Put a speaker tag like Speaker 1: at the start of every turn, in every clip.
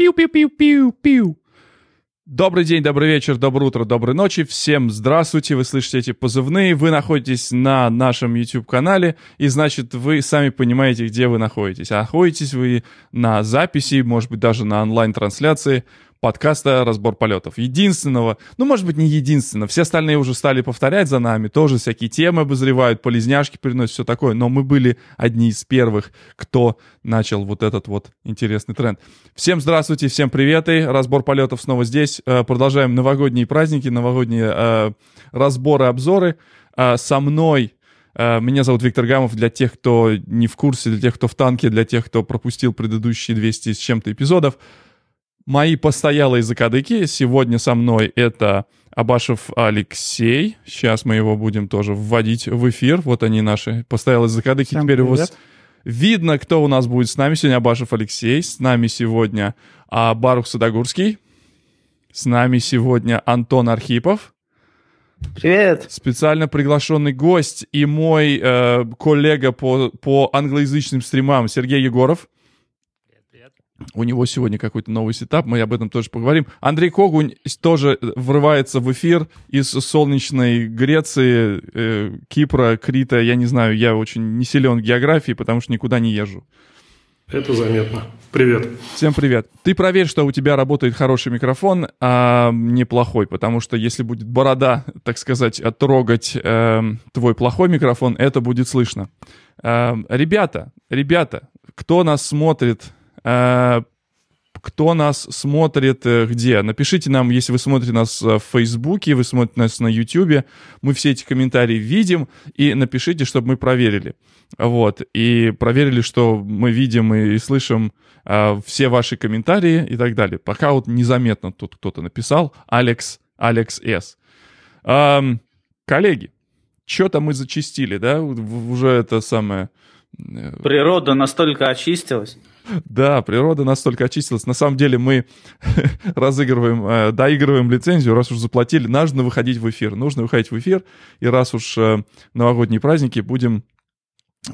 Speaker 1: Пиу-пиу-пиу-пиу-пиу. Добрый день, добрый вечер, доброе утро, доброй ночи. Всем здравствуйте. Вы слышите эти позывные. Вы находитесь на нашем YouTube-канале. И значит, вы сами понимаете, где вы находитесь. А находитесь вы на записи, может быть, даже на онлайн-трансляции подкаста «Разбор полетов». Единственного, ну, может быть, не единственного, все остальные уже стали повторять за нами, тоже всякие темы обозревают, полезняшки приносят, все такое, но мы были одни из первых, кто начал вот этот вот интересный тренд. Всем здравствуйте, всем приветы, «Разбор полетов» снова здесь, э, продолжаем новогодние праздники, новогодние э, разборы, обзоры. Э, со мной меня зовут Виктор Гамов. Для тех, кто не в курсе, для тех, кто в танке, для тех, кто пропустил предыдущие 200 с чем-то эпизодов, Мои постоялые закадыки сегодня со мной это Абашев Алексей. Сейчас мы его будем тоже вводить в эфир. Вот они наши постоялые закадыки. Всем Теперь привет. вас видно, кто у нас будет с нами сегодня. Абашев Алексей. С нами сегодня а, Барух Садогурский. С нами сегодня Антон Архипов.
Speaker 2: Привет.
Speaker 1: Специально приглашенный гость и мой э, коллега по, по англоязычным стримам Сергей Егоров. У него сегодня какой-то новый сетап, мы об этом тоже поговорим. Андрей Когунь тоже врывается в эфир из солнечной Греции, э, Кипра, Крита. Я не знаю, я очень не силен в географии, потому что никуда не езжу.
Speaker 3: Это заметно. Привет.
Speaker 1: Всем привет. Ты проверь, что у тебя работает хороший микрофон, а неплохой, потому что если будет борода, так сказать, трогать э, твой плохой микрофон, это будет слышно. Э, ребята, ребята, кто нас смотрит кто нас смотрит э, где. Напишите нам, если вы смотрите нас э, в Фейсбуке, вы смотрите нас на Ютубе. Мы все эти комментарии видим. И напишите, чтобы мы проверили. Вот. И проверили, что мы видим и слышим все ваши комментарии и так далее. Пока вот незаметно тут кто-то написал. Алекс, Алекс С. Эм, коллеги, что-то мы зачистили, да? Уже это самое...
Speaker 2: Природа настолько очистилась.
Speaker 1: Да, природа настолько очистилась. На самом деле мы разыгрываем, э, доигрываем лицензию, раз уж заплатили, нужно выходить в эфир. Нужно выходить в эфир, и раз уж э, новогодние праздники, будем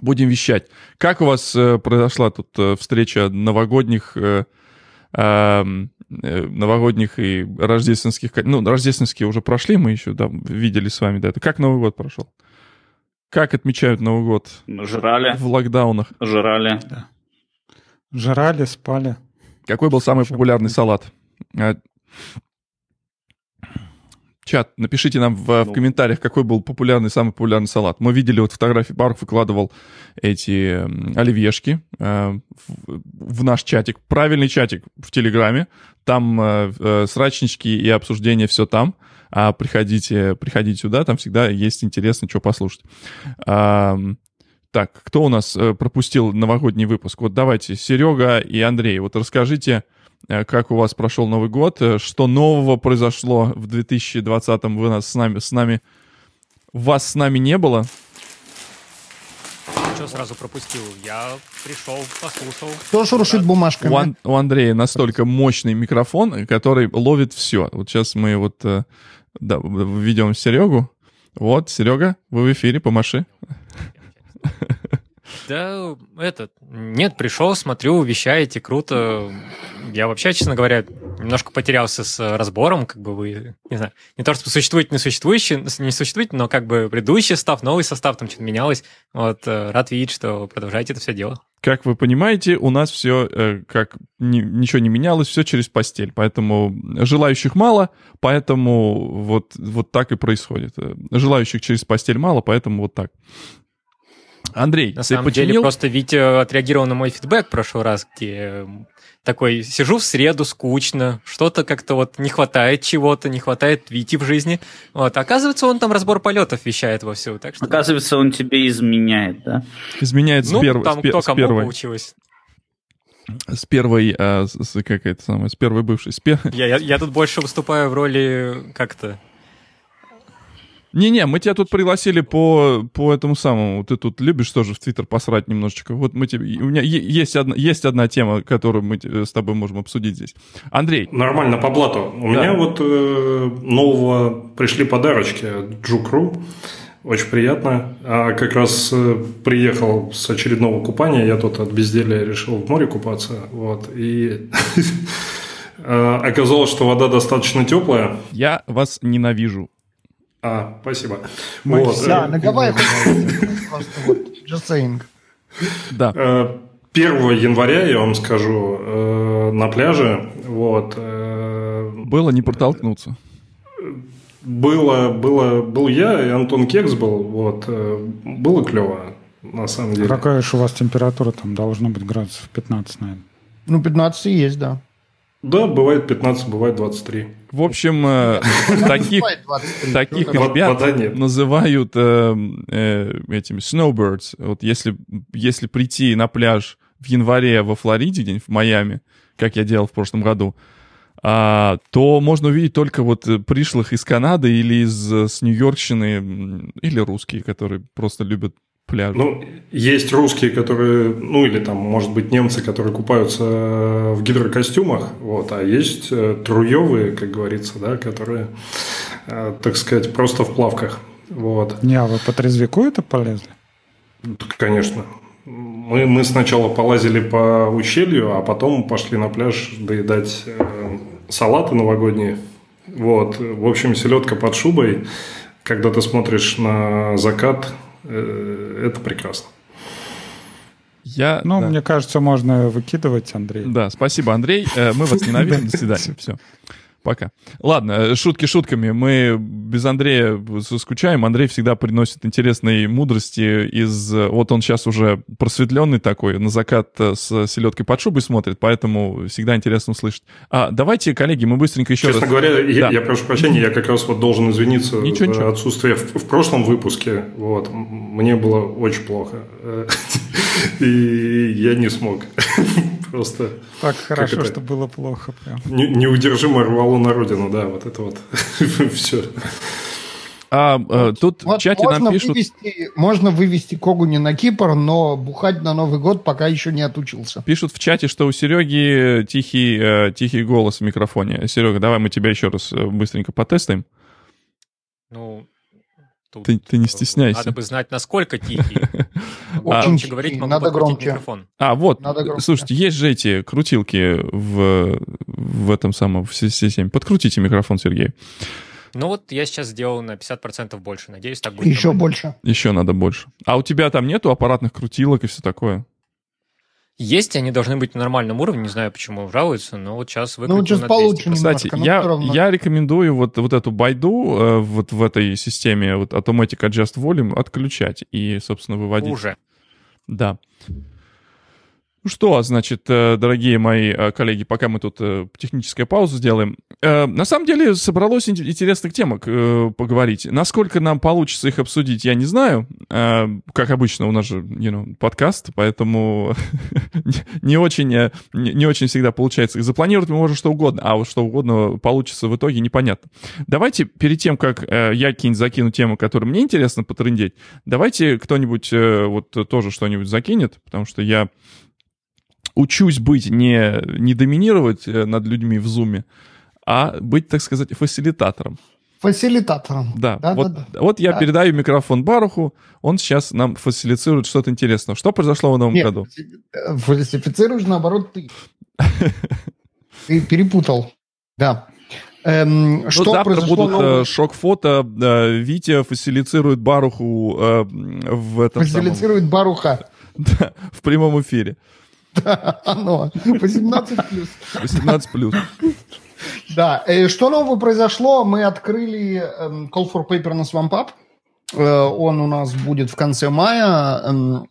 Speaker 1: будем вещать. Как у вас э, произошла тут э, встреча новогодних, э, э, новогодних и рождественских? Ну, рождественские уже прошли, мы еще да, видели с вами, да. Это как Новый год прошел? Как отмечают Новый год?
Speaker 2: Жрали.
Speaker 1: В локдаунах.
Speaker 2: Жрали.
Speaker 4: Да. Жрали, спали.
Speaker 1: Какой был самый популярный салат? А, чат, напишите нам в, в ну. комментариях, какой был популярный, самый популярный салат. Мы видели вот фотографии, Барк выкладывал эти оливьешки э, в, в наш чатик, правильный чатик в Телеграме. Там э, э, срачнички и обсуждения все там. А приходите, приходите сюда, там всегда есть интересно, что послушать. Так, кто у нас э, пропустил новогодний выпуск? Вот давайте, Серега и Андрей, вот расскажите, э, как у вас прошел Новый год, э, что нового произошло в 2020-м, вы нас с нами, с нами, вас с нами не было?
Speaker 5: Что сразу пропустил? Я пришел, послушал.
Speaker 4: Кто шуршит бумажками?
Speaker 1: У, Ан- у Андрея настолько мощный микрофон, который ловит все. Вот сейчас мы вот да, ведем Серегу. Вот, Серега, вы в эфире, помаши.
Speaker 5: Да, этот, нет, пришел, смотрю, вещаете, круто. Я вообще, честно говоря, немножко потерялся с разбором, как бы вы, не знаю, не то, что существует не существующий, не существует, но как бы предыдущий состав, новый состав, там что-то менялось. Вот, э, рад видеть, что продолжаете это все дело.
Speaker 1: Как вы понимаете, у нас все, э, как ни, ничего не менялось, все через постель. Поэтому желающих мало, поэтому вот, вот так и происходит. Желающих через постель мало, поэтому вот так. Андрей,
Speaker 5: на самом починил? деле просто Витя отреагировал на мой фидбэк в прошлый раз, где такой сижу в среду, скучно, что-то как-то вот не хватает чего-то, не хватает Вити в жизни. Вот, оказывается, он там разбор полетов вещает во всю. Так что...
Speaker 2: Оказывается, он тебе изменяет, да?
Speaker 1: Изменяет с,
Speaker 5: ну,
Speaker 1: перв...
Speaker 5: там
Speaker 1: с,
Speaker 5: кто
Speaker 1: с
Speaker 5: кому
Speaker 1: первой.
Speaker 5: получилось.
Speaker 1: С первой, а, с, как это самое, с первой бывшей. С пер...
Speaker 5: я, я, я тут больше выступаю в роли как-то
Speaker 1: не-не, мы тебя тут пригласили по, по этому самому. Ты тут любишь тоже в Твиттер посрать немножечко. Вот мы тебе... У меня есть одна, есть одна тема, которую мы с тобой можем обсудить здесь. Андрей.
Speaker 3: Нормально, по блату. У да. меня вот э, нового пришли подарочки Джукру. Очень приятно. А как раз э, приехал с очередного купания. Я тут от безделия решил в море купаться. Вот. И Э, оказалось, что вода достаточно теплая.
Speaker 1: Я вас ненавижу.
Speaker 3: А, спасибо.
Speaker 4: Мы
Speaker 3: Вот,
Speaker 4: все-
Speaker 3: э,
Speaker 4: на Гавайях просто вот, just saying.
Speaker 1: Да.
Speaker 3: Э, 1 января, я вам скажу, э, на пляже, вот, э,
Speaker 1: Было не протолкнуться.
Speaker 3: было, было, был я и Антон Кекс был, вот, э, было клево, на самом деле.
Speaker 4: Какая же у вас температура там должно быть градусов 15, наверное.
Speaker 6: Ну, 15 и есть, да.
Speaker 3: Да, бывает 15, бывает 23.
Speaker 1: В общем, э, таких,
Speaker 6: Бывает 23.
Speaker 1: таких ребят называют э, э, этими snowbirds. Вот если, если прийти на пляж в январе во Флориде, где-нибудь в Майами, как я делал в прошлом году, а, то можно увидеть только вот пришлых из Канады или из с Нью-Йоркщины, или русские, которые просто любят пляж.
Speaker 3: Ну, есть русские, которые, ну или там, может быть, немцы, которые купаются в гидрокостюмах, вот, а есть э, труевые, как говорится, да, которые, э, так сказать, просто в плавках. Вот,
Speaker 4: Не, а вы по трезвику это полезли?
Speaker 3: конечно. Мы, мы сначала полазили по ущелью, а потом пошли на пляж доедать э, салаты новогодние. Вот, в общем, селедка под шубой, когда ты смотришь на закат, это прекрасно.
Speaker 1: Я,
Speaker 4: Ну,
Speaker 1: да.
Speaker 4: мне кажется, можно выкидывать, Андрей.
Speaker 1: Да, спасибо, Андрей. Э, Мы вас ненавидим. До свидания. Все. Пока. Ладно, э, шутки шутками. Мы без Андрея скучаем. Андрей всегда приносит интересные мудрости из... э, Вот он сейчас уже просветленный такой, на закат э, с селедкой под шубой смотрит, поэтому всегда интересно услышать. А, давайте, коллеги, мы быстренько еще
Speaker 3: Честно
Speaker 1: раз...
Speaker 3: говоря, я,
Speaker 1: Да.
Speaker 3: я прошу прощения, я как раз вот должен извиниться
Speaker 1: Ничего,
Speaker 3: за
Speaker 1: ничего.
Speaker 3: отсутствие в, в прошлом выпуске. Вот, мне было очень плохо. И я не смог. Просто
Speaker 4: Так хорошо,
Speaker 3: это?
Speaker 4: что было плохо прям.
Speaker 3: не- неудержимо рвало на родину, да, вот это вот все.
Speaker 1: А, э, тут в
Speaker 6: Вот
Speaker 1: чате
Speaker 6: можно,
Speaker 1: нам пишут...
Speaker 6: вывести, можно вывести Когуни на Кипр, но бухать на Новый год пока еще не отучился.
Speaker 1: Пишут в чате, что у Сереги тихий, э, тихий голос в микрофоне. Серега, давай мы тебя еще раз э, быстренько потестаем.
Speaker 5: Ну, тут
Speaker 1: Ты, ты не стесняйся.
Speaker 5: надо бы знать, насколько тихий.
Speaker 1: А,
Speaker 5: громче говорить,
Speaker 6: тихий,
Speaker 5: могу
Speaker 6: надо громче.
Speaker 5: микрофон.
Speaker 1: А, вот,
Speaker 6: Надо громко.
Speaker 1: слушайте, есть же эти крутилки в, в этом самом, в системе. Подкрутите микрофон, Сергей.
Speaker 5: Ну вот я сейчас сделал на 50% больше. Надеюсь, так будет
Speaker 6: Еще
Speaker 5: нормально.
Speaker 6: больше.
Speaker 1: Еще надо больше. А у тебя там нету аппаратных крутилок и все такое?
Speaker 5: Есть, они должны быть на нормальном уровне, не знаю, почему жалуются, но вот сейчас
Speaker 6: Ну,
Speaker 5: выкрутил
Speaker 6: сейчас
Speaker 5: на
Speaker 6: получше
Speaker 5: 200%.
Speaker 1: Кстати, я, я рекомендую вот, вот эту байду э, вот в этой системе вот Automatic Adjust Volume отключать и, собственно, выводить.
Speaker 5: Уже.
Speaker 1: Да. Ну что, значит, э, дорогие мои э, коллеги, пока мы тут э, техническую паузу сделаем. На самом деле собралось ин- интересных темок поговорить. Насколько нам получится их обсудить, я не знаю. Как обычно, у нас же you know, подкаст, поэтому не- очень, не очень всегда получается их запланировать. Мы можем что угодно, а вот что угодно получится в итоге непонятно. Давайте перед тем, как я какие-нибудь закину тему, которую мне интересно потрындеть, давайте кто-нибудь вот тоже что-нибудь закинет, потому что я учусь быть не, не доминировать э, над людьми в зуме, а быть, так сказать, фасилитатором.
Speaker 6: Фасилитатором.
Speaker 1: Да,
Speaker 6: Да,
Speaker 1: вот,
Speaker 6: да, да.
Speaker 1: вот я
Speaker 6: Да.
Speaker 1: передаю микрофон Баруху, он сейчас нам фасилицирует что-то интересное. Что произошло в новом
Speaker 6: Нет,
Speaker 1: году?
Speaker 6: фальсифицируешь, наоборот, ты. Ты перепутал. Да. Эм,
Speaker 1: Ну,
Speaker 6: что
Speaker 1: завтра будут
Speaker 6: нового?
Speaker 1: э, шок-фото. э, Витя фасилицирует Баруху э, в этом самом-
Speaker 6: Фальсифицирует Баруха.
Speaker 1: Да, в прямом эфире.
Speaker 6: Да, оно. 18 плюс.
Speaker 1: 18 плюс.
Speaker 6: Да, э, что нового произошло? Мы открыли эм, Call for Paper на Swamp Up. Э, Он у нас будет в конце мая. Эм,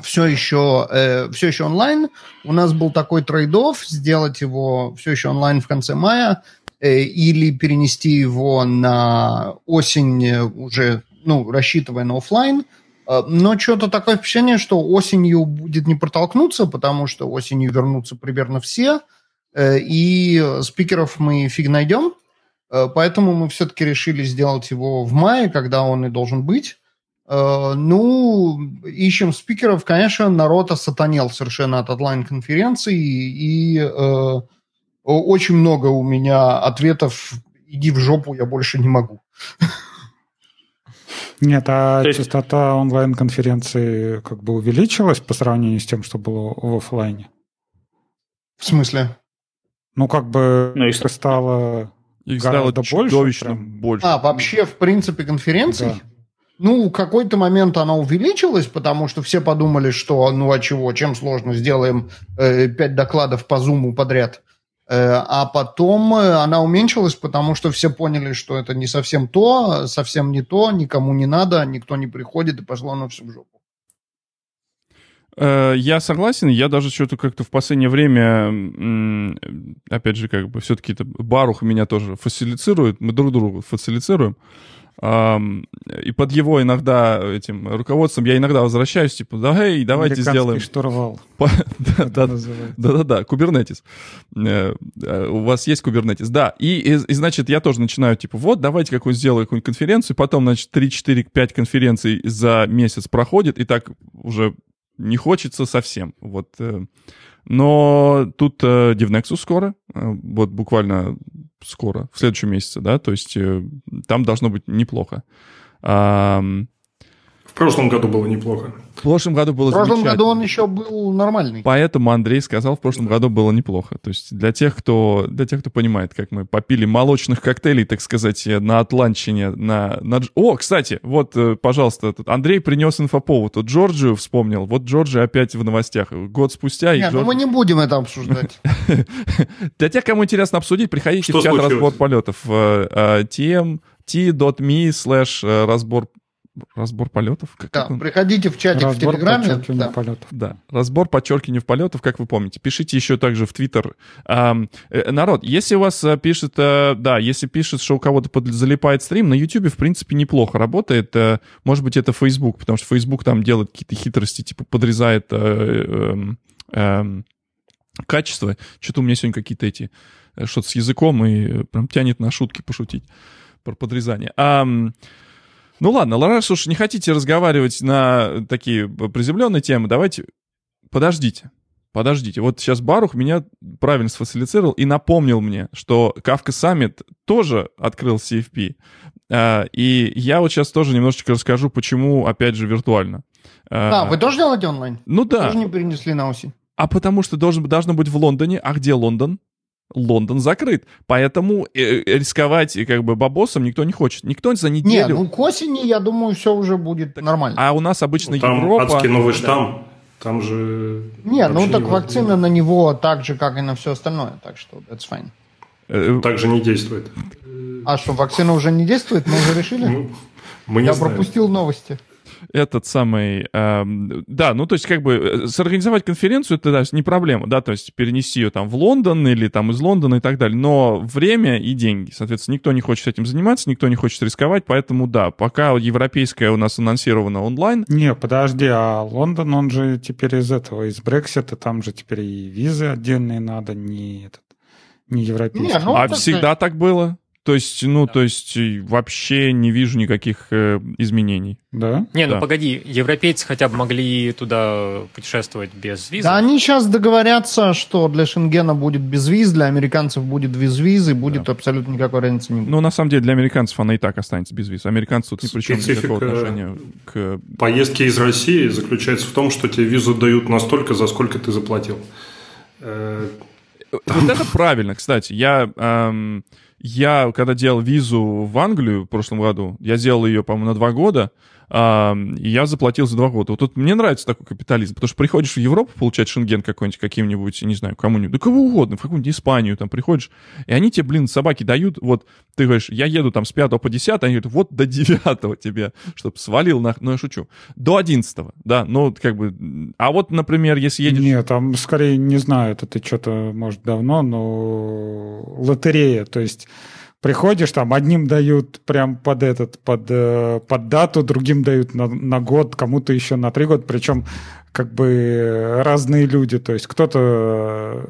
Speaker 6: Все еще, э, все еще онлайн. У нас был такой trade-off, сделать его все еще онлайн в конце мая э, или перенести его на осень уже, ну, рассчитывая на офлайн. Э, Но что-то такое впечатление, что осенью будет не протолкнуться, потому что осенью вернутся примерно все. Э, И спикеров мы фиг найдем. Э, Поэтому мы все-таки решили сделать его в мае, когда он и должен быть. Ну, ищем спикеров. Конечно, народ осатанел совершенно от онлайн-конференции. И очень много у меня ответов «иди в жопу, я больше не могу».
Speaker 4: Нет, а
Speaker 2: То есть-
Speaker 4: частота онлайн-конференции как бы увеличилась по сравнению с тем, что было в оффлайне?
Speaker 6: В смысле?
Speaker 4: Ну, как бы
Speaker 2: Ну
Speaker 4: их стало
Speaker 1: Их стало
Speaker 4: гораздо больше.
Speaker 1: чудовищно
Speaker 4: прям.
Speaker 1: больше.
Speaker 6: А, вообще, в принципе, конференций?
Speaker 4: Да.
Speaker 6: Ну, в какой-то момент она увеличилась, потому что все подумали, что, ну, а чего, чем сложно, сделаем э, пять докладов по Зуму подряд. Э, а потом э, она уменьшилась, потому что все поняли, что это не совсем то, совсем не то, никому не надо, никто не приходит, и пошло оно все в жопу.
Speaker 1: Э, Я согласен, я даже что-то как-то в последнее время, опять же, как бы все-таки Барух меня тоже фасилицирует, мы друг друга фасилицируем. И под его иногда этим руководством я иногда возвращаюсь, типа, да, эй, давайте сделаем...
Speaker 4: штурвал.
Speaker 1: Да-да-да, кубернетис. Э, э, У вас есть кубернетис, да. И, значит, я тоже начинаю, типа, вот, давайте какую-нибудь сделаю какую-нибудь конференцию, потом, значит, 3, 4, 5 конференций за месяц проходит, и так уже не хочется совсем. Вот. э. Но тут э, DevNexus скоро, э, вот буквально скоро, в следующем месяце, да, то есть э, там должно быть неплохо.
Speaker 3: Прошлом году было неплохо.
Speaker 1: В прошлом году было
Speaker 6: В прошлом году он еще был нормальный.
Speaker 1: Поэтому Андрей сказал, в прошлом году было неплохо. То есть для тех, кто, для тех, кто понимает, как мы попили молочных коктейлей, так сказать, на Атланчине, на... на... О, кстати, вот, э, пожалуйста, тут Андрей принес инфоповод. Вот Джорджию вспомнил. Вот Джорджия опять в новостях. Год спустя... и
Speaker 6: Не, ну мы не будем это обсуждать.
Speaker 1: Для тех, кому интересно обсудить, приходите
Speaker 3: Что
Speaker 1: в чат разбор полетов. э, э, tm t.me slash разбор... Разбор полетов? Как-
Speaker 6: Да,
Speaker 1: как он?
Speaker 6: приходите в чатик в
Speaker 4: Разбор
Speaker 6: Телеграме.
Speaker 4: подчеркивание
Speaker 6: да.
Speaker 4: полетов.
Speaker 1: Да, разбор подчеркивания в полетов, как вы помните. Пишите еще также в Твиттер. Ам, э, народ, если у вас э, пишет, э, да, если пишет, что у кого-то под- залипает стрим, на Ютубе, в принципе, неплохо работает. Э, Может быть, это Facebook, потому что Facebook там делает какие-то хитрости, типа подрезает э, эм, эм, качество. Что-то у меня сегодня какие-то эти, э, что-то с языком и э, прям тянет на шутки пошутить про подрезание. Ам, ну ладно, раз уж не хотите разговаривать на такие приземленные темы, давайте подождите. Подождите, вот сейчас Барух меня правильно сфасилицировал и напомнил мне, что Kafka Summit тоже открыл CFP. А, И я вот сейчас тоже немножечко расскажу, почему, опять же, виртуально.
Speaker 6: А, вы тоже делаете онлайн?
Speaker 1: Ну да.
Speaker 6: Тоже не перенесли на осень?
Speaker 1: А потому что должен, должно быть в Лондоне. А где Лондон? Лондон закрыт. Поэтому э, рисковать э, как бы бабосом никто не хочет. Никто за
Speaker 6: Не,
Speaker 1: неделю...
Speaker 6: ну к осени, я думаю, все уже будет нормально.
Speaker 1: А у нас обычно
Speaker 3: Ну, Там
Speaker 1: Европа...
Speaker 3: адский новый
Speaker 1: Да.
Speaker 3: штамм. Там же...
Speaker 6: Не, ну так
Speaker 3: не
Speaker 6: вакцина на него так же, как и на все остальное, так что that's fine.
Speaker 1: Э,
Speaker 3: Так же не действует.
Speaker 6: А что, вакцина уже не действует? Мы уже решили?
Speaker 3: Ну, Мы не
Speaker 6: Я
Speaker 3: знаем.
Speaker 6: пропустил новости.
Speaker 1: Этот самый... эм, да, ну то есть как бы э, сорганизовать конференцию это да, не проблема, да, то есть перенести ее там в Лондон или там из Лондона и так далее, но время и деньги, соответственно, никто не хочет этим заниматься, никто не хочет рисковать, поэтому да, пока европейская у нас анонсирована онлайн,
Speaker 4: Не, подожди, а Лондон, он же теперь из этого, из Брексита, там же теперь и визы отдельные надо, не этот, не европейский.
Speaker 6: Не, ну,
Speaker 1: а
Speaker 6: так
Speaker 1: всегда так было. То есть, ну, то есть э, вообще не вижу никаких э, изменений.
Speaker 4: Да?
Speaker 5: Не, ну
Speaker 1: Да.
Speaker 5: погоди, европейцы хотя бы могли туда путешествовать без визы.
Speaker 6: Да они сейчас договорятся, что для Шенгена будет без виз, для американцев будет без виз, и будет абсолютно никакой разницы не будет.
Speaker 1: Ну, на самом деле, для американцев она и так останется без виз. Американцы тут ни при чем
Speaker 3: Специфика-
Speaker 1: никакого отношения к...
Speaker 3: Поездки из России заключаются в том, что тебе визу дают настолько, за сколько ты заплатил. Э,
Speaker 1: Вот это правильно, кстати. Я, эм, я, когда делал визу в Англию в прошлом году, я сделал ее, по-моему, на два года, я заплатил за два года. Вот тут мне нравится такой капитализм, потому что приходишь в Европу получать шенген какой-нибудь, каким-нибудь, не знаю, кому-нибудь, да кого угодно, в какую-нибудь Испанию там приходишь, и они тебе, блин, собаки дают, вот, ты говоришь, я еду там с 5 по 10, они говорят, вот до 9 тебе, чтобы свалил на... Ну, я шучу. До 11, да, ну, как бы... А вот, например, если едешь...
Speaker 4: Нет, там скорее, не знаю, это ты что-то, может, давно, но лотерея, то есть приходишь, там одним дают прям под этот, под, э, под дату, другим дают на, на год, кому-то еще на три года, причем как бы разные люди, то есть кто-то э,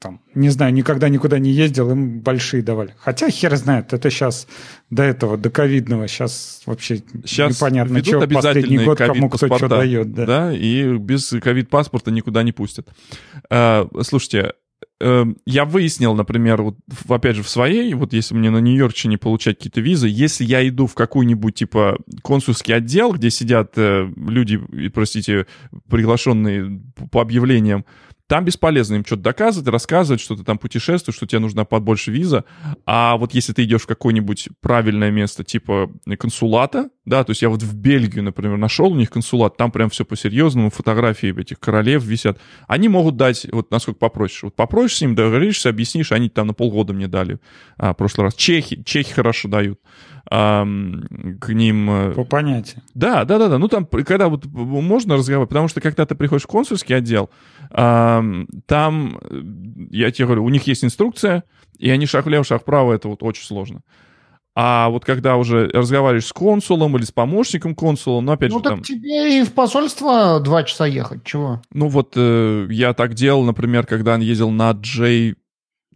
Speaker 4: там, не знаю, никогда никуда не ездил, им большие давали. Хотя хер знает, это сейчас до этого, до ковидного, сейчас вообще
Speaker 1: Сейчас
Speaker 4: непонятно, что последний год кому кто что дает. Да.
Speaker 1: да, и без ковид-паспорта никуда не пустят. А, слушайте, э, я выяснил, например, вот, опять же, в своей, вот если мне на Нью-Йоркчине получать какие-то визы, если я иду в какой-нибудь, типа, консульский отдел, где сидят э, люди, простите, приглашенные по объявлениям, там бесполезно им что-то доказывать, рассказывать, что ты там путешествуешь, что тебе нужна побольше виза. А вот если ты идешь в какое-нибудь правильное место, типа консулата, да, то есть я вот в Бельгию, например, нашел у них консулат, там прям все по-серьезному, фотографии этих королев висят. Они могут дать, вот насколько попросишь. Вот попросишь с ним, договоришься, объяснишь, они там на полгода мне дали а, в прошлый раз. Чехи, чехи хорошо дают а, к ним... э,
Speaker 4: По понятию.
Speaker 1: да, да, да, да. Ну там, когда вот можно разговаривать, потому что когда ты приходишь в консульский отдел, ам, там, э, я тебе говорю, у них есть инструкция, и они шаг влево, шаг вправо, это вот очень сложно. А вот когда уже разговариваешь с консулом или с помощником консула, ну, опять
Speaker 6: Ну
Speaker 1: же,
Speaker 6: так
Speaker 1: там...
Speaker 6: тебе и в посольство два часа ехать, чего?
Speaker 1: Ну вот э, я так делал, например, когда ездил на Джей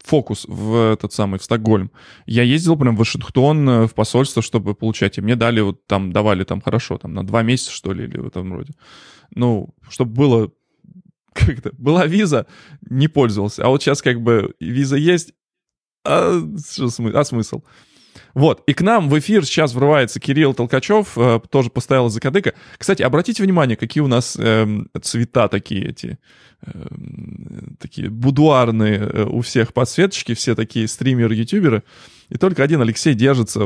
Speaker 1: Фокус в этот самый, в Стокгольм. Я ездил прям в Вашингтон э, в посольство, чтобы получать. И мне дали вот там, давали там хорошо, там на два месяца, что ли, или в этом роде. Ну, чтобы было как-то, была виза, не пользовался. А вот сейчас как бы виза есть, а, что смы- а смысл? Вот, и к нам в эфир сейчас врывается Кирилл Толкачев, э, тоже поставил закадыка. Кстати, обратите внимание, какие у нас эм, цвета такие эти, эм, такие будуарные э, у всех подсветочки, все такие стримеры-ютуберы. И только один Алексей держится,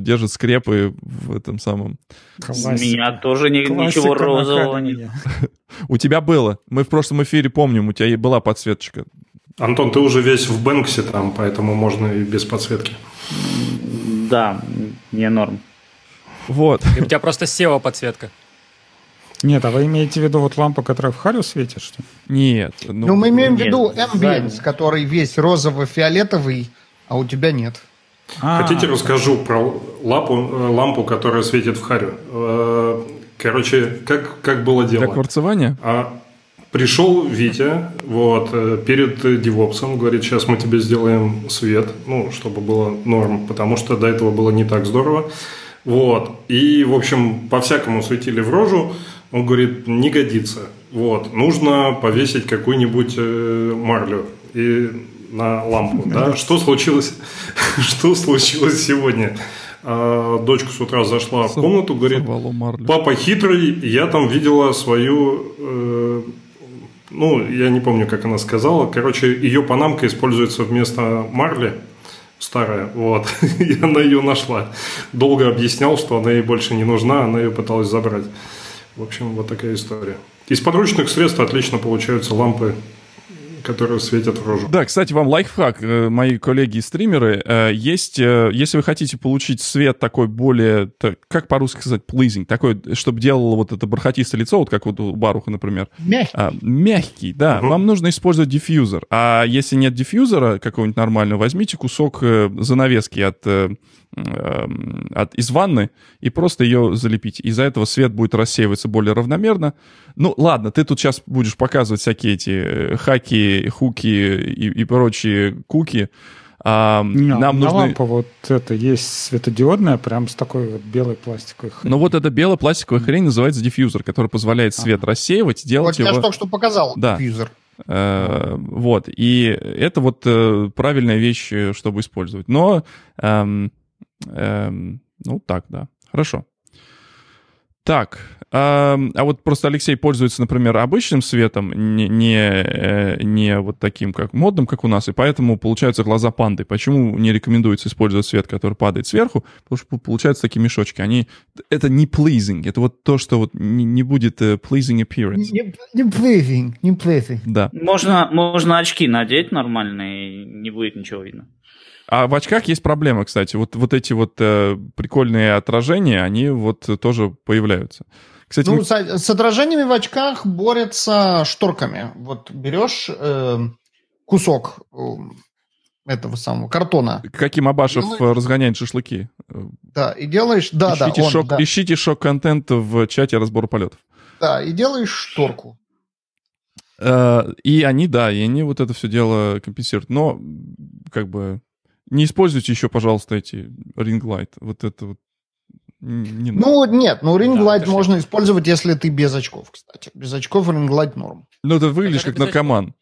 Speaker 1: держит скрепы в этом самом.
Speaker 2: С
Speaker 4: Классика.
Speaker 2: меня тоже ни- ничего розового
Speaker 4: на
Speaker 2: не...
Speaker 4: камне.
Speaker 1: У тебя было. Мы в прошлом эфире помним, у тебя и была подсветочка.
Speaker 3: Антон, ты уже весь в Бэнксе там, поэтому можно и без подсветки.
Speaker 2: Да, не норм.
Speaker 1: Вот.
Speaker 5: И у тебя просто села подсветка.
Speaker 4: Нет, а вы имеете в виду вот лампу, которая в харю светит, что ли?
Speaker 1: Нет.
Speaker 6: Ну, мы имеем в виду. Ambience, который весь розово-фиолетовый, а у тебя нет.
Speaker 4: А,
Speaker 3: Хотите, расскажу про лапу, лампу, которая светит в харю? Э, Короче, как, как было
Speaker 1: Для
Speaker 3: дело?
Speaker 1: кварцевания?
Speaker 3: А пришел Витя вот, э, перед девопсом, говорит, сейчас мы тебе сделаем свет, ну, чтобы было норм, потому что до этого было не так здорово. Вот. И, в общем, по-всякому светили в рожу. Он говорит, не годится. Вот. Нужно повесить какую-нибудь э, марлю и на лампу. Да? Что случилось? Что случилось сегодня? А, Дочка с утра зашла в комнату, говорит. Папа хитрый, я там видела свою, э, ну, я не помню, как она сказала. Короче, ее панамка используется вместо марли старая, вот, и она ее нашла. Долго объяснял, что она ей больше не нужна, она ее пыталась забрать. В общем, вот такая история. Из подручных средств отлично получаются лампы, которые светят в рожу.
Speaker 1: Да, кстати, вам лайфхак, э, мои коллеги-стримеры. э, Есть, э, если вы хотите получить свет такой более, так, как по-русски сказать, pleasing, такой, чтобы делало вот это бархатистое лицо, вот как вот у Баруха, например.
Speaker 6: Мягкий.
Speaker 1: А, мягкий, да.
Speaker 3: Мгм.
Speaker 1: Вам нужно использовать диффьюзер. А если нет диффьюзера какого-нибудь нормального, возьмите кусок занавески от, от, из ванны и просто ее залепите. Из-за этого свет будет рассеиваться более равномерно. Ну, ладно, ты тут сейчас будешь показывать всякие эти э, хаки, хуки и, и прочие куки. А,
Speaker 4: Не,
Speaker 1: нам
Speaker 4: на
Speaker 1: нужны...
Speaker 4: лампа вот это есть светодиодная, прям с такой вот белой пластиковой хренью.
Speaker 1: Ну вот эта белая пластиковая хрень называется диффьюзер, который позволяет свет рассеивать,
Speaker 6: Вот
Speaker 1: делать
Speaker 6: я
Speaker 1: его...
Speaker 6: же только что показал
Speaker 1: Да.
Speaker 6: диффьюзер.
Speaker 1: Э, Вот, и это вот э, правильная вещь, чтобы использовать. Но, эм, эм, ну так, да, хорошо. Так, эм, а вот просто Алексей пользуется, например, обычным светом, не, не, э, не вот таким, как модным, как у нас, и поэтому получаются глаза панды. Почему не рекомендуется использовать свет, который падает сверху? Потому что получаются такие мешочки. Они, это не pleasing, это вот то, что вот не, не будет э, pleasing appearance.
Speaker 6: Не, не pleasing, не pleasing.
Speaker 1: Да.
Speaker 2: Можно, можно очки надеть нормальные, не будет ничего видно.
Speaker 1: А в очках есть проблема, кстати. Вот, вот эти вот э, прикольные отражения, они вот тоже появляются. Кстати,
Speaker 6: Ну,
Speaker 1: мы-
Speaker 6: с, с отражениями в очках борются шторками. Вот берешь э, кусок э, этого самого картона,
Speaker 1: каким Абашев
Speaker 6: Ну,
Speaker 1: э, разгоняет шашлыки? Э,
Speaker 6: да, и делаешь, да, да,
Speaker 1: ищите,
Speaker 6: он,
Speaker 1: шок,
Speaker 6: да,
Speaker 1: ищите шок-контент в чате разбора полетов.
Speaker 6: да, и делаешь шторку.
Speaker 1: Э, и они, да, и они вот это все дело компенсируют. Но, как бы, не используйте еще, пожалуйста, эти ring light. Вот это вот не надо.
Speaker 6: Ну, нет, ну ring
Speaker 5: Да,
Speaker 6: light
Speaker 5: это
Speaker 6: можно использовать, если ты без очков, кстати. Без очков ring light норм.
Speaker 1: Ну, ты выглядишь как наркоман.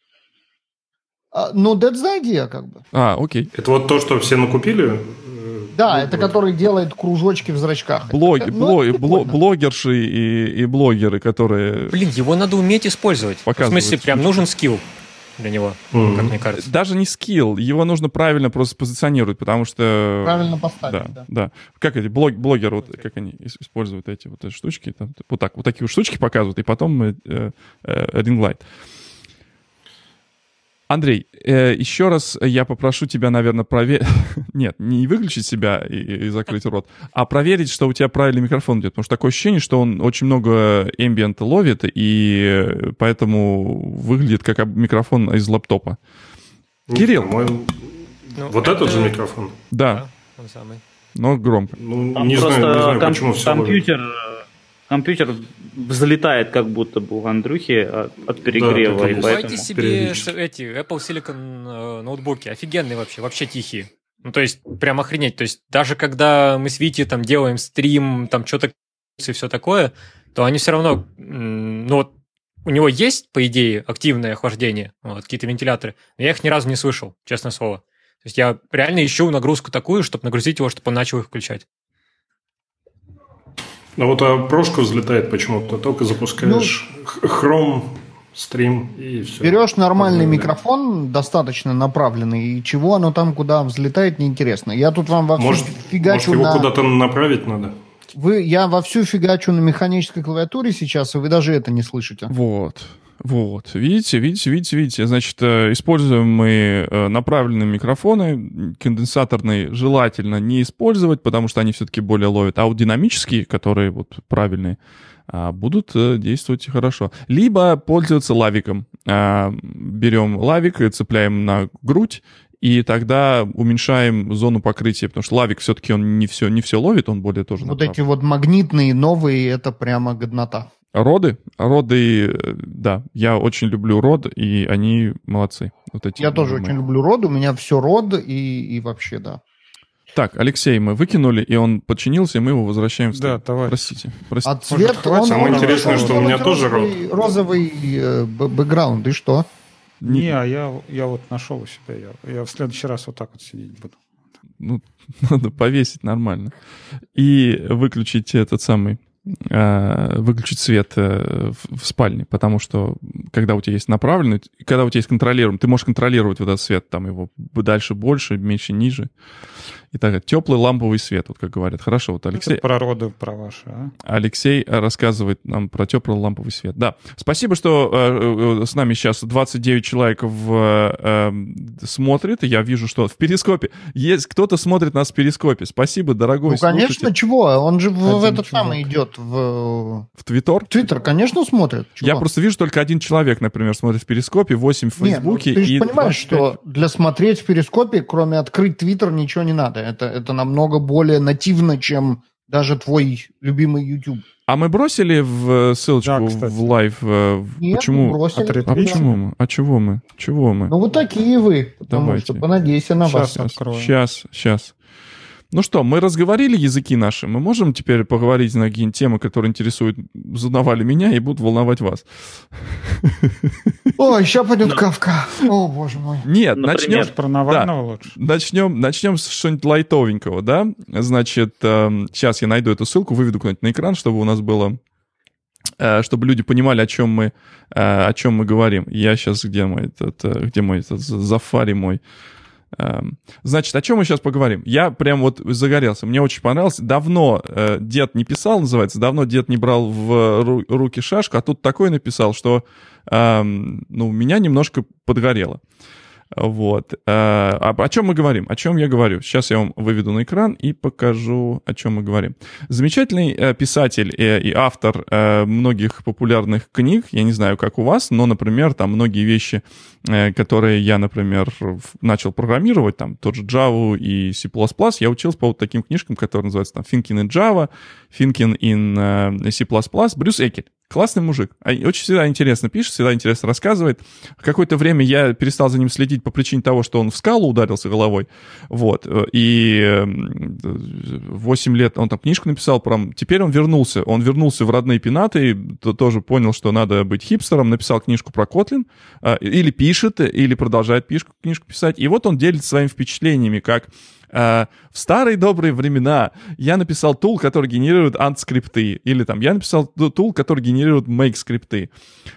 Speaker 6: А, ну, that's the idea, как бы.
Speaker 1: А, окей.
Speaker 3: Это вот то, что все накупили?
Speaker 6: Да,
Speaker 3: ну,
Speaker 6: это
Speaker 3: вот.
Speaker 6: который делает кружочки в зрачках.
Speaker 1: Блог,
Speaker 6: Это- ну,
Speaker 1: бло-
Speaker 6: это
Speaker 1: бло-
Speaker 6: прикольно.
Speaker 1: блогерши и, и блогеры, которые...
Speaker 5: Блин, его надо уметь использовать. В смысле, прям нужен скилл. Для него,
Speaker 3: Мгм.
Speaker 5: как мне кажется.
Speaker 1: Даже не скилл, его нужно правильно просто позиционировать, потому что...
Speaker 6: Правильно поставить,
Speaker 1: Да,
Speaker 6: да.
Speaker 1: да. Как эти блог, блогеры, вот, как они ис- используют эти вот эти штучки, там, вот так, вот такие вот штучки показывают, и потом э, э, э, ring light. Андрей, э, еще раз я попрошу тебя, наверное, проверить... Нет, не выключить себя и, и закрыть рот, а проверить, что у тебя правильный микрофон идет. Потому что такое ощущение, что он очень много ambient ловит, и поэтому выглядит как микрофон из лаптопа. Кирилл.
Speaker 3: По-моему,
Speaker 5: Ну,
Speaker 3: вот этот же микрофон.
Speaker 1: Да,
Speaker 5: Он самый.
Speaker 1: но громко.
Speaker 3: Ну,
Speaker 2: Там
Speaker 3: не
Speaker 2: просто
Speaker 3: знаю, не знаю,
Speaker 2: ком-
Speaker 3: почему все
Speaker 2: компьютер, э, компьютер взлетает как будто бы у Андрюхи от, от перегрева.
Speaker 3: так и
Speaker 2: поэтому...
Speaker 5: Себе эти Apple Silicon э, ноутбуки. Офигенные вообще, вообще тихие. Ну, то есть, прям охренеть. То есть, даже когда мы с Вити там делаем стрим, там что-то и все такое, то они все равно, ну вот, у него есть, по идее, активное охлаждение, вот, какие-то вентиляторы, но я их ни разу не слышал, честное слово. То есть я реально ищу нагрузку такую, чтобы нагрузить его, чтобы он начал их включать.
Speaker 3: Ну вот а прошка взлетает почему-то, только запускаешь х- хром, стрим и все.
Speaker 6: Берешь нормальный
Speaker 3: Погнали.
Speaker 6: микрофон, достаточно направленный, и чего оно там куда взлетает, неинтересно. Я тут вам вовсю
Speaker 3: Может, может
Speaker 6: фигачу
Speaker 3: его
Speaker 6: на...
Speaker 3: куда-то направить надо?
Speaker 6: Вы, я вовсю фигачу на механической клавиатуре сейчас, и вы даже это не слышите.
Speaker 1: Вот. Вот, видите, видите, видите, видите. Значит, э, используем мы э, направленные микрофоны, конденсаторные желательно не использовать, потому что они все-таки более ловят, а вот динамические, которые вот правильные, а, будут э, действовать хорошо. Либо пользоваться лавиком. А, Берем лавик и цепляем на грудь, и тогда уменьшаем зону покрытия, потому что лавик все-таки он не все, не все ловит, он более тоже
Speaker 6: Вот
Speaker 1: направлен.
Speaker 6: эти вот магнитные новые, это прямо годнота.
Speaker 1: Роды? Роды, э, да, я очень люблю род, и они молодцы. Вот эти
Speaker 6: Я тоже
Speaker 1: мои.
Speaker 6: очень люблю род, у меня все род, и, и вообще, да.
Speaker 1: Так, Алексей мы выкинули, и он подчинился, и мы его возвращаем в
Speaker 4: Да, товарищ.
Speaker 1: Простите. простите.
Speaker 6: А цвет,
Speaker 4: хватит?
Speaker 6: он,
Speaker 3: Самое
Speaker 6: он
Speaker 3: интересное, что у меня тоже
Speaker 6: розовый, розовый э, бэкграунд, и что?
Speaker 1: Не-
Speaker 4: Не, а я, я вот нашел у себя. Я, я в следующий раз вот так вот сидеть буду.
Speaker 1: Ну, надо повесить нормально. И выключить этот самый выключить свет э, в, спальне, потому что когда у тебя есть направленный, когда у тебя есть контролируемый, ты можешь контролировать вот этот свет, там его дальше больше, меньше ниже. И так далее. Теплый ламповый свет, вот как говорят. Хорошо, вот Алексей,
Speaker 4: Это про роды, про ваши, а?
Speaker 1: Алексей э, рассказывает нам про теплый ламповый свет. Да, спасибо, что э, э, с нами сейчас 29 человек в, э, э, смотрит. И Я вижу, что в перископе есть кто-то смотрит нас в перископе. Спасибо, дорогой
Speaker 6: Ну, конечно,
Speaker 1: слушатель.
Speaker 6: чего? Он же в, в этот
Speaker 4: чувак.
Speaker 6: самый идет, в
Speaker 1: В Твиттер.
Speaker 6: Твиттер, конечно, смотрит. Чего?
Speaker 1: Я просто вижу только один человек, например, смотрит в перископе, 8 в
Speaker 6: ну,
Speaker 1: Фейсбуке.
Speaker 6: ты же
Speaker 1: и
Speaker 6: понимаешь,
Speaker 1: 25
Speaker 6: что для смотреть в перископе, кроме открыть Твиттер, ничего не надо. Это, это намного более нативно, чем даже твой любимый YouTube.
Speaker 1: А мы бросили в э, ссылочку
Speaker 4: Да,
Speaker 1: в лайв? э,
Speaker 6: Нет,
Speaker 1: Почему?
Speaker 6: бросили.
Speaker 1: А почему мы? А чего мы? Чего мы?
Speaker 6: Ну, вы такие вы. Потому
Speaker 1: Давайте.
Speaker 6: что понадейся на вас.
Speaker 4: Сейчас открою.
Speaker 1: Сейчас, сейчас. Ну что, мы разговорили языки наши. Мы можем теперь поговорить на какие-нибудь темы, которые интересуют, задавали меня и будут волновать вас.
Speaker 6: Ой, сейчас пойдет кавка. О, боже мой.
Speaker 1: Нет,
Speaker 2: Например?
Speaker 1: начнем,
Speaker 4: про Навального лучше?
Speaker 1: начнем, начнем с что-нибудь лайтовенького, да? Значит, сейчас я найду эту ссылку, выведу куда-нибудь на экран, чтобы у нас было, э, чтобы люди понимали, о чем мы, э, о чем мы говорим. Я сейчас, где мой этот, э, где мой этот зафари мой? Эм, Значит, о чем мы сейчас поговорим? Я прям вот загорелся. Мне очень понравилось. Давно э, дед не писал, называется. Давно дед не брал в ру- руки шашку, а тут такой написал, что эм, ну, меня немножко подгорело. Вот. Э, а о чем мы говорим? О чем я говорю? Сейчас я вам выведу на экран и покажу, о чем мы говорим. Замечательный э, писатель э, и автор многих популярных книг. Я не знаю, как у вас, но, например, там многие вещи, которые я, например, начал программировать, там тот же Java и C++, я учился по вот таким книжкам, которые называются там Thinking in Java, Thinking in C++. Брюс Экель. Классный мужик. А, Очень всегда интересно пишет, всегда интересно рассказывает. Какое-то время я перестал за ним следить по причине того, что он в скалу ударился головой. Вот. И эм, 8 лет он там книжку написал. Про... Теперь он вернулся. Он вернулся в родные пенаты, и тоже понял, что надо быть хипстером. Написал книжку про Kotlin. э, Или пишет, или продолжает книжку писать. И вот он делится своими впечатлениями, как в старые добрые времена я написал тул, который генерирует ant-скрипты, или там я написал тул, который генерирует make-скрипты.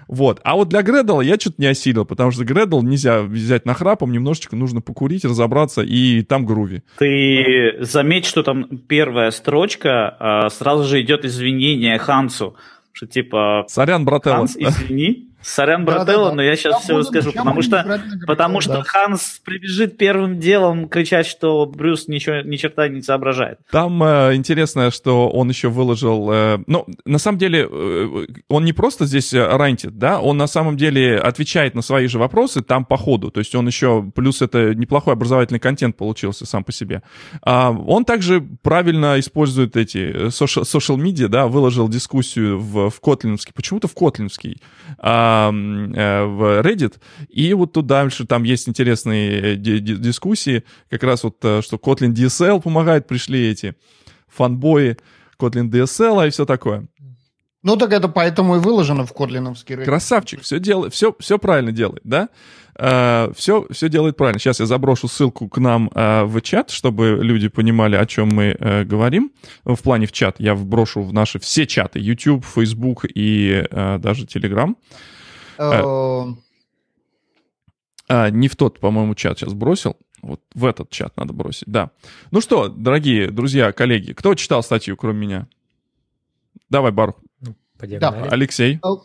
Speaker 1: Вот. А вот для Gradle я что-то не осилил, потому что Gradle нельзя взять нахрапом, немножечко нужно покурить, разобраться, и там груви.
Speaker 2: Ты заметь, что там первая строчка, а, сразу же идет извинение Хансу, что типа...
Speaker 1: Сорян, брателло.
Speaker 2: Ханс, извини. Сорян, брателло, но я сейчас все скажу, потому что, потому что Ханс прибежит первым делом кричать, что Брюс ничего, ни черта не соображает.
Speaker 1: Там э, интересно, что он еще выложил... Э, ну, на самом деле, э, он не просто здесь э, рантит, да, он на самом деле отвечает на свои же вопросы там по ходу, то есть он еще... Плюс это неплохой образовательный контент получился сам по себе. А, он также правильно использует эти social, social media, да, выложил дискуссию в, в Котлиновский, почему-то в Котлиновский, а, в Reddit, и вот тут дальше там есть интересные э, дискуссии, как раз вот, э, что Kotlin DSL помогает, пришли эти фанбои Kotlin DSL и все такое.
Speaker 6: Ну так это поэтому и выложено в Котлиновский Reddit.
Speaker 1: Красавчик, все делает, все, все правильно делает, да? Uh, все, все делает правильно. Сейчас я заброшу ссылку к нам uh, в чат, чтобы люди понимали, о чем мы uh, говорим. В плане в чат я вброшу в наши все чаты. YouTube, Facebook и даже Telegram. А, а, не в тот, по-моему, чат сейчас бросил. Вот в этот чат надо бросить, да. Ну что, дорогие друзья, коллеги, кто читал статью, кроме меня? Давай, Барух. Ну,
Speaker 5: да.
Speaker 1: Алексей. А,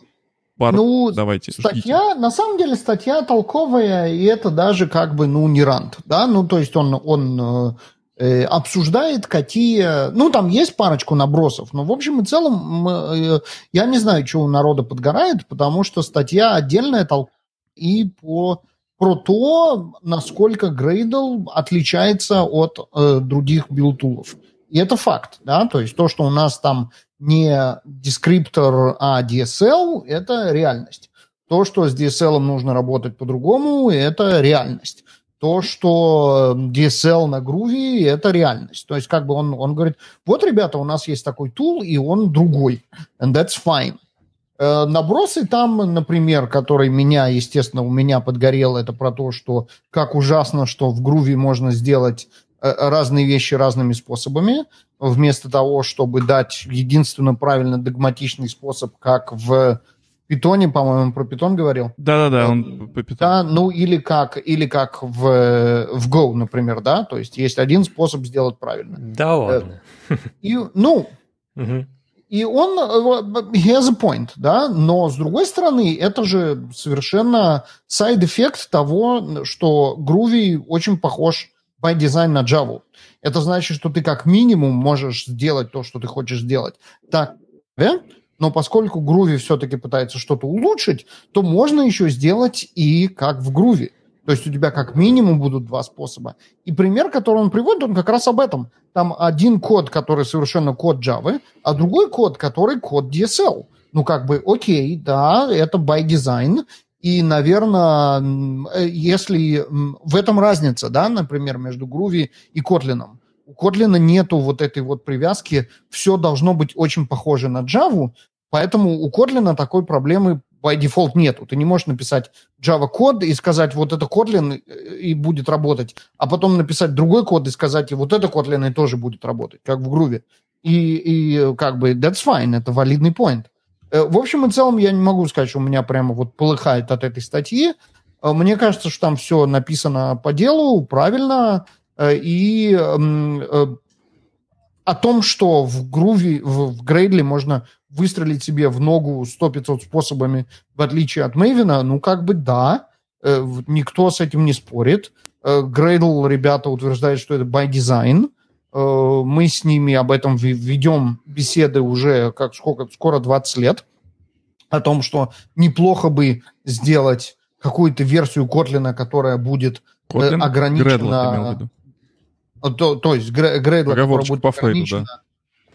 Speaker 1: Барух, ну, давайте.
Speaker 6: Статья, ждите. на самом деле, статья толковая, и это даже как бы, ну, не рант, да, ну, то есть он, он э, э обсуждает, какие... Ну, там есть парочку набросов, но в общем и целом э, я не знаю, что у народа подгорает, потому что статья отдельная толк и по про то, насколько Gradle отличается от э, других билтулов. И это факт, да, то есть то, что у нас там не дескриптор, а DSL, это реальность. То, что с DSL нужно работать по-другому, это реальность. То, что DSL на груве, это реальность. То есть как бы он, он говорит, вот, ребята, у нас есть такой тул, и он другой. And that's fine. Э, набросы там, например, который меня, естественно, у меня подгорел, это про то, что как ужасно, что в груве можно сделать э, разные вещи разными способами, вместо того, чтобы дать единственно правильно догматичный способ, как в питоне, по-моему, про питон говорил.
Speaker 1: Да-да-да, он по питону.
Speaker 6: Да, ну или как, или как в, в Go, например, да, то есть есть один способ сделать правильно.
Speaker 5: Да ладно.
Speaker 6: И, ну, угу. И он, he has a point, да, но с другой стороны, это же совершенно side effect того, что Groovy очень похож by design на Java. Это значит, что ты как минимум можешь сделать то, что ты хочешь сделать. Так, да? но поскольку Groovy все-таки пытается что-то улучшить, то можно еще сделать и как в Groovy. То есть у тебя как минимум будут два способа. И пример, который он приводит, он как раз об этом. Там один код, который совершенно код Java, а другой код, который код DSL. Ну, как бы, окей, да, это by design. И, наверное, э, если в этом разница, да, например, между Groovy и Kotlin. У Kotlin нету вот этой вот привязки, все должно быть очень похоже на Java, поэтому у Kotlin такой проблемы by default нету. Ты не можешь написать Java код и сказать, вот это Kotlin э, и будет работать, а потом написать другой код и сказать, и вот это Kotlin и тоже будет работать, как в груве. И, и как бы that's fine, это валидный point. Э, в общем и целом я не могу сказать, что у меня прямо вот полыхает от этой статьи. Э, мне кажется, что там все написано по делу, правильно, и о том, что в груве, в, Грейдли можно выстрелить себе в ногу 100-500 способами, в отличие от Мейвина, ну, как бы да, э, никто с этим не спорит. Э, Грейдл, ребята, утверждают, что это by design. Э, мы с ними об этом ведем беседы уже как сколько, скоро 20 лет. О том, что неплохо бы сделать какую-то версию Котлина, которая будет Kotlin? ограничена... То, то есть Грейдла,
Speaker 1: который будет по Фрейду, да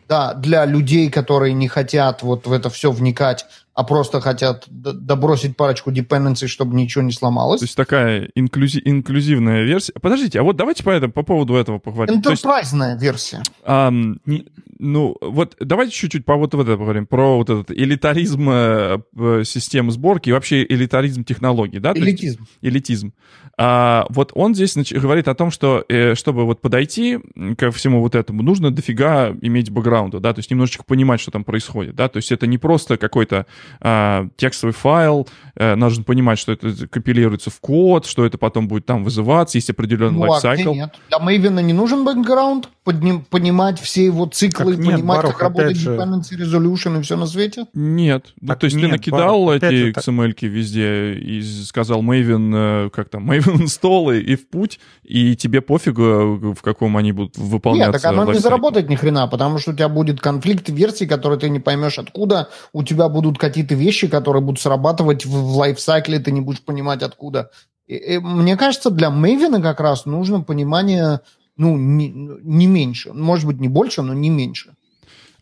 Speaker 6: да, для людей, которые не хотят вот в это все вникать, а просто хотят добросить парочку dependency, чтобы ничего не сломалось.
Speaker 1: То есть такая инклюзи- инклюзивная версия. Подождите, а вот давайте по, этому, по поводу этого поговорим.
Speaker 6: Enterprise версия.
Speaker 1: А, не, ну, вот давайте чуть-чуть по вот это поговорим, про вот этот элитаризм э, системы сборки и вообще элитаризм технологий, да?
Speaker 6: Элитизм.
Speaker 1: Есть, элитизм. А, вот он здесь говорит о том, что э, чтобы вот подойти ко всему вот этому, нужно дофига иметь бэкграунда, да, то есть немножечко понимать, что там происходит, да, то есть это не просто какой-то а, текстовый файл, а, нужно понимать, что это компилируется в код, что это потом будет там вызываться, есть определенный ну, лайфсайкл. А
Speaker 6: нет? Для Maven не нужен бэкграунд, понимать все его циклы, как нет, понимать, Барух, как работает же... dependency resolution и все на свете?
Speaker 1: Нет. Ну, то есть нет, ты накидал Барух, эти XML-ки везде и сказал Maven, э, как там, Maven install и в путь, и тебе пофигу, в каком они будут выполняться.
Speaker 6: Нет, так оно не заработает ни хрена, потому что у тебя будет конфликт версий, которые ты не поймешь откуда, у тебя будут какие-то вещи, которые будут срабатывать в, в лайфсайкле, ты не будешь понимать откуда. И, и, мне кажется, для Maven как раз нужно понимание, ну, не, не меньше, может быть, не больше, но не меньше.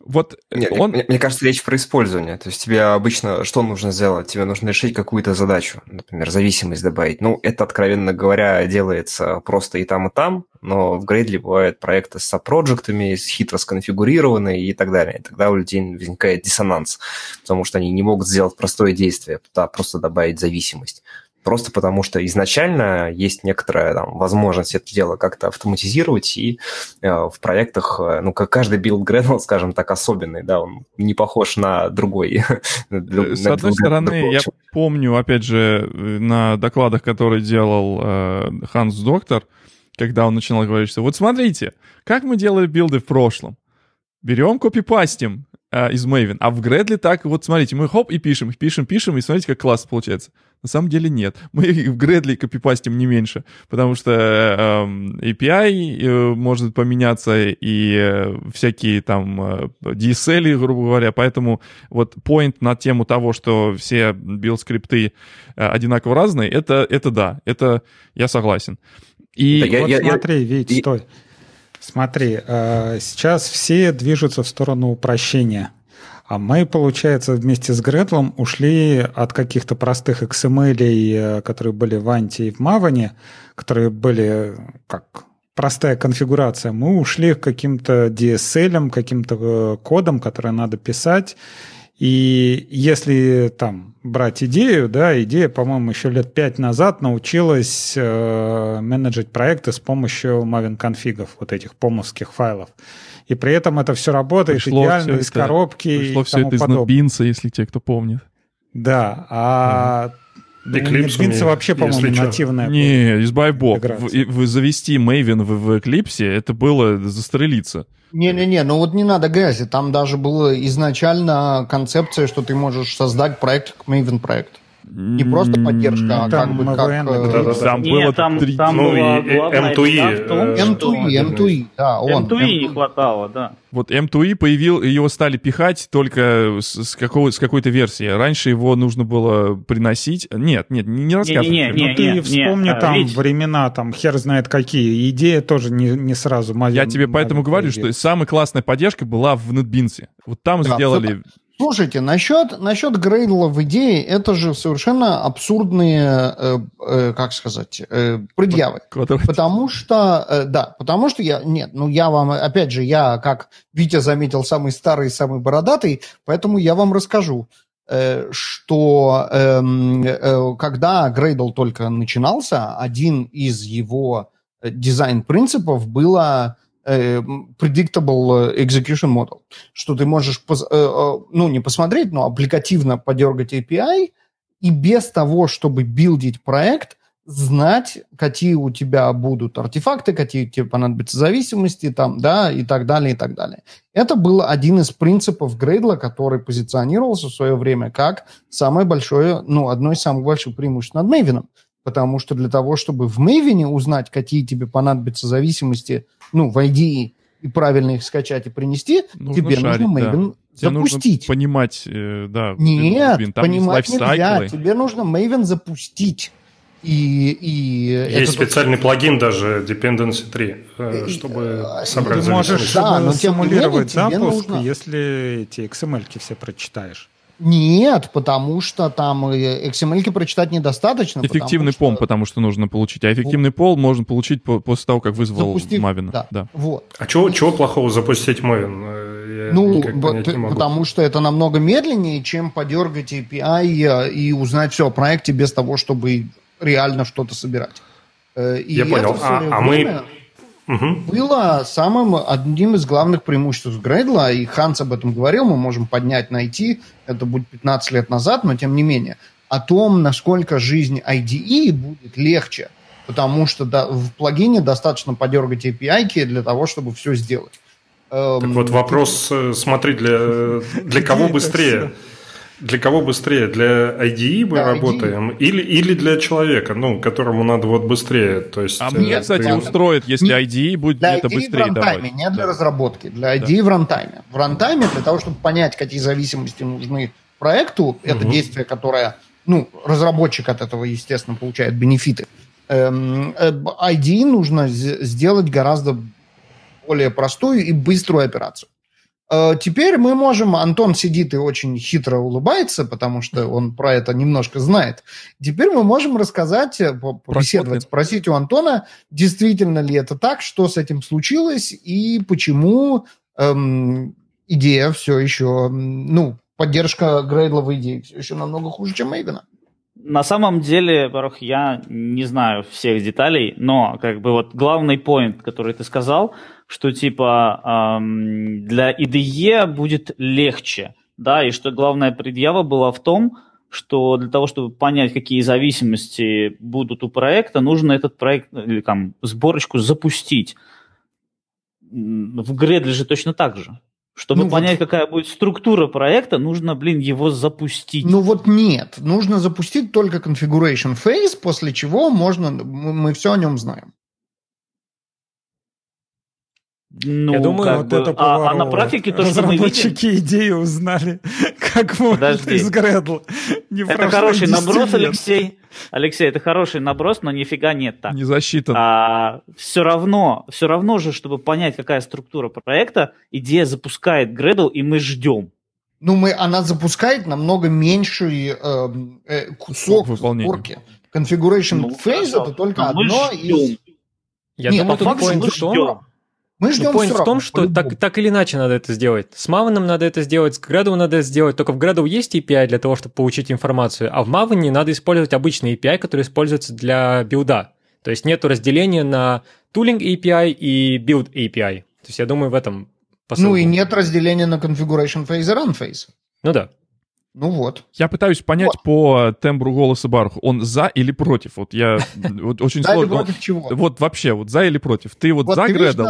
Speaker 7: Вот Нет, он... мне, мне кажется, речь про использование. То есть тебе обычно что нужно сделать? Тебе нужно решить какую-то задачу, например, зависимость добавить. Ну, это, откровенно говоря, делается просто и там, и там, но в Gradle бывают проекты с сабпроджектами, хитро сконфигурированные и так далее. И тогда у людей возникает диссонанс, потому что они не могут сделать простое действие, да, просто добавить зависимость просто потому что изначально есть некоторая там, возможность это дело как-то автоматизировать, и э, в проектах, э, ну, как каждый build Gradle, скажем так, особенный, да, он не похож на другой.
Speaker 1: С одной стороны, я помню, опять же, на докладах, которые делал э, Ханс Доктер, когда он начинал говорить, что вот смотрите, как мы делали билды в прошлом. Берем, копипастим э, из Maven, а в Gradle так, вот смотрите, мы хоп и пишем, пишем, пишем, и смотрите, как классно получается. На самом деле нет. Мы в Gradle копипастим не меньше, потому что э, API э, может поменяться и э, всякие там э, DSL, грубо говоря, поэтому вот point на тему того, что все билд-скрипты э, одинаково разные, это, это да, это я согласен.
Speaker 4: И да, вот я, смотри, я, Вить, я... стой. Смотри, э, сейчас все движутся в сторону упрощения. А мы, получается, вместе с Гретлом ушли от каких-то простых XML, э, которые были в Анте и в Маване, которые были как простая конфигурация. Мы ушли к каким-то DSL, каким-то э, кодам, которые надо писать. И если там брать идею, да, идея, по-моему, еще лет пять назад научилась э, менеджить проекты с помощью Maven конфигов, вот этих помовских файлов и при этом это все работает пришло идеально из это, коробки
Speaker 1: пришло и все тому это из Нотбинса, если те, кто помнит.
Speaker 4: Да, а Eclipse Eclipse вообще, по-моему, нативная.
Speaker 1: Не, избавь бог. Вы, вы завести Maven в, в Eclipse, это было застрелиться.
Speaker 6: Не-не-не, ну вот не надо грязи. Там даже была изначально концепция, что ты можешь создать проект как Maven проект. Не просто поддержка, а как бы как... Э,
Speaker 2: там было там, ну, была главная M2E. в том, M2E,
Speaker 6: M2E, да, он.
Speaker 2: M2E не хватало, да.
Speaker 1: Вот M2E появил, его стали пихать только с, с, какого, с какой-то версии. Раньше его нужно было приносить. Нет, нет, не рассказывай. Не,
Speaker 4: не, не, ну ты не, вспомни не, там ведь... времена, там хер знает какие. Идея тоже не, не сразу.
Speaker 1: Я тебе поэтому говорю, что самая классная поддержка была в NetBeans. Вот там да, сделали...
Speaker 6: Слушайте, насчет, насчет Грейдла в идее, это же совершенно абсурдные, э, э, как сказать, э, предъявы. Потому что, э, да, потому что я, нет, ну я вам, опять же, я, как Витя заметил, самый старый, самый бородатый, поэтому я вам расскажу, э, что э, э, когда Грейдл только начинался, один из его э, дизайн-принципов было predictable execution model, что ты можешь, э, э, ну, не посмотреть, но аппликативно подергать API и без того, чтобы билдить проект, знать, какие у тебя будут артефакты, какие тебе понадобятся зависимости, там, да, и так далее, и так далее. Это был один из принципов Грейдла, который позиционировался в свое время как самое большое, ну, одно из самых больших преимуществ над Maven. Потому что для того, чтобы в Maven узнать, какие тебе понадобятся зависимости, ну, в IDE, и правильно их скачать и принести, нужно тебе шарить, нужно Maven да. запустить.
Speaker 1: нужно понимать, э, да.
Speaker 6: Нет, Maven, понимать нельзя. Тебе нужно Maven запустить. И, и
Speaker 3: Есть специальный плагин даже Dependency 3, э, чтобы и, собрать Ты можешь
Speaker 4: да, но симулировать запуск, нужно... если эти XML все прочитаешь.
Speaker 6: Нет, потому что там XML прочитать недостаточно.
Speaker 1: Эффективный что... пом, потому что нужно получить. А эффективный пол можно получить после того, как вызвал Запустив... Мавина. Да.
Speaker 3: да. Вот. А чего, чего плохого запустить Мавин?
Speaker 6: Я ну, потому что это намного медленнее, чем подергать API и узнать все о проекте без того, чтобы реально что-то собирать.
Speaker 3: Э, и я понял. А, а мы
Speaker 6: угу. было самым одним из главных преимуществ Грейдла, и Ханс об этом говорил, мы можем поднять, найти, это будет 15 лет назад, но тем не менее, о том, насколько жизнь IDE будет легче, потому что да, в плагине достаточно подергать API для того, чтобы все сделать.
Speaker 3: Так вот вопрос, э, смотри, для, для кого быстрее? Для кого быстрее? Для IDE мы да, работаем IDE. Или, или для человека, ну, которому надо вот быстрее? То есть,
Speaker 1: а мне, кстати, ты... устроит, если IDE будет
Speaker 6: для где-то IDE быстрее в рантайме, давать. не для да. разработки. Для IDE да. в рантайме. В рантайме для того, чтобы понять, какие зависимости нужны проекту, угу. это действие, которое, ну, разработчик от этого, естественно, получает бенефиты. Эм, э, IDE нужно сделать гораздо более простую и быструю операцию. Э, теперь мы можем, Антон сидит и очень хитро улыбается, потому что он про это немножко знает. Теперь мы можем рассказать, э, побеседовать, спросить у Антона, действительно ли это так, что с этим случилось и почему эм, идея все еще, ну, поддержка Грейдловой идеи все еще намного хуже, чем Мейвена.
Speaker 2: На самом деле, во-первых, я не знаю всех деталей, но как бы вот главный поинт, который ты сказал – что типа эм, для IDE будет легче, да, и что главная предъява была в том, что для того, чтобы понять, какие зависимости будут у проекта, нужно этот проект или там сборочку запустить. В Gradle же точно так же. Чтобы ну понять, вот... какая будет структура проекта, нужно, блин, его запустить.
Speaker 6: Ну вот нет, нужно запустить только configuration phase, после чего можно, мы все о нем знаем.
Speaker 2: Ну, Я думаю, вот бы, это а, а на практике то,
Speaker 4: что мы видим... идею узнали, как можно из Гредла.
Speaker 2: это хороший наброс, Алексей. Алексей, это хороший наброс, но нифига нет так.
Speaker 1: Не засчитан.
Speaker 2: А, все равно, все равно же, чтобы понять, какая структура проекта, идея запускает Gradle, и мы ждем.
Speaker 6: Ну, мы, она запускает намного меньший э, э, кусок сборки. Configuration ну, phase это только одно из...
Speaker 5: Я Нет, думаю, тут point в том, мы ждем ну, в том, что так, так или иначе надо это сделать. С Maven надо это сделать, с Gradle надо это сделать. Только в Gradle есть API для того, чтобы получить информацию, а в Maven надо использовать обычный API, который используется для билда. То есть нет разделения на tooling API и build API. То есть я думаю, в этом
Speaker 6: посыл. Ну и нет разделения на configuration phase и run phase.
Speaker 5: Ну да.
Speaker 6: Ну вот.
Speaker 1: Я пытаюсь понять вот. по тембру голоса Баруха, он за или против? Вот я вот очень сложно. За или против чего? Вот вообще, вот за или против? Ты вот за Гредл?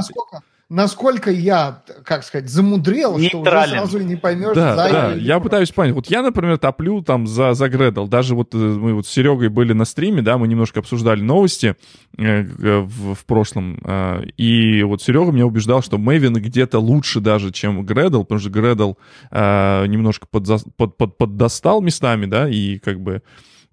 Speaker 6: Насколько я, как сказать, замудрел, что уже сразу не поймешь,
Speaker 1: да, за да. или я пытаюсь понять. Вот я, например, топлю там за, за Гредл. Даже вот э, мы вот с Серегой были на стриме, да, мы немножко обсуждали новости э, в, в прошлом. Э, и вот Серега меня убеждал, что Мэвин где-то лучше даже, чем Гредл, потому что Гредл э, немножко подза, под, под, поддостал местами, да, и как бы...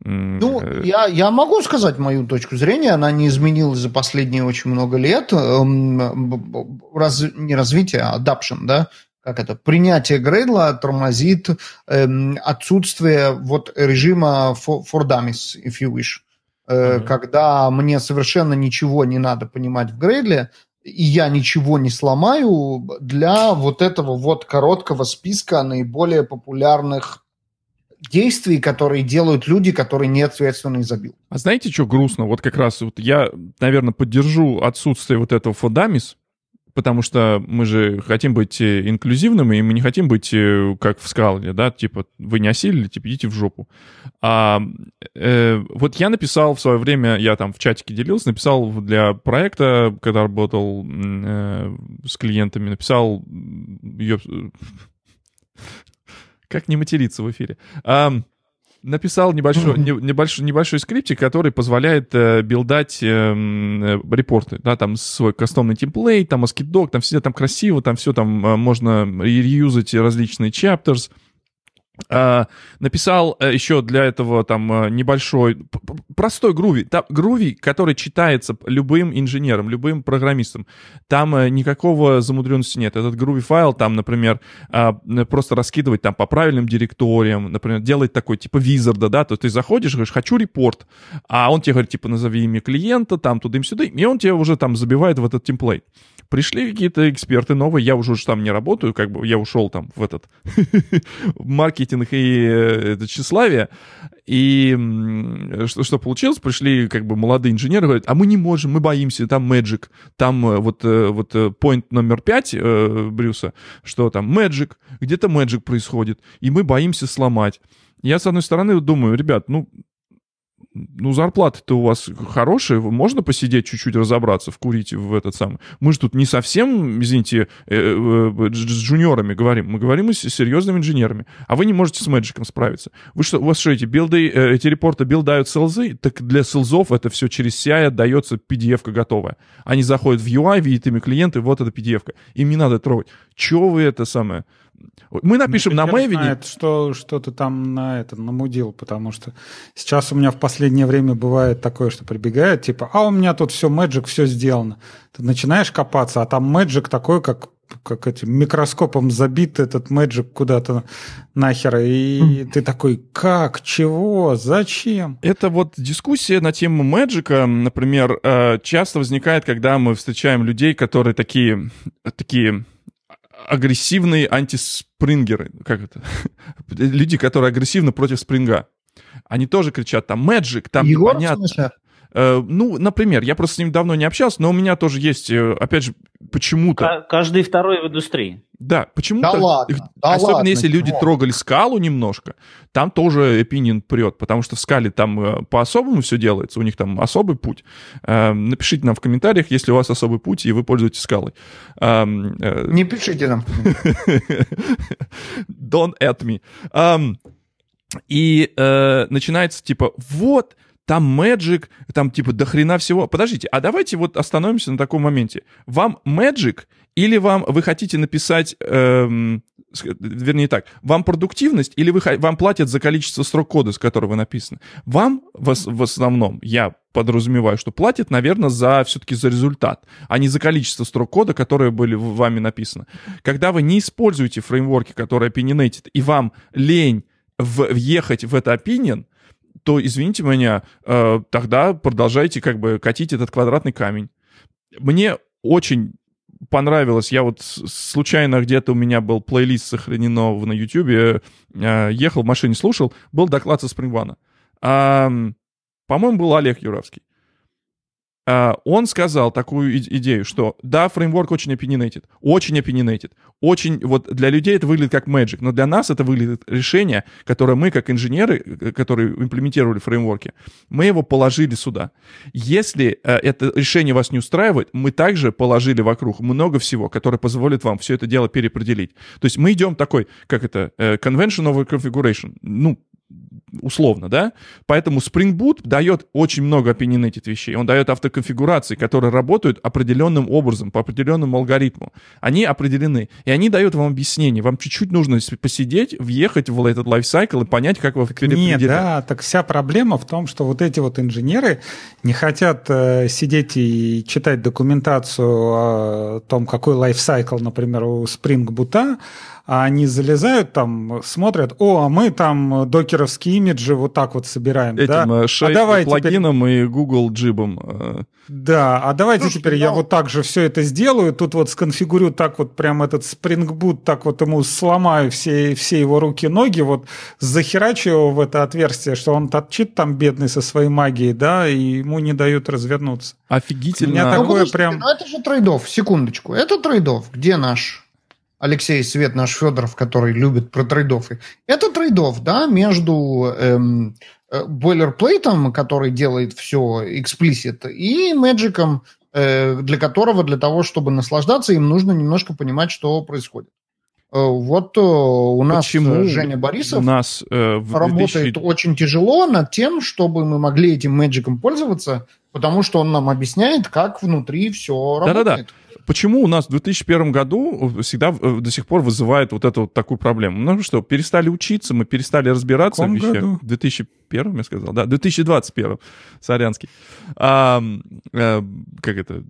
Speaker 6: Ну, э, я, я могу сказать мою точку зрения, она не изменилась за последние очень много лет. Эм, раз, не развитие, а adoption, да, как это, принятие Gradle'а тормозит эм, отсутствие вот режима for, for dummies, if you wish. Э, mm-hmm. Когда мне совершенно ничего не надо понимать в Gradle, и я ничего не сломаю для вот этого вот короткого списка наиболее популярных действий, которые делают люди, которые не ответственны за build.
Speaker 1: А знаете, что грустно? Вот как раз вот я, наверное, поддержу отсутствие вот этого фодамис, потому что мы же хотим быть э, инклюзивными, и мы не хотим быть э, как в скале, да, типа вы не осилили, типа идите в жопу. А, э, вот я написал в свое время, я там в чатике делился, написал для проекта, когда работал э, с клиентами, написал ее как не материться в эфире? Написал небольшой, небольшой, небольшой скриптик, который позволяет э, билдать э, э, репорты, да, там свой кастомный темплейт, там ASCII-doc, там все там красиво, там все там э, можно реюзать различные chapters, Uh, написал uh, еще для этого там uh, небольшой, простой груви, там, груви, который читается любым инженером, любым программистом. Там никакого замудренности нет. Этот груви файл там, например, просто раскидывать там по правильным директориям, например, делать такой типа визарда, да, то ты заходишь, говоришь, хочу репорт, а он тебе говорит, типа, назови имя клиента, там туда-сюда, и он тебе уже там забивает в этот темплейт. Пришли какие-то эксперты новые, я уже, уже там не работаю, как бы я ушел там в этот маркетинг и э, это тщеславие. И что, что получилось? Пришли как бы молодые инженеры, говорят, а мы не можем, мы боимся, там Magic, там э, вот, э, вот point номер пять э, Брюса, что там Magic, где-то Magic происходит, и мы боимся сломать. Я, с одной стороны, думаю, ребят, ну, ну, зарплаты-то у вас хорошие, можно посидеть чуть-чуть разобраться, вкурить в этот самый. Мы же тут не совсем, извините, э, э, с джуниорами говорим, мы говорим с серьезными инженерами, а вы не можете с мэджиком справиться. Вы что, у вас что, эти билды, э, эти репорты билдают селзы? Так для селзов это все через CI отдается PDF-ка готовая. Они заходят в UI, видят ими клиенты, вот эта PDF-ка. Им не надо трогать. Чего вы это самое? Мы напишем на Мэвине.
Speaker 4: Знает, что, что ты там на это намудил, потому что сейчас у меня в последнее время бывает такое, что прибегает, типа, а у меня тут все Magic, все сделано. Ты начинаешь копаться, а там Magic такой, как как этим микроскопом забит этот Magic куда-то нахер, и ты такой, как, чего, зачем?
Speaker 1: Это вот дискуссия на тему Magic, например, э, часто возникает, когда мы встречаем людей, которые такие, такие агрессивные антиспрингеры. Как это? Люди, которые агрессивны против спринга. Они тоже кричат там Magic, там Егор, непонятно. Э, ну, например, я просто с ним давно не общался, но у меня тоже есть, э, опять же, почему-то...
Speaker 2: Каждый второй в индустрии.
Speaker 1: Да, почему-то... Да ладно, да Особенно ладно, если люди трогали скалу немножко, там тоже opinion прет, потому что в скале там э, по-особому все делается, у них там особый путь. Напишите нам в комментариях, если у вас особый путь, и вы пользуетесь скалой.
Speaker 6: Не пишите нам.
Speaker 1: Don't at me. И э, начинается типа, вот, там Magic, там типа до хрена всего. Подождите, а давайте вот остановимся на таком моменте. Вам Magic или вам вы хотите написать, эм, вернее так, вам продуктивность или вы, вам платят за количество строк кода, с которого написано? Вам в, в основном, я подразумеваю, что платят, наверное, за все-таки за результат, а не за количество строк кода, которые были вами написаны. Когда вы не используете фреймворки, которые opinionated, и вам лень въехать в это opinion, то, извините меня, э, тогда продолжайте как бы катить этот квадратный камень. Мне очень понравилось. Я вот случайно где-то у меня был плейлист сохранено на YouTube, э, ехал в машине, слушал, был доклад со Спрингвана. По-моему, был Олег Юравский. Uh, он сказал такую идею, что да, фреймворк очень opinionated, очень opinionated, очень, вот для людей это выглядит как magic, но для нас это выглядит решение, которое мы, как инженеры, э, которые имплементировали фреймворки, мы его положили сюда. Если uh, это решение вас не устраивает, мы также положили вокруг много всего, которое позволит вам все это дело переопределить. То есть мы идем такой, как это, uh, convention over configuration, ну, условно, да? Поэтому Spring Boot дает очень много opinionated вещей. Он дает автоконфигурации, которые работают определенным образом, по определенному алгоритму. Они определены. И они дают вам объяснение. Вам чуть-чуть нужно посидеть, въехать в этот лайфсайкл и понять, как вы
Speaker 4: Нет, да, так вся проблема в том, что вот эти вот инженеры не хотят э, сидеть и читать документацию о том, какой лайфсайкл, например, у Spring Boot, а они залезают там, смотрят, о, а мы там докеровские имиджи вот так вот собираем.
Speaker 1: Этим
Speaker 4: да?
Speaker 1: шей, а давайте плагином теперь... и Google джибом. Э.
Speaker 4: Да, а давайте Слушай, теперь да. я вот так же все это сделаю, тут вот сконфигурю так вот прям этот Spring Boot, так вот ему сломаю все, все его руки-ноги, вот захерачу его в это отверстие, что он торчит там бедный со своей магией, да, и ему не дают развернуться.
Speaker 1: Офигительно. У
Speaker 6: меня такое ну, прям... Ну это же трейдов, секундочку, это трейдов, где наш Алексей Свет, наш Федоров, который любит про трейдофы. Это трейдов, да, между эм, э, бойлерплейтом, который делает все explicit, и мэджиком, э, для которого, для того, чтобы наслаждаться, им нужно немножко понимать, что происходит. Э, вот э, у нас Почему Женя Борисов у нас, э, в 2000... работает очень тяжело над тем, чтобы мы могли этим мэджиком пользоваться, потому что он нам объясняет, как внутри все работает. Да-да-да
Speaker 1: почему у нас в 2001 году всегда э, до сих пор вызывает вот эту вот такую проблему? Ну что, перестали учиться, мы перестали разбираться в, в вещах. Году? В 2001, я сказал, да, 2021, Сорянский. А, а, как это?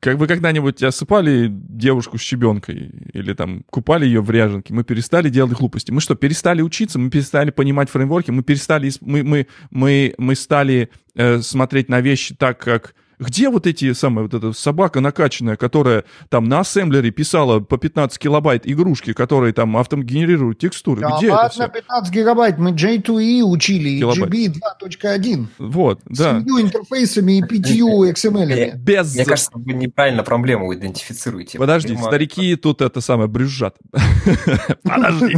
Speaker 1: Как вы когда-нибудь осыпали девушку с щебенкой или там купали ее в ряженке, мы перестали делать глупости. Мы что, перестали учиться, мы перестали понимать фреймворки, мы перестали, мы, мы, мы, мы стали э, смотреть на вещи так, как Где вот эти самые, вот эта собака накачанная, которая там на ассемблере писала по 15 килобайт игрушки, которые там автогенерируют текстуры?
Speaker 6: Да
Speaker 1: Где
Speaker 6: ладно,
Speaker 1: это все?
Speaker 6: 15 гигабайт, мы J2E учили,
Speaker 1: Килобайт.
Speaker 6: GB 2.1.
Speaker 1: Вот,
Speaker 6: С
Speaker 1: да.
Speaker 6: семью интерфейсами и пятью XML.
Speaker 1: Без...
Speaker 7: Мне кажется, вы неправильно проблему идентифицируете.
Speaker 1: Подожди, старики тут это самое брюзжат. Подожди.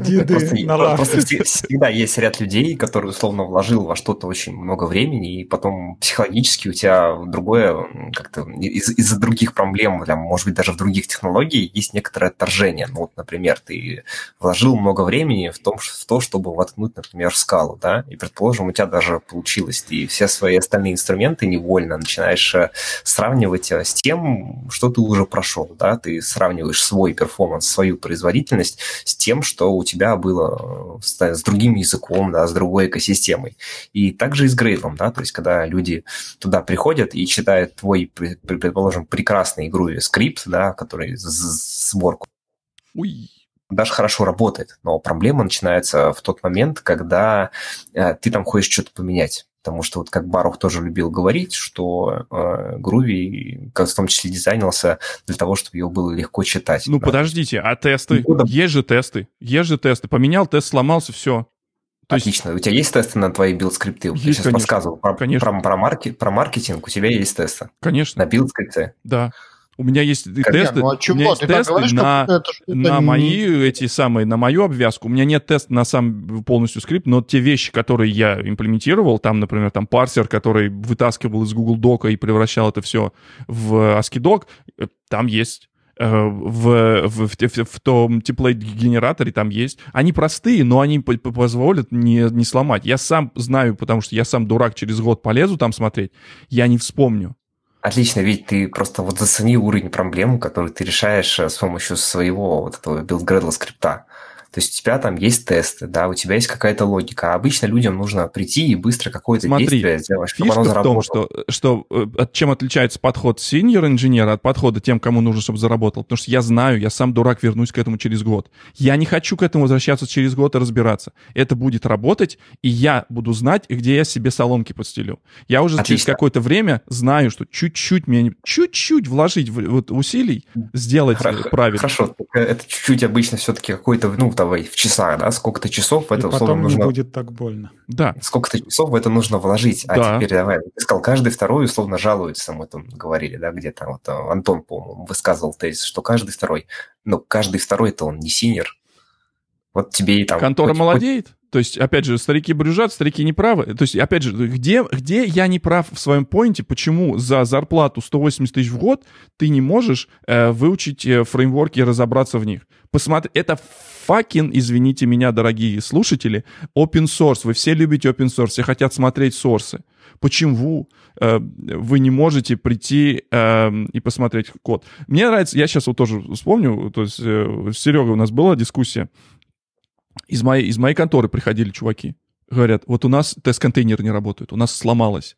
Speaker 4: Деды
Speaker 7: Просто, всегда есть ряд людей, которые условно вложил во что-то очень много времени, и потом психологически у тебя другое, м, как-то из- из-за других проблем, там, может быть, даже в других технологиях есть некоторое отторжение. Ну, вот, например, ты вложил много времени в, том, в то, чтобы воткнуть, например, скалу, да, и, предположим, у тебя даже получилось, ты все свои остальные инструменты невольно начинаешь э, сравнивать э, с тем, что ты уже прошел, да, ты сравниваешь свой перформанс, свою производительность с тем, что у тебя было э, с, с другим языком, да, с другой экосистемой. И также и с Gradle, да, то есть когда люди туда приходят и читают твой, предположим, прекрасный игру скрипт, да, который сборку
Speaker 1: Уй.
Speaker 7: даже хорошо работает, но проблема начинается в тот момент, когда э, ты там хочешь что-то поменять. Потому что, вот как Барух тоже любил говорить, что э, как в том числе, дизайнился для того, чтобы его было легко читать.
Speaker 1: Ну,
Speaker 7: Да.
Speaker 1: подождите, а тесты?
Speaker 7: Ну, да.
Speaker 1: Есть же тесты. Есть же тесты. Поменял, тест сломался, все. То есть,
Speaker 7: Отлично. У тебя есть тесты на твои build-скрипты?
Speaker 1: Есть,
Speaker 7: Ты сейчас
Speaker 1: конечно.
Speaker 7: подсказывал про,
Speaker 1: Конечно.
Speaker 7: про, про марки- про маркетинг, у тебя есть тесты
Speaker 1: конечно,
Speaker 7: на build-скрипты.
Speaker 1: да. У меня есть
Speaker 7: Как-
Speaker 1: тесты,
Speaker 6: ну а
Speaker 1: у
Speaker 6: чего?
Speaker 1: меня есть
Speaker 6: Ты так
Speaker 1: тесты
Speaker 6: говоришь,
Speaker 1: на,
Speaker 6: как это
Speaker 1: на
Speaker 6: не-
Speaker 1: мои эти самые, на мою обвязку. У меня нет теста на сам полностью скрипт, но те вещи, которые я имплементировал, там, например, там парсер, который вытаскивал из Google Doc'а и превращал это все в AsciiDoc, э, там есть. Э, В, в, в, в- том template-генераторе там есть. Они простые, но они по- по- позволят не, не сломать. Я сам знаю, потому что я сам дурак, через год полезу там смотреть, я не вспомню.
Speaker 7: Отлично, ведь ты просто вот зацени уровень проблем, который ты решаешь э, с помощью своего вот этого build скрипта. То есть у тебя там есть тесты, да, у тебя есть какая-то логика. А обычно людям нужно прийти и быстро какое-то
Speaker 1: Смотри,
Speaker 7: действие сделать, чтобы
Speaker 1: Фишка
Speaker 7: оно
Speaker 1: в том,
Speaker 7: заработало.
Speaker 1: что, что э, чем отличается подход синьор инженера от подхода тем, кому нужно, чтобы заработал. Потому что я знаю, я сам дурак вернусь к этому через год. Я не хочу к этому возвращаться через год и разбираться. Это будет работать, и я буду знать, где я себе соломки подстелю. Я уже через
Speaker 7: Отлично.
Speaker 1: какое-то время знаю, что чуть-чуть мне, не- чуть-чуть вложить в, вот усилий, сделать э,
Speaker 7: Хра-
Speaker 1: правильно.
Speaker 7: Хорошо, это чуть-чуть обычно все-таки какой-то, ну, давай, в часах, да, сколько-то часов в
Speaker 4: И
Speaker 7: это условно
Speaker 4: потом не
Speaker 7: нужно...
Speaker 4: будет так больно.
Speaker 1: Да.
Speaker 7: Сколько-то часов в это нужно вложить. А
Speaker 1: Да.
Speaker 7: теперь давай, ты сказал, каждый второй условно жалуется, мы там говорили, да, где-то вот э, Антон, по-моему, высказывал тезис, что каждый второй, но каждый второй-то он не синер. Вот тебе и там...
Speaker 1: Контора
Speaker 7: хоть-
Speaker 1: молодеет. То есть, опять же, старики брюжат, старики не правы. То есть, опять же, где, где я не прав в своем поинте, почему за зарплату 180 тысяч в год ты не можешь э, выучить э, фреймворки и разобраться в них? Посмотри, это факин, извините меня, дорогие слушатели, open source. Вы все любите open source, все хотят смотреть сорсы. Почему э, вы не можете прийти э, и посмотреть код? Мне нравится, я сейчас вот тоже вспомню, то есть э, с Серегой у нас была дискуссия, из моей, из моей конторы приходили чуваки. Говорят, вот у нас тест-контейнер не работает, у нас сломалось.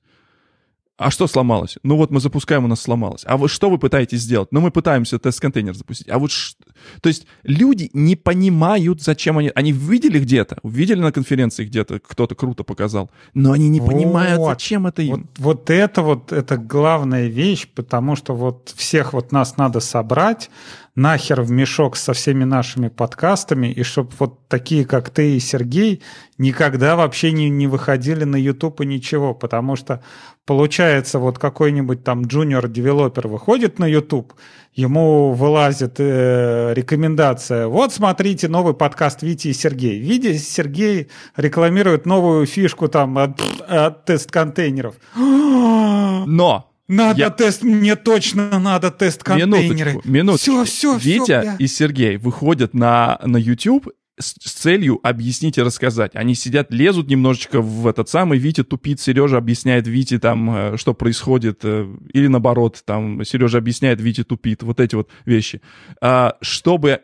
Speaker 1: А что сломалось? Ну вот мы запускаем, у нас сломалось. А вы что вы пытаетесь сделать? Ну мы пытаемся тест-контейнер запустить. А вот ш- То есть люди не понимают, зачем они... Они видели где-то, видели на конференции где-то, кто-то круто показал, но они не понимают,
Speaker 4: Вот.
Speaker 1: зачем это
Speaker 4: Вот,
Speaker 1: им.
Speaker 4: вот это вот, это главная вещь, потому что вот всех вот нас надо собрать нахер в мешок со всеми нашими подкастами, и чтобы вот такие, как ты и Сергей, никогда вообще не, не выходили на YouTube и ничего, потому что получается вот какой-нибудь там джуниор-девелопер выходит на YouTube, ему вылазит э, рекомендация, вот смотрите новый подкаст Вити и Сергей. Витя и Сергей рекламируют новую фишку там от, от тест-контейнеров.
Speaker 1: Но
Speaker 4: Надо
Speaker 1: Я-
Speaker 4: тест, мне точно надо тест-контейнеры.
Speaker 1: Минуточку, минуточку.
Speaker 4: Все, все,
Speaker 1: Витя и Сергей выходят на, на YouTube с, с целью объяснить и рассказать. Они сидят, лезут немножечко в этот самый, Витя тупит, Сережа объясняет Вите там, э, что происходит, э, или наоборот, там, Сережа объясняет, Витя тупит, вот эти вот вещи. А, чтобы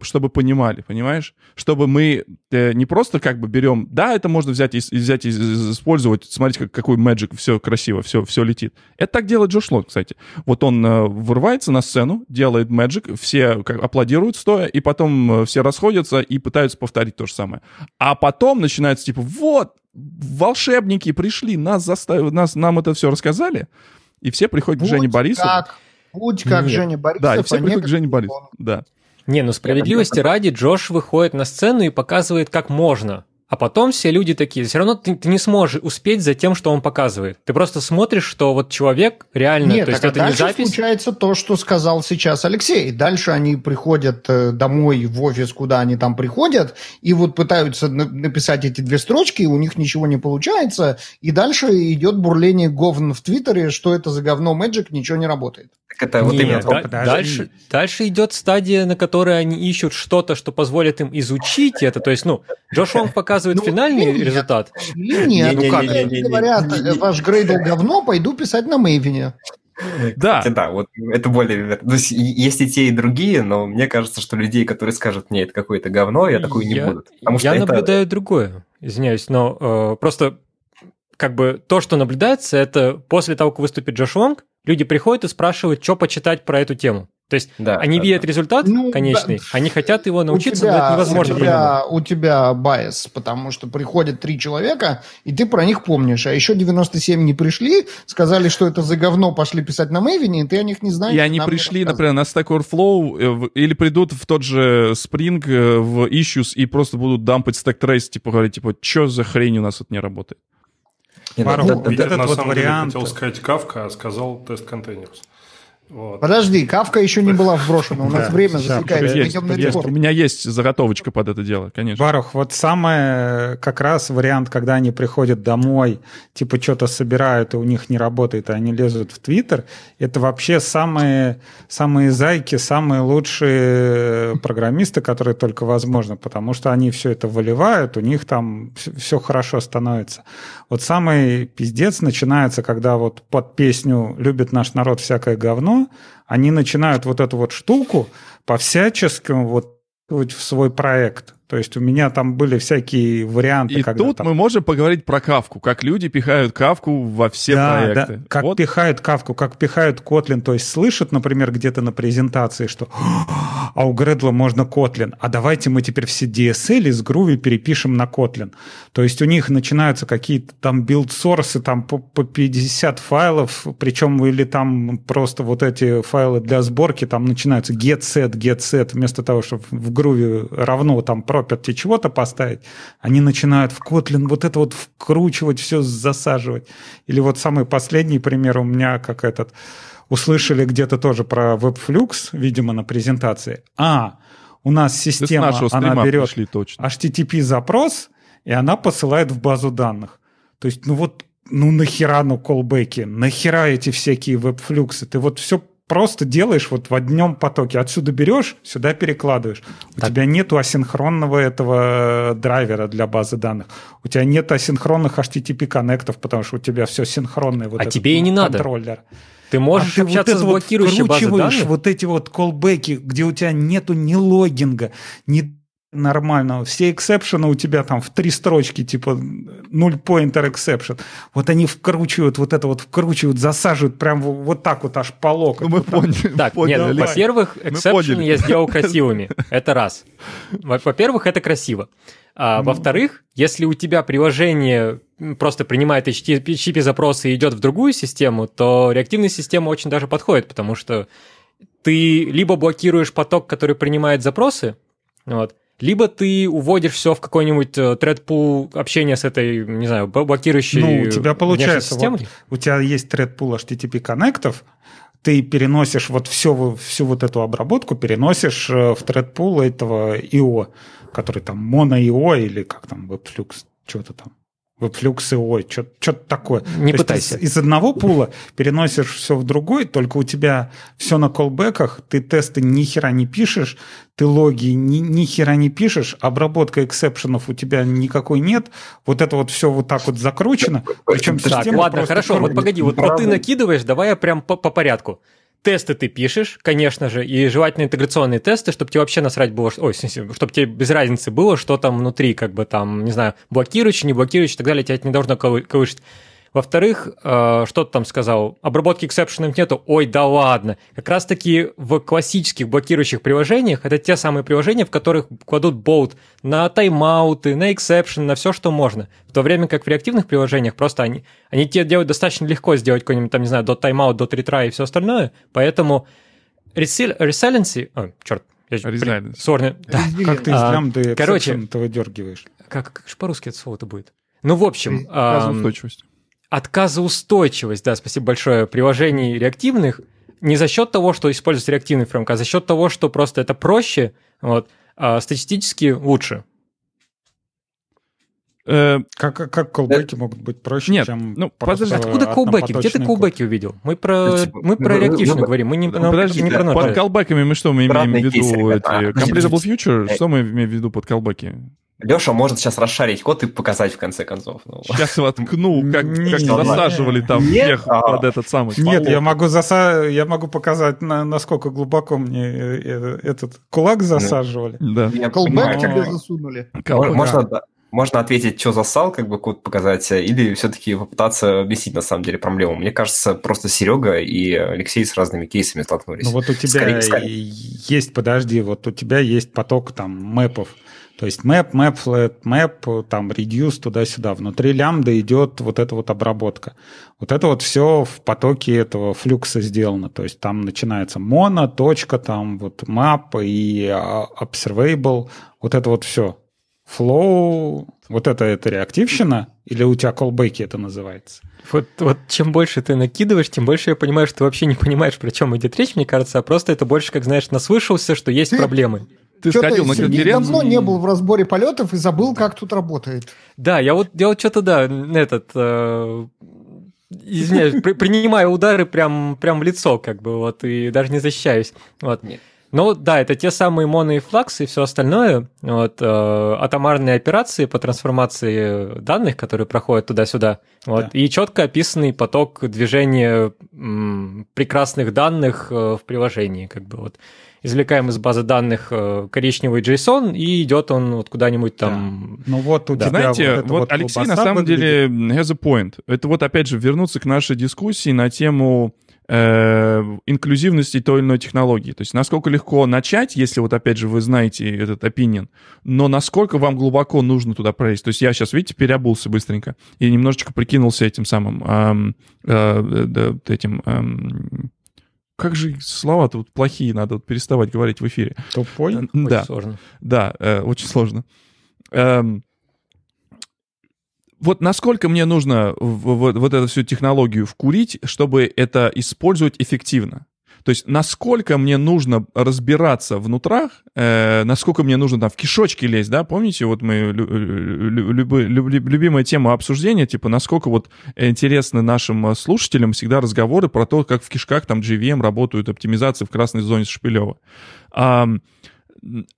Speaker 1: чтобы понимали, понимаешь? Чтобы мы э, не просто как бы берем, да, это можно взять и, взять и использовать, смотрите, как, какой Magic, все красиво, все, все летит. Это так делает Джош Лонг, кстати. Вот он э, вырывается на сцену, делает Magic, все как, аплодируют стоя, и потом э, все расходятся и пытаются повторить то же самое. А потом начинается типа, вот, волшебники пришли, нас заставили, нас, нам это все рассказали, и все приходят Будь к Жене Борисову.
Speaker 6: Как, будь как Нет. Женя Борисов.
Speaker 1: Да, и все а приходят к Жене Борисову, да.
Speaker 5: Не, ну справедливости ради, Джош выходит на сцену и показывает, как можно. А потом все люди такие, все равно ты, ты не сможешь успеть за тем, что он показывает. Ты просто смотришь, что вот человек реально,
Speaker 6: Нет,
Speaker 5: то есть
Speaker 6: а
Speaker 5: это
Speaker 6: дальше
Speaker 5: не запись.
Speaker 6: случается то, что сказал сейчас Алексей. Дальше они приходят э, домой в офис, куда они там приходят, и вот пытаются написать эти две строчки, и у них ничего не получается, и дальше идет бурление говн в Твиттере, что это за говно Magic, ничего не работает.
Speaker 5: Так это вот Нет, именно да, дальше, дальше идет стадия, на которой они ищут что-то, что позволит им изучить это. То есть, ну, Джош Вонг показывает ну, финальный нет, результат.
Speaker 6: Или нет, ну как? Говорят, ваш грейдл говно, пойду писать на Мейвине.
Speaker 7: Да. Да, вот это более... То есть есть и те, и другие, но мне кажется, что людей, которые скажут, мне это какое-то говно, я такое не буду.
Speaker 5: Потому я наблюдаю другое, извиняюсь, но э, просто как бы то, что наблюдается, это после того, как выступит Джош Лонг, люди приходят и спрашивают, что почитать про эту тему. То есть да, они да, видят да. результат ну, конечный, да. они хотят его научиться, тебя, но это невозможно.
Speaker 6: У тебя, у тебя bias, потому что приходят три человека, и ты про них помнишь, а еще 97 не пришли, сказали, что это за говно, пошли писать на Maven'е, и ты о них не знаешь.
Speaker 1: И они пришли, например, на Stack Overflow, э, или придут в тот же Spring, э, в issues, и просто будут дампать stack trace, типа говорить, типа, что за хрень у нас тут не работает.
Speaker 3: Пару, ну, этот на вот самом вариант... деле хотел сказать Кавка, а сказал тест контейнерс.
Speaker 6: Вот. Подожди, кавка еще не была вброшена, у нас время засекается.
Speaker 1: У меня есть заготовочка под это дело, конечно.
Speaker 4: Барух, вот самое как раз вариант, когда они приходят домой, типа что-то собирают, и у них не работает, и они лезут в Твиттер, это вообще самые, самые зайки, самые лучшие программисты, которые только возможно, потому что они все это выливают, у них там все хорошо становится. Вот самый пиздец начинается, когда вот под песню «Любит наш народ всякое говно», они начинают вот эту вот штуку по всяческому вот в свой проект. То есть у меня там были всякие варианты.
Speaker 1: И
Speaker 4: когда
Speaker 1: тут
Speaker 4: там...
Speaker 1: мы можем поговорить про кавку, как люди пихают кавку во все да, проекты.
Speaker 4: Да, как вот. пихают кавку, как пихают Kotlin. То есть слышат, например, где-то на презентации, что а у Гредла можно Kotlin, а давайте мы теперь все DSL из Groovy перепишем на Kotlin. То есть у них начинаются какие-то там билд-сорсы там по, по 50 файлов, причем или там просто вот эти файлы для сборки, там начинаются get set, get set, вместо того, чтобы в Groovy равно там property чего-то поставить, они начинают в Kotlin вот это вот вкручивать, все засаживать. Или вот самый последний пример у меня, как этот, услышали где-то тоже про WebFlux, видимо, на презентации. А, у нас система, она берет HTTP-запрос, и она посылает в базу данных. То есть, ну вот, ну нахера, ну колбеки, нахера эти всякие веб-флюксы? Ты вот все просто делаешь вот в одном потоке. Отсюда берешь, сюда перекладываешь. У так. тебя нету асинхронного этого драйвера для базы данных. У тебя нет асинхронных HTTP коннектов, потому что у тебя все синхронное. Вот
Speaker 5: а тебе и не
Speaker 4: контроллер.
Speaker 5: надо. Ты можешь а общаться
Speaker 4: вот
Speaker 5: с блокирующей вот базой данных?
Speaker 4: вот эти вот колбеки, где у тебя нету ни логинга, ни нормального. Все эксепшены у тебя там в три строчки, типа null pointer exception. Вот они вкручивают, вот это вот вкручивают, засаживают прям вот так вот аж по локоть. Ну,
Speaker 1: мы поняли.
Speaker 5: Так, поняли. нет, во-первых, эксепшены я сделал красивыми. Это раз. Во-первых, это красиво. А, ну. Во-вторых, если у тебя приложение просто принимает HTTP-запросы и идет в другую систему, то реактивная система очень даже подходит, потому что ты либо блокируешь поток, который принимает запросы, вот, либо ты уводишь все в какой-нибудь э, thread общения с этой, не знаю, блокирующей
Speaker 4: Ну, у тебя получается, вот, у тебя есть thread HTTP коннектов, ты переносишь вот все, всю вот эту обработку, переносишь э, в thread этого IO, который там mono.io или как там, WebFlux, что-то там. Вебфлюксы, ой, что-то такое.
Speaker 5: Не То пытайся.
Speaker 4: Есть, из одного пула переносишь все в другой, только у тебя все на колбеках, ты тесты ни хера не пишешь, ты логи ни, ни хера не пишешь, обработка эксепшенов у тебя никакой нет, вот это вот все вот так вот закручено,
Speaker 5: причем так, ладно, хорошо, вот погоди, вот, вот ты накидываешь, давай я прям по, по порядку. Тесты ты пишешь, конечно же, и желательно интеграционные тесты, чтобы тебе вообще насрать было, ой, чтобы тебе без разницы было, что там внутри, как бы там, не знаю, блокирующий, не блокирующий и так далее, тебя это не должно колышать. Во-вторых, э, что ты там сказал? Обработки эксепшенов нету? Ой, да ладно. Как раз-таки в классических блокирующих приложениях это те самые приложения, в которых кладут болт на тайм-ауты, на exception, на все, что можно. В то время как в реактивных приложениях просто они, они тебе делают достаточно легко сделать какой-нибудь там, не знаю, dot timeout, dot retry и все остальное. Поэтому resiliency... О, черт,
Speaker 1: Resilience.
Speaker 4: Да. Как ты из лямбды
Speaker 5: Короче,
Speaker 4: выдергиваешь?
Speaker 5: Как, как же по-русски это слово-то будет? Ну, в общем...
Speaker 1: Отказоустойчивость
Speaker 5: отказоустойчивость, да, спасибо большое, приложений реактивных не за счет того, что используется реактивный фреймворк, а за счет того, что просто это проще, вот, а статистически лучше.
Speaker 4: Э, как, как колбеки да. могут быть проще,
Speaker 1: Нет,
Speaker 4: чем
Speaker 1: ну, подожди,
Speaker 5: откуда колбеки? Где ты колбеки увидел? Мы про, типа, мы про реактивную говорим, мы не,
Speaker 1: ну, подожди, не про Под колбеками мы что, мы имеем в виду? Эти, completable future? Что мы имеем в виду под колбеки?
Speaker 7: Леша может сейчас расшарить код и показать в конце концов.
Speaker 1: Ну. Сейчас воткну, как, как засаживали там Нет, всех а, под этот самый.
Speaker 4: Нет, я могу, заса... я могу показать, на, насколько глубоко мне э, э, этот кулак засаживали.
Speaker 1: Да.
Speaker 6: Колбэк тебе засунули.
Speaker 7: Можно, да. Можно ответить, что засал, как бы код показать, или все-таки попытаться объяснить на самом деле проблему. Мне кажется, просто Серега и Алексей с разными кейсами столкнулись.
Speaker 4: Ну вот у тебя скорее, скорее. есть, подожди, вот у тебя есть поток там мэпов, то есть map, map, flat, map, там reduce туда-сюда. Внутри лямбда идет вот эта вот обработка. Вот это вот все в потоке этого флюкса сделано. То есть там начинается моно, точка, там вот map и а, observable. Вот это вот все. Flow, вот это, это реактивщина? Или у тебя колбеки это называется?
Speaker 5: Вот, вот чем больше ты накидываешь, тем больше я понимаю, что ты вообще не понимаешь, про чем идет речь, мне кажется, а просто это больше, как знаешь, наслышался, что есть ты, проблемы.
Speaker 6: Ты сходил на конференцию? давно не был в разборе полетов и забыл, как тут работает.
Speaker 5: Да, я вот, я вот что-то, да, этот... Э, извиняюсь, при, принимаю удары прям, прям в лицо, как бы, вот, и даже не защищаюсь. Вот. Нет. Ну да, это те самые моно и флаксы и все остальное, вот, э, атомарные операции по трансформации данных, которые проходят туда-сюда, вот, да. и четко описанный поток движения м, прекрасных данных э, в приложении, как бы вот извлекаем из базы данных э, коричневый JSON, и идет он вот куда-нибудь там.
Speaker 4: Да. Ну вот у
Speaker 1: да.
Speaker 4: тебя
Speaker 1: Знаете, вот, вот Алексей на самом выглядит. деле has a point. Это вот опять же вернуться к нашей дискуссии на тему э, инклюзивности той или иной технологии. То есть насколько легко начать, если вот опять же вы знаете этот opinion, но насколько вам глубоко нужно туда пролезть. То есть я сейчас, видите, переобулся быстренько и немножечко прикинулся этим самым э, э, этим эм, как же слова-то вот плохие, надо вот переставать говорить в эфире.
Speaker 4: Тупой?
Speaker 1: Э, да. Очень сложно. Да, э, очень сложно. Эм, вот насколько мне нужно вот, вот эту всю технологию вкурить, чтобы это использовать эффективно? То есть насколько мне нужно разбираться внутрах, э, насколько мне нужно там в кишочки лезть, да, помните, вот мы люб, люб, любимая тема обсуждения, типа насколько вот интересны нашим слушателям всегда разговоры про то, как в кишках там GVM работают оптимизации в красной зоне Шпилева. А,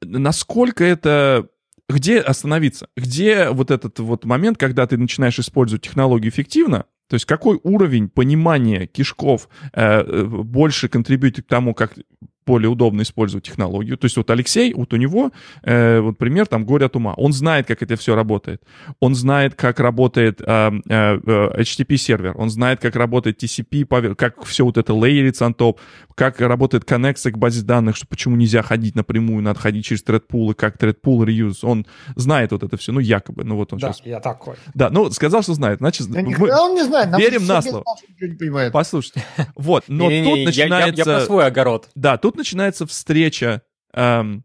Speaker 1: насколько это где остановиться? Где вот этот вот момент, когда ты начинаешь использовать технологию эффективно, то есть какой уровень понимания кишков э, э больше контрибьютит к тому, как более удобно использовать технологию. То есть вот Алексей, вот у него, э, вот пример, там, горе от ума. Он знает, как это все работает. Он знает, как работает э, э, HTTP-сервер. Он знает, как работает TCP, как все вот это лейерится on top, как работает коннекция к базе данных, что почему нельзя ходить напрямую, надо ходить через threadpool, и как threadpool reuse. Он знает вот это все, ну, якобы. Ну, вот он
Speaker 6: да,
Speaker 1: сейчас...
Speaker 6: я такой.
Speaker 1: Да, ну, сказал, что знает. Значит,
Speaker 6: да мы он не знает.
Speaker 1: Верим на слово. Послушайте. Вот, но тут начинается...
Speaker 5: Я про свой огород.
Speaker 1: Да, тут начинается встреча эм,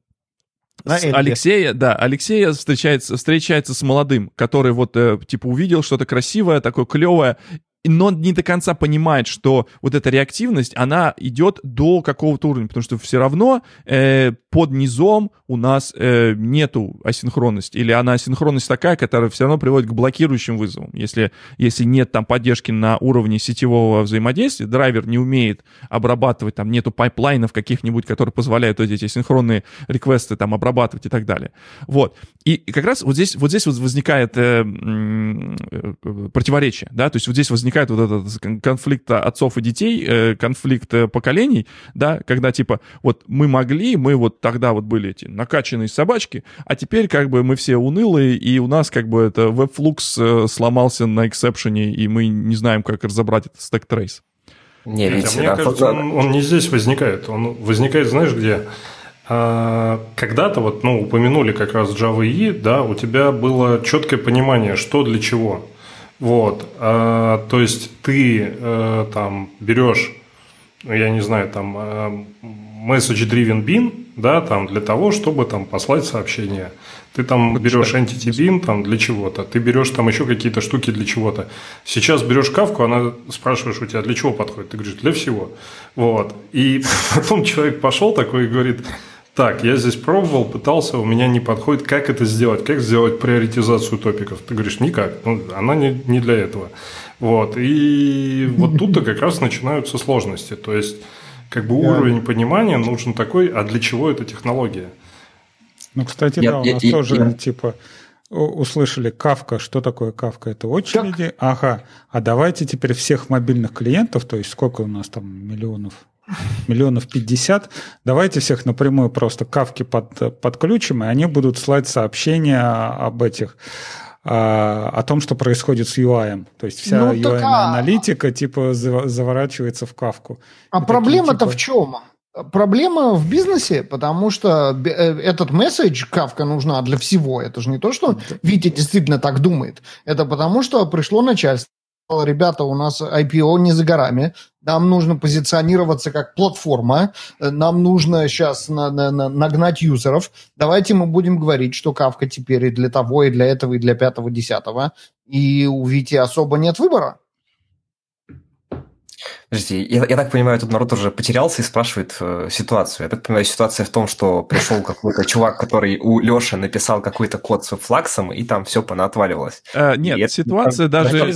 Speaker 1: с Алексея, да, Алексея встречается, встречается с молодым, который вот, э, типа, увидел что-то красивое, такое клевое, но не до конца понимает, что вот эта реактивность, она идет до какого-то уровня, потому что все равно э, под низом у нас э, нету асинхронности, или она асинхронность такая, которая все равно приводит к блокирующим вызовам. Если, если нет там поддержки на уровне сетевого взаимодействия, драйвер не умеет обрабатывать, там нету пайплайнов каких-нибудь, которые позволяют вот эти асинхронные реквесты там обрабатывать и так далее. Вот. И, и как раз вот здесь, вот здесь вот возникает э, э, противоречие, да, то есть вот здесь возникает возникает вот этот конфликт отцов и детей, э, конфликт э, поколений, да, когда типа вот мы могли, мы вот тогда вот были эти накачанные собачки, а теперь как бы мы все унылые, и у нас как бы это WebFlux сломался на эксепшене, и мы не знаем, как разобрать этот стек трейс.
Speaker 3: Не, Нет, ведь, мне а, кажется, он, он не здесь возникает. Он возникает, знаешь, где? А, когда-то вот, ну, упомянули как раз Java EE, да, у тебя было четкое понимание, что для чего. Вот, а, то есть ты а, там берешь, ну, я не знаю, там а, message driven bin, да, там для того, чтобы там послать сообщение. Ты там берешь entity bin там для чего-то, ты берешь там еще какие-то штуки для чего-то. Сейчас берешь кавку, она спрашиваешь у тебя, для чего подходит? Ты говоришь, для всего. Вот. И потом человек пошел такой и говорит, так, я здесь пробовал, пытался, у меня не подходит. Как это сделать? Как сделать приоритизацию топиков? Ты говоришь, никак. Ну, она не, не для этого. Вот. И вот тут-то как раз начинаются сложности. То есть, как бы уровень понимания нужен такой, а для чего эта технология?
Speaker 4: Ну, кстати, да, у нас тоже, типа, услышали Кавка. Что такое Кавка? Это очереди. Так. Ага. А давайте теперь всех мобильных клиентов, то есть сколько у нас там миллионов? Миллионов пятьдесят. Давайте всех напрямую просто кавки под, подключим, и они будут слать сообщения об этих а, о том, что происходит с UI. То есть вся ну, UI-аналитика а... типа заворачивается в кавку.
Speaker 6: А проблема-то типа... в чем? Проблема в бизнесе, потому что э, этот месседж Кавка нужна для всего. Это же не то, что Витя действительно так думает. Это потому, что пришло начальство ребята, у нас IPO не за горами, нам нужно позиционироваться как платформа, нам нужно сейчас на, на, на, нагнать юзеров. Давайте мы будем говорить, что Кавка теперь и для того, и для этого, и для пятого, десятого. И у Вити особо нет выбора.
Speaker 7: Подожди, я, я так понимаю, тут народ уже потерялся и спрашивает э, ситуацию. Я так понимаю, ситуация в том, что пришел какой-то чувак, который у Леши написал какой-то код с флаксом, и там все понаотваливалось.
Speaker 1: А, нет, и ситуация это, даже... Начали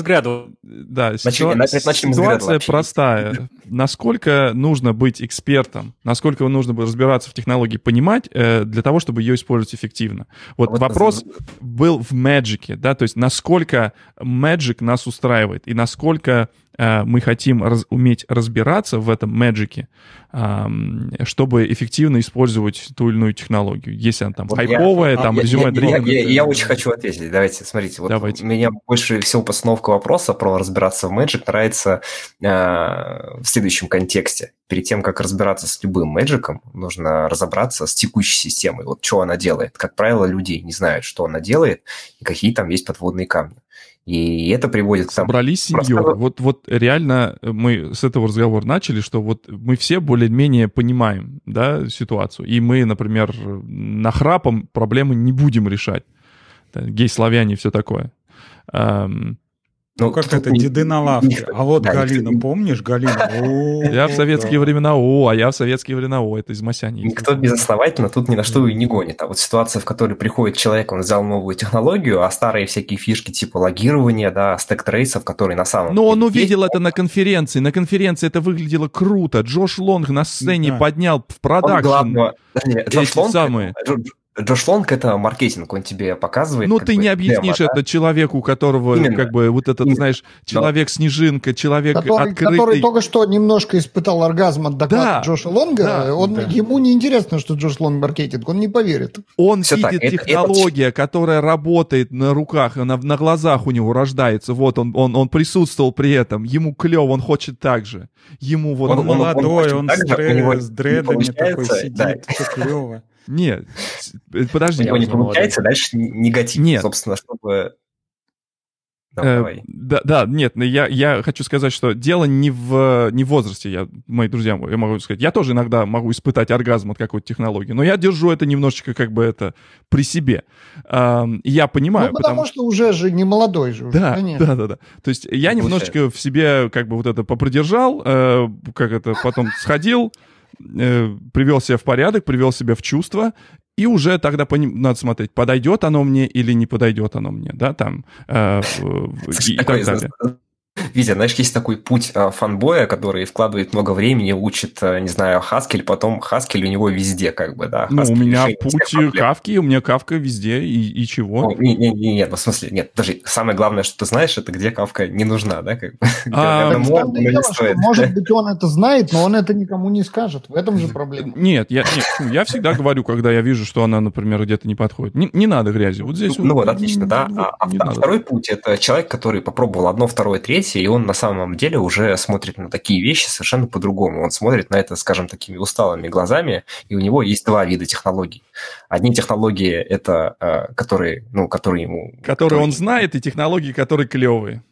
Speaker 1: Да, ситуа... начали, начали ситуация простая. Насколько нужно быть экспертом, насколько нужно разбираться в технологии, понимать э, для того, чтобы ее использовать эффективно. Вот, вот вопрос это... был в Magic, да, то есть насколько Magic нас устраивает, и насколько э, мы хотим раз, уметь уметь разбираться в этом мэджике, чтобы эффективно использовать ту или иную технологию. Если она там вот хайповая, я, там резюме
Speaker 7: я, я, я, я очень хочу ответить. Давайте, смотрите. Вот Давайте. Меня больше всего постановка вопроса про разбираться в Magic нравится э, в следующем контексте. Перед тем, как разбираться с любым мэджиком, нужно разобраться с текущей системой. Вот что она делает. Как правило, люди не знают, что она делает и какие там есть подводные камни. И это приводит к
Speaker 1: тому... Собрались семьей. Просто... Вот, вот реально мы с этого разговора начали, что вот мы все более-менее понимаем да, ситуацию. И мы, например, нахрапом проблемы не будем решать. Гей-славяне и все такое.
Speaker 4: Ну, как это, деды на лавке. А вот да, Галина, помнишь, Галина?
Speaker 1: Я в советские времена О, а я в советские времена О, это из Масяни.
Speaker 7: Никто безосновательно тут ни на что и не гонит. А вот ситуация, в которой приходит человек, он взял новую технологию, а старые всякие фишки типа логирования, да, stack trace'ов, которые на самом
Speaker 1: Но он увидел это на конференции. На конференции это выглядело круто. Джош Лонг на сцене поднял в продакшн.
Speaker 7: Джош Лонг, самые. Джош Лонг это маркетинг, он тебе показывает.
Speaker 1: Ну, ты бы, не объяснишь демо, это да? человеку, у которого, Именно. как бы, вот этот, Именно. знаешь, человек-снежинка, человек
Speaker 6: который,
Speaker 1: открытый.
Speaker 6: Который только что немножко испытал оргазм от доклада да, Джоша Лонга, да, он, да. ему не интересно, что Джош Лонг маркетинг, он не поверит.
Speaker 1: Он Все видит так, технология, это... которая работает на руках, на, на глазах у него рождается, вот он, он, он присутствовал при этом, ему клево, он хочет так же. Ему вот...
Speaker 4: Он, он молодой, он, он, он с, дре- с дредами такой сидит, да. клево.
Speaker 1: Нет, подожди.
Speaker 7: У него не получается, дальше негатив, Нет. собственно, чтобы...
Speaker 1: Э, да, да, нет, я, я хочу сказать, что дело не в, не в возрасте, я, мои друзья, я могу сказать, я тоже иногда могу испытать оргазм от какой-то технологии, но я держу это немножечко как бы это при себе. Я понимаю.
Speaker 6: Ну, потому, потому что уже же не молодой же.
Speaker 1: Уже, да, конечно. да, да, да. То есть я немножечко в себе как бы вот это попридержал, э, как это, потом сходил, э, привел себя в порядок, привел себя в чувство, и уже тогда по ним надо смотреть, подойдет оно мне или не подойдет оно мне, да, там, э, и, так далее.
Speaker 7: Витя, знаешь, есть такой путь а, фанбоя, который вкладывает много времени, учит, а, не знаю, Haskell, потом Haskell у него везде, как бы, да.
Speaker 1: Ну, у меня путь кавки, у меня кавка везде, и, и чего?
Speaker 7: не, не, не, нет, ну, в смысле, нет, даже самое главное, что ты знаешь, это где кавка не нужна, да, как бы.
Speaker 6: А, может быть, он это знает, но он это никому не скажет, в этом же проблема.
Speaker 1: Нет, я, нет, я всегда говорю, когда я вижу, что она, например, где-то не подходит. Не, не надо грязи, вот здесь...
Speaker 7: Ну, вот, вот отлично, да. а, а второй путь – это человек, который попробовал одно, второе, третье, и он на самом деле уже смотрит на такие вещи совершенно по-другому. Он смотрит на это, скажем, такими усталыми глазами, и у него есть два вида технологий. Одни технологии – это э, которые, ну, которые ему...
Speaker 1: Которые, которые он знает, и технологии, которые клевые.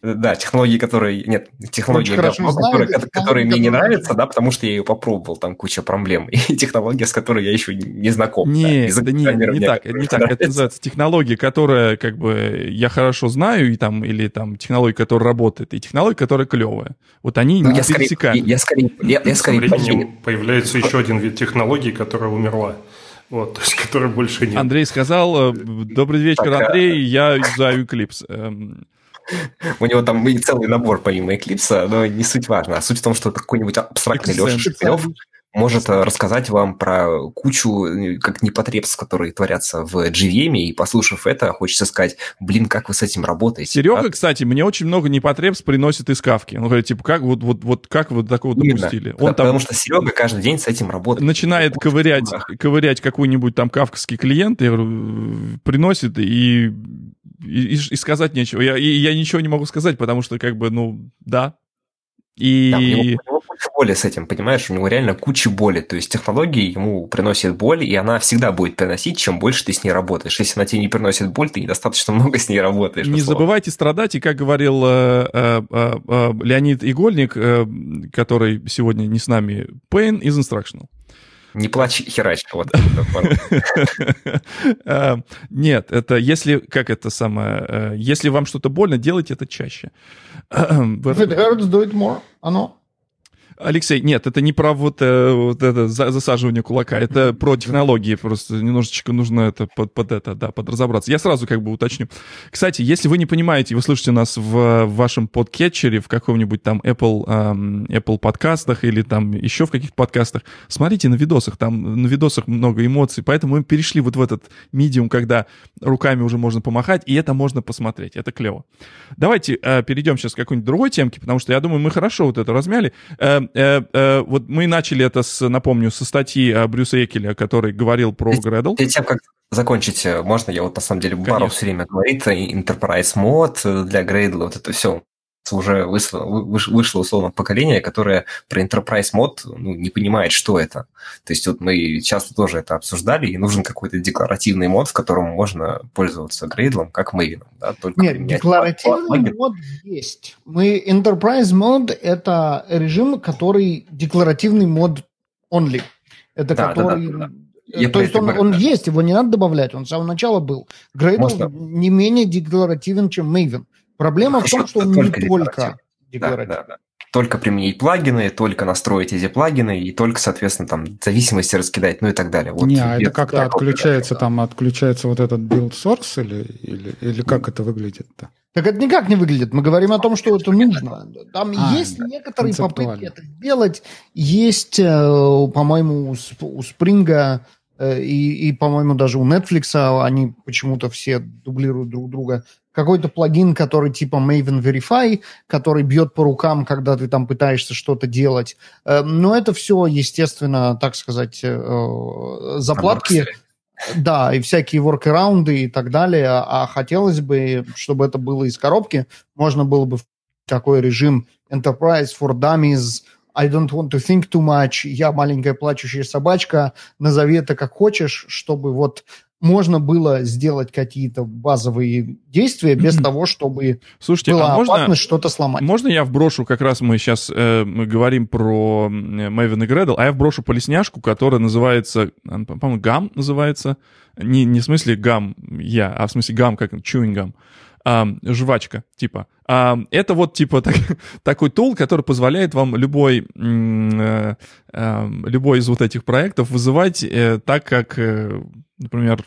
Speaker 7: Да, технологии, которые... Нет, технологии, говно, знаю, которые, технологии, которые мне не нравятся, да, потому что я ее попробовал, там куча проблем. И технология, с которой я еще не знаком.
Speaker 1: Не, да, да не, не так, не так. Это называется технология, которая, как бы, я хорошо знаю, и там, или там технология, которая работает, и технология, которая клевая. Вот они ну, не я пересекают.
Speaker 7: Скорее, я скорее... Я, я скорее
Speaker 3: временем появляется еще один вид технологии, которая умерла. Вот, то есть, которой больше нет.
Speaker 1: Андрей сказал, э, добрый вечер, Андрей, я юзаю Eclipse.
Speaker 7: У него там и целый набор помимо Eclipse, но не суть важно. А суть в том, что какой-нибудь абстрактный Леша Шепелев может э, рассказать вам про кучу э, как непотребств, которые творятся в GVM, и послушав это, хочется сказать, блин, как вы с этим работаете?
Speaker 1: Серега, а? кстати, мне очень много непотребств приносит из кавки. Он говорит, типа, как вот, вот, вот как вы такого Именно. допустили? Он
Speaker 7: Потому там что Серега каждый день с этим работает.
Speaker 1: Начинает ковырять, ковырять какой-нибудь там кавковский клиент, я говорю, приносит и и, и сказать нечего. Я, и я ничего не могу сказать, потому что, как бы, ну, да. И... Да, у него
Speaker 7: куча боли с этим, понимаешь? У него реально куча боли. То есть технологии ему приносят боль, и она всегда будет приносить, чем больше ты с ней работаешь. Если она тебе не приносит боль, ты недостаточно много с ней работаешь.
Speaker 1: Не условно. забывайте страдать, и как говорил э, э, э, э Леонид Игольник, э, который сегодня не с нами, pain is instructional.
Speaker 7: Не плачь, херач. Вот.
Speaker 1: Э, нет, это если, как это самое, э, если вам что-то больно, делайте это чаще.
Speaker 6: If it hurts, do it more. Оно.
Speaker 1: Алексей, нет, это не про вот, э, вот это засаживание кулака, это про технологии, просто немножечко нужно это под, под это, да, подразобраться. Я сразу как бы уточню. Кстати, если вы не понимаете, вы слышите нас в, в вашем подкетчере, в каком-нибудь там Apple, эм, Apple подкастах или там еще в каких-то подкастах, смотрите на видосах, там на видосах много эмоций, поэтому мы перешли вот в этот медиум, когда руками уже можно помахать, и это можно посмотреть, это клево. Давайте э, перейдем сейчас к какой-нибудь другой темке, потому что я думаю, мы хорошо вот это размяли. Э, э, э, вот мы начали это, с, напомню, со статьи Брюса Экеля, который говорил про Gradle.
Speaker 7: Перед тем, как закончить, э, можно я вот на самом деле Баров все время говорит, э, Enterprise мод для Gradle, вот это все уже вышло, вышло условно поколение, которое про Enterprise мод ну, не понимает, что это. То есть вот мы часто тоже это обсуждали, и нужен какой-то декларативный мод, в котором можно пользоваться грейдлом, как Maven.
Speaker 6: Да, только Нет, декларативный мод есть. Мы Enterprise мод – это режим, который декларативный мод only. Это да, который... Да, да, да. Я То есть он, он есть, его не надо добавлять, он с самого начала был. Gradle не менее декларативен, чем Maven. Проблема Хорошо, в том, что он не только декларативный. Да, да, да.
Speaker 7: Только применить плагины, только настроить эти плагины и только, соответственно, там зависимости раскидать, ну и так далее.
Speaker 4: Вот не, а это как-то отключается, да. там отключается вот этот build source или, или, или как это выглядит-то?
Speaker 6: Так это никак не выглядит. Мы говорим о том, что это нужно. Там а, есть да, некоторые попытки это сделать. Есть, э, по-моему, у Спринга э, и, и, по-моему, даже у Netflix они почему-то все дублируют друг друга какой-то плагин, который типа Maven Verify, который бьет по рукам, когда ты там пытаешься что-то делать. Э, но это все, естественно, так сказать, э, заплатки. Да, и всякие воркараунды и так далее. А хотелось бы, чтобы это было из коробки. Можно было бы в такой режим Enterprise for Dummies, I don't want to think too much, я маленькая плачущая собачка, назови это как хочешь, чтобы вот можно было сделать какие-то базовые действия без того, чтобы
Speaker 1: Слушайте, была
Speaker 6: а
Speaker 1: можно,
Speaker 6: что-то сломать.
Speaker 1: Можно я вброшу, как раз мы сейчас э, мы говорим про Maven и Gradle, а я вброшу полесняшку, которая называется, по-моему, гам называется, не, не в смысле гам я, а в смысле гам, как gum, а, жвачка, типа. А, это вот, типа, так, такой тул, который позволяет вам любой, э, э, любой из вот этих проектов вызывать э, так, как... Э, например,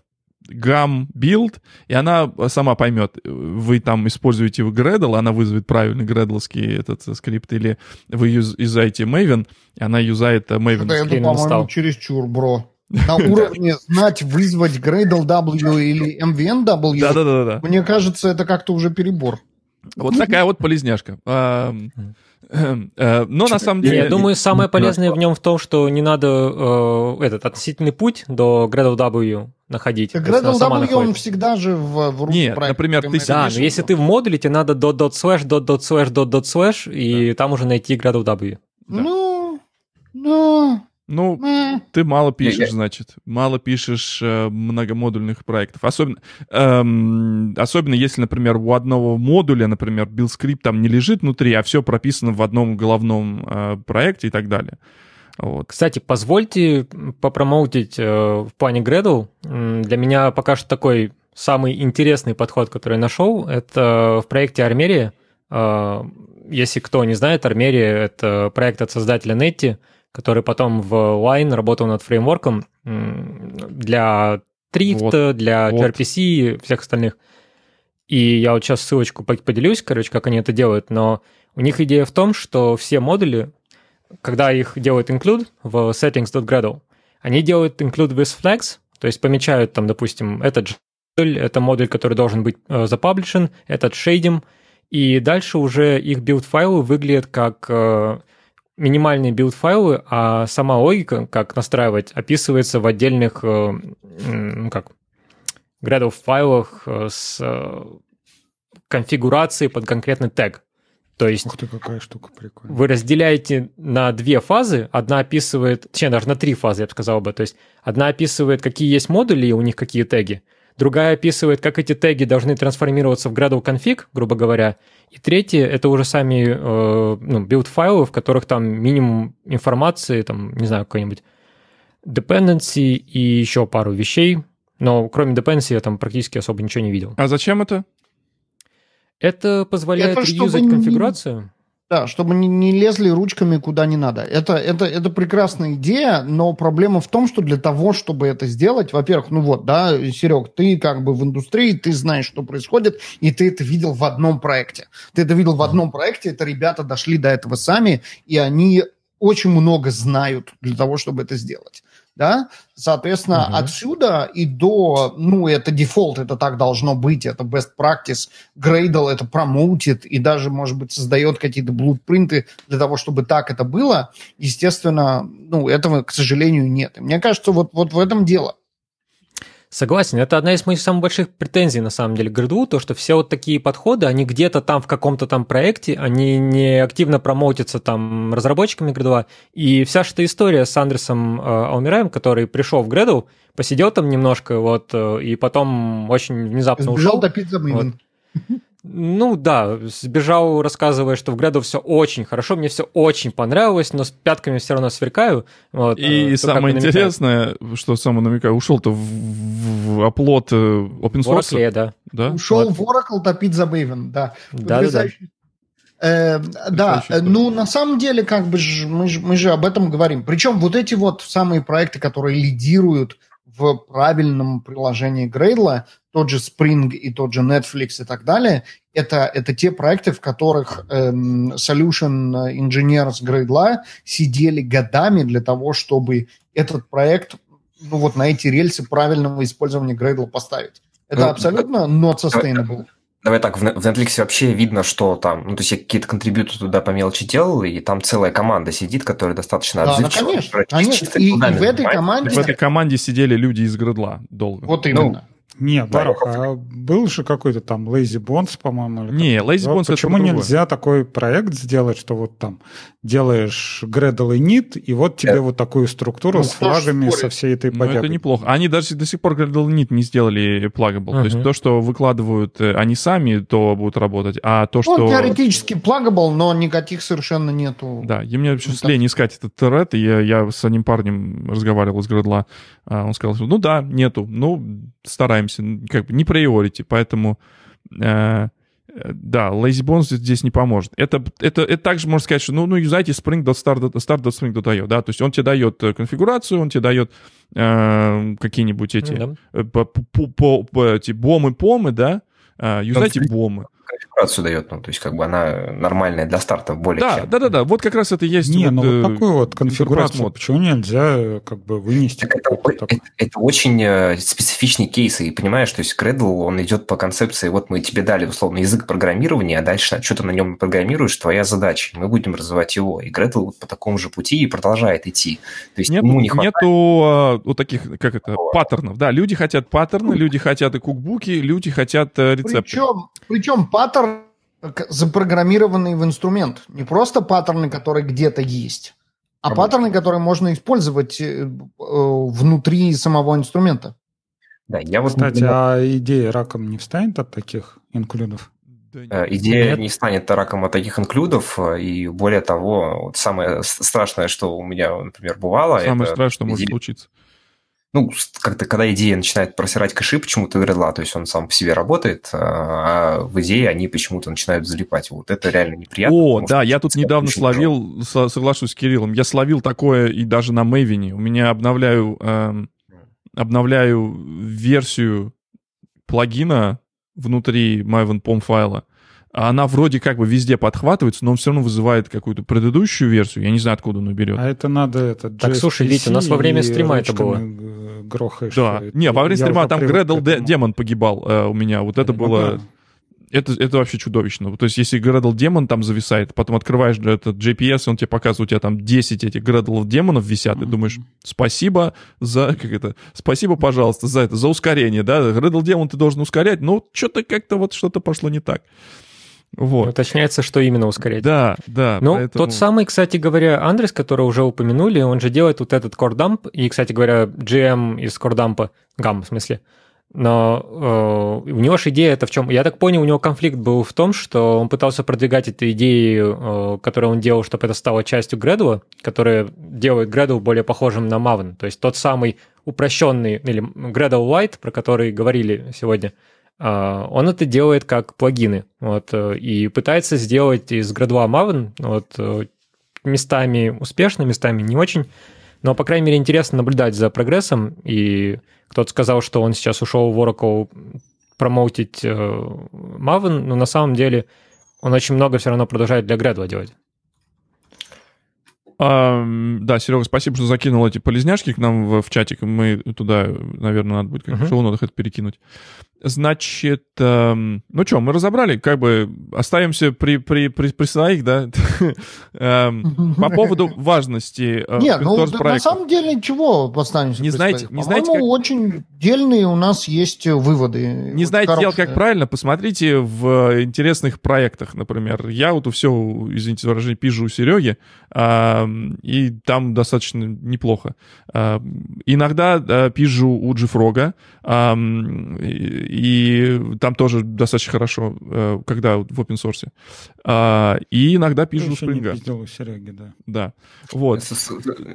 Speaker 1: gam build, и она сама поймет, вы там используете Gradle, она вызовет правильный гредловский этот скрипт, или вы юзаете Maven, и она юзает Maven.
Speaker 6: Это, это по-моему, чересчур, бро. На уровне знать, вызвать Gradle W или MVN W,
Speaker 1: да-да-да.
Speaker 6: мне кажется, это как-то уже перебор.
Speaker 1: Вот такая вот полезняшка. Э, но на самом деле...
Speaker 5: Я думаю, самое полезное в нем в том, что не надо э, этот относительный путь до Gradle W находить.
Speaker 6: Gradle W, он всегда же в, в
Speaker 1: Нет, например, ты
Speaker 5: Да, но если ты в модуле, тебе надо dot dot slash dot dot slash dot dot slash, и там уже найти Gradle W.
Speaker 6: Ну, ну...
Speaker 1: Ну, ты мало пишешь, значит. Мало пишешь э, многомодульных проектов. Особенно, эм, особенно если, например, у одного модуля, например, build-скрипт там не лежит внутри, а все прописано в одном головном э, проекте и так далее.
Speaker 5: Вот. Кстати, позвольте попромоутить э, в плане Gradle. Для меня пока что такой самый интересный подход, который я нашел, это в проекте Armeria. Э, если кто не знает, Armeria — это проект от создателя Netty — который потом в Line работал над фреймворком для Thrift, вот, для вот. gRPC и всех остальных. И я вот сейчас ссылочку поделюсь, короче, как они это делают, но у них идея в том, что все модули, когда их делают include в settings.gradle, они делают include with flags, то есть помечают там, допустим, этот модуль, это модуль, который должен быть э, запаблишен, этот шейдим, и дальше уже их build-файлы выглядят как э, минимальные build-файлы, а сама логика, как настраивать, описывается в отдельных, ну как, Gradle файлах э, с э, конфигурацией под конкретный тег. То есть
Speaker 4: Ух ты, какая штука прикольная.
Speaker 5: вы разделяете на две фазы. Одна описывает, точнее, даже на три фазы, я бы сказал бы. То есть одна описывает, какие есть модули и у них какие теги. Другая описывает, как эти теги должны трансформироваться в Gradle config, грубо говоря. И третье — это уже сами э, ну, build-файлы, в которых там минимум информации, там, не знаю, какой-нибудь dependency и еще пару вещей. Но кроме dependency я там практически особо ничего не видел.
Speaker 1: А зачем это?
Speaker 5: Это позволяет это реюзать конфигурацию.
Speaker 6: Да, чтобы не, не лезли ручками куда не надо. Это, это, это прекрасная идея, но проблема в том, что для того, чтобы это сделать, во-первых, ну вот, да, Серег, ты как бы в индустрии, ты знаешь, что происходит, и ты это видел в одном проекте. Ты это видел в одном проекте, это ребята дошли до этого сами, и они очень много знают для того, чтобы это сделать да, соответственно, угу. отсюда и до, ну, это дефолт, это так должно быть, это best practice, Gradle это промоутит и даже, может быть, создает какие-то блудпринты для того, чтобы так это было, естественно, ну, этого, к сожалению, нет. И мне кажется, вот, вот в этом дело.
Speaker 5: Согласен, это одна из моих самых больших претензий, на самом деле, к Грыду, то, что все вот такие подходы, они где-то там в каком-то там проекте, они не активно промоутятся там разработчиками Грыдова, и вся эта история с Андерсом э, Алмираем, который пришел в Грыдл, посидел там немножко, вот, э, и потом очень внезапно
Speaker 6: Сбежал
Speaker 5: ушел.
Speaker 6: до пиццы вот.
Speaker 5: Ну да, сбежал, рассказывая, что в Граду все очень хорошо, мне все очень понравилось, но с пятками все равно сверкаю.
Speaker 1: Вот, и э, самое интересное, что само намекаю, ушел-то в, в оплот э, open source.
Speaker 5: Oracle, да.
Speaker 6: да. Ушел вот. в Oracle топить за Maven, да.
Speaker 5: Да, да,
Speaker 6: Э, да, ну на самом деле как бы ж, мы, же, мы же об этом говорим. Причем вот эти вот самые проекты, которые лидируют в правильном приложении Gradle, тот же Spring и тот же Netflix и так далее, это, это те проекты, в которых эм, solution engineers Gradle сидели годами для того, чтобы этот проект ну, вот на эти рельсы правильного использования Gradle поставить. Это ну, абсолютно not sustainable.
Speaker 7: Давай так, в Netflix вообще видно, что там, ну, то есть я какие-то контрибьюты туда по мелочи делал, и там целая команда сидит, которая достаточно
Speaker 6: да, отзывчива. Да, конечно, конечно. И, и в этой команде...
Speaker 1: В этой команде сидели люди из Грыдла долго.
Speaker 6: Вот именно. Ну,
Speaker 4: не, Барух, а был же какой-то там Lazy Bones, по-моему?
Speaker 1: Не, Lazy Bones
Speaker 4: Почему нельзя такой проект сделать, что вот там делаешь Gradle и Nit, и вот тебе вот такую структуру ну, с флагами, со всей этой
Speaker 1: бодягой. Ну, это неплохо. Они даже до сих пор Gradle и Nit не сделали плагабл. Uh-huh. То есть то, что выкладывают э, они сами, то будут работать, а то, что...
Speaker 6: Он теоретически плагабл, но никаких совершенно нету.
Speaker 1: Да, и мне сейчас лень искать этот тред, и я, я с одним парнем разговаривал из Gradle, а он сказал, что ну да, нету, ну стараемся, как бы не приорити, поэтому... Э, да, lazy bones здесь не поможет. Это, это, это также можно сказать, что, ну, ну юзайте spring.start.spring.io, да, то есть он тебе дает конфигурацию, он тебе дает э, какие-нибудь эти, да. по, по, по, по, эти бомы-помы, да, э, юзайте бомы
Speaker 7: конфигурацию дает, ну, то есть как бы она нормальная для старта более
Speaker 1: да, чем. Да, да, да, вот как раз это и есть.
Speaker 4: Не, вот, ну вот э, такую вот конфигурацию, почему нельзя как бы вынести? Так
Speaker 7: это, это, это очень э, специфичный кейс, и понимаешь, то есть Gradle, он идет по концепции, вот мы тебе дали, условно, язык программирования, а дальше что-то на нем программируешь, твоя задача, мы будем развивать его, и Gradle вот по такому же пути и продолжает идти.
Speaker 1: То есть Нет, ему не хватает... Нету а, вот таких, как это, паттернов, да, люди хотят паттерны, люди хотят и кукбуки, люди хотят э, рецепты.
Speaker 6: Причем, причем паттерн запрограммированный в инструмент. Не просто паттерны, которые где-то есть, а Работа. паттерны, которые можно использовать э, внутри самого инструмента.
Speaker 4: Да, я вот... Кстати, а идея раком не встанет от таких инклюдов?
Speaker 7: Э, идея Нет. не станет раком от таких инклюдов, э, и более того, вот самое страшное, что у меня, например, бывало...
Speaker 1: Самое это страшное, что может случиться
Speaker 7: ну, как-то, когда идея начинает просирать кэши почему-то гредла, то есть он сам по себе работает, а, а в идее они почему-то начинают залипать. Вот это реально неприятно.
Speaker 1: О, да, я тут недавно словил, со, соглашусь с Кириллом, я словил такое и даже на Мэвине. У меня обновляю, э, обновляю версию плагина внутри MyVenPom файла, а она вроде как бы везде подхватывается, но он все равно вызывает какую-то предыдущую версию. Я не знаю, откуда он берет.
Speaker 4: А это надо... Это
Speaker 5: так, слушай, Витя, у нас во время стрима это было.
Speaker 4: Грохаешь.
Speaker 1: Да. Не, во время стрима там Гредл демон погибал э, у меня. Вот это ну было... Это, это вообще чудовищно. То есть, если Гредл демон там зависает, потом открываешь этот GPS, и он тебе показывает, у тебя там 10 этих Гредлов демонов висят, mm-hmm. и думаешь, спасибо за, как это, спасибо, пожалуйста, за это, за ускорение, да, Гредл демон ты должен ускорять, но что-то как-то вот что-то пошло не так. Вот.
Speaker 5: Уточняется, что именно ускорять.
Speaker 1: Да, да.
Speaker 5: Ну, поэтому... тот самый, кстати говоря, Андрес, который уже упомянули, он же делает вот этот кордамп, и, кстати говоря, GM из кордампа, гам в смысле, но э, у него же идея это в чем? Я так понял, у него конфликт был в том, что он пытался продвигать эту идею, э, которую он делал, чтобы это стало частью Gradle, которая делает Gradle более похожим на Maven. То есть тот самый упрощенный, или Gradle Lite, про который говорили сегодня, он это делает как плагины, вот, э, и пытается сделать из Gradle Maven вот, э, местами успешно, местами не очень, но, по крайней мере, интересно наблюдать за прогрессом, и кто-то сказал, что он сейчас ушел в Oracle промоутить э, Maven, но на самом деле он очень много все равно продолжает для Gradle делать.
Speaker 1: А, да, Серега, спасибо, что закинул эти полезняшки к нам в, в чатик. Мы туда, наверное, надо будет как uh-huh. в шоу это перекинуть. Значит, эм, ну что, мы разобрали, как бы оставимся при, при, при, при своих, да? эм, по поводу важности
Speaker 6: э, Нет, ну, на самом деле ничего останемся
Speaker 1: не знаете, не знаете,
Speaker 6: как... очень дельные у нас есть выводы.
Speaker 1: Не знаете делать как правильно? Посмотрите в интересных проектах, например. Я вот все, извините за выражение, пижу у Сереги, э, и там достаточно неплохо. Э, иногда э, пижу у Джифрога, и там тоже достаточно хорошо, э, когда в open source. А, и иногда пишут в Spring.
Speaker 4: Я Сереге, да.
Speaker 1: Да, вот.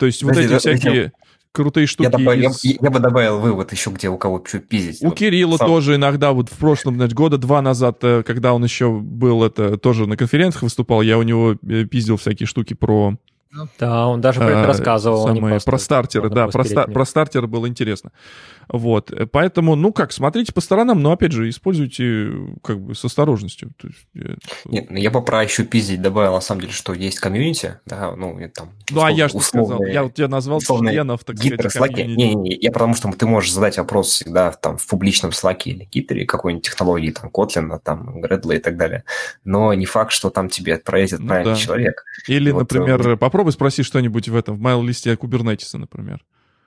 Speaker 1: То есть вот эти всякие крутые штуки. Я,
Speaker 7: добавил, из... я, я бы добавил вывод еще, где у кого чуть пиздить.
Speaker 1: У вот Кирилла сам... тоже иногда, вот в прошлом, значит, года два назад, э, когда он еще был это тоже на конференциях выступал, я у него э, пиздил всякие штуки про
Speaker 5: да, он даже про это рассказывал.
Speaker 1: А самое, про стартеры, да, про, ста- про стартеры было интересно. Вот, поэтому, ну как, смотрите по сторонам, но, опять же, используйте как бы с осторожностью. Есть.
Speaker 7: Нет, ну я бы про еще пиздить добавил, на самом деле, что есть комьюнити, да, ну, там...
Speaker 1: Ну, а я что сказал? Я вот тебя назвал членов, так
Speaker 7: сказать, слаке. Не, не, не, я потому что ты можешь задать вопрос всегда там в публичном слаке или гитере какой-нибудь технологии, там, Kotlin, там, Gradle и так далее, но не факт, что там тебе ответит ну, правильный да. человек.
Speaker 1: Или, вот, например, э... попробуй спросить что-нибудь в этом, в майл-листе Кубернетиса, например.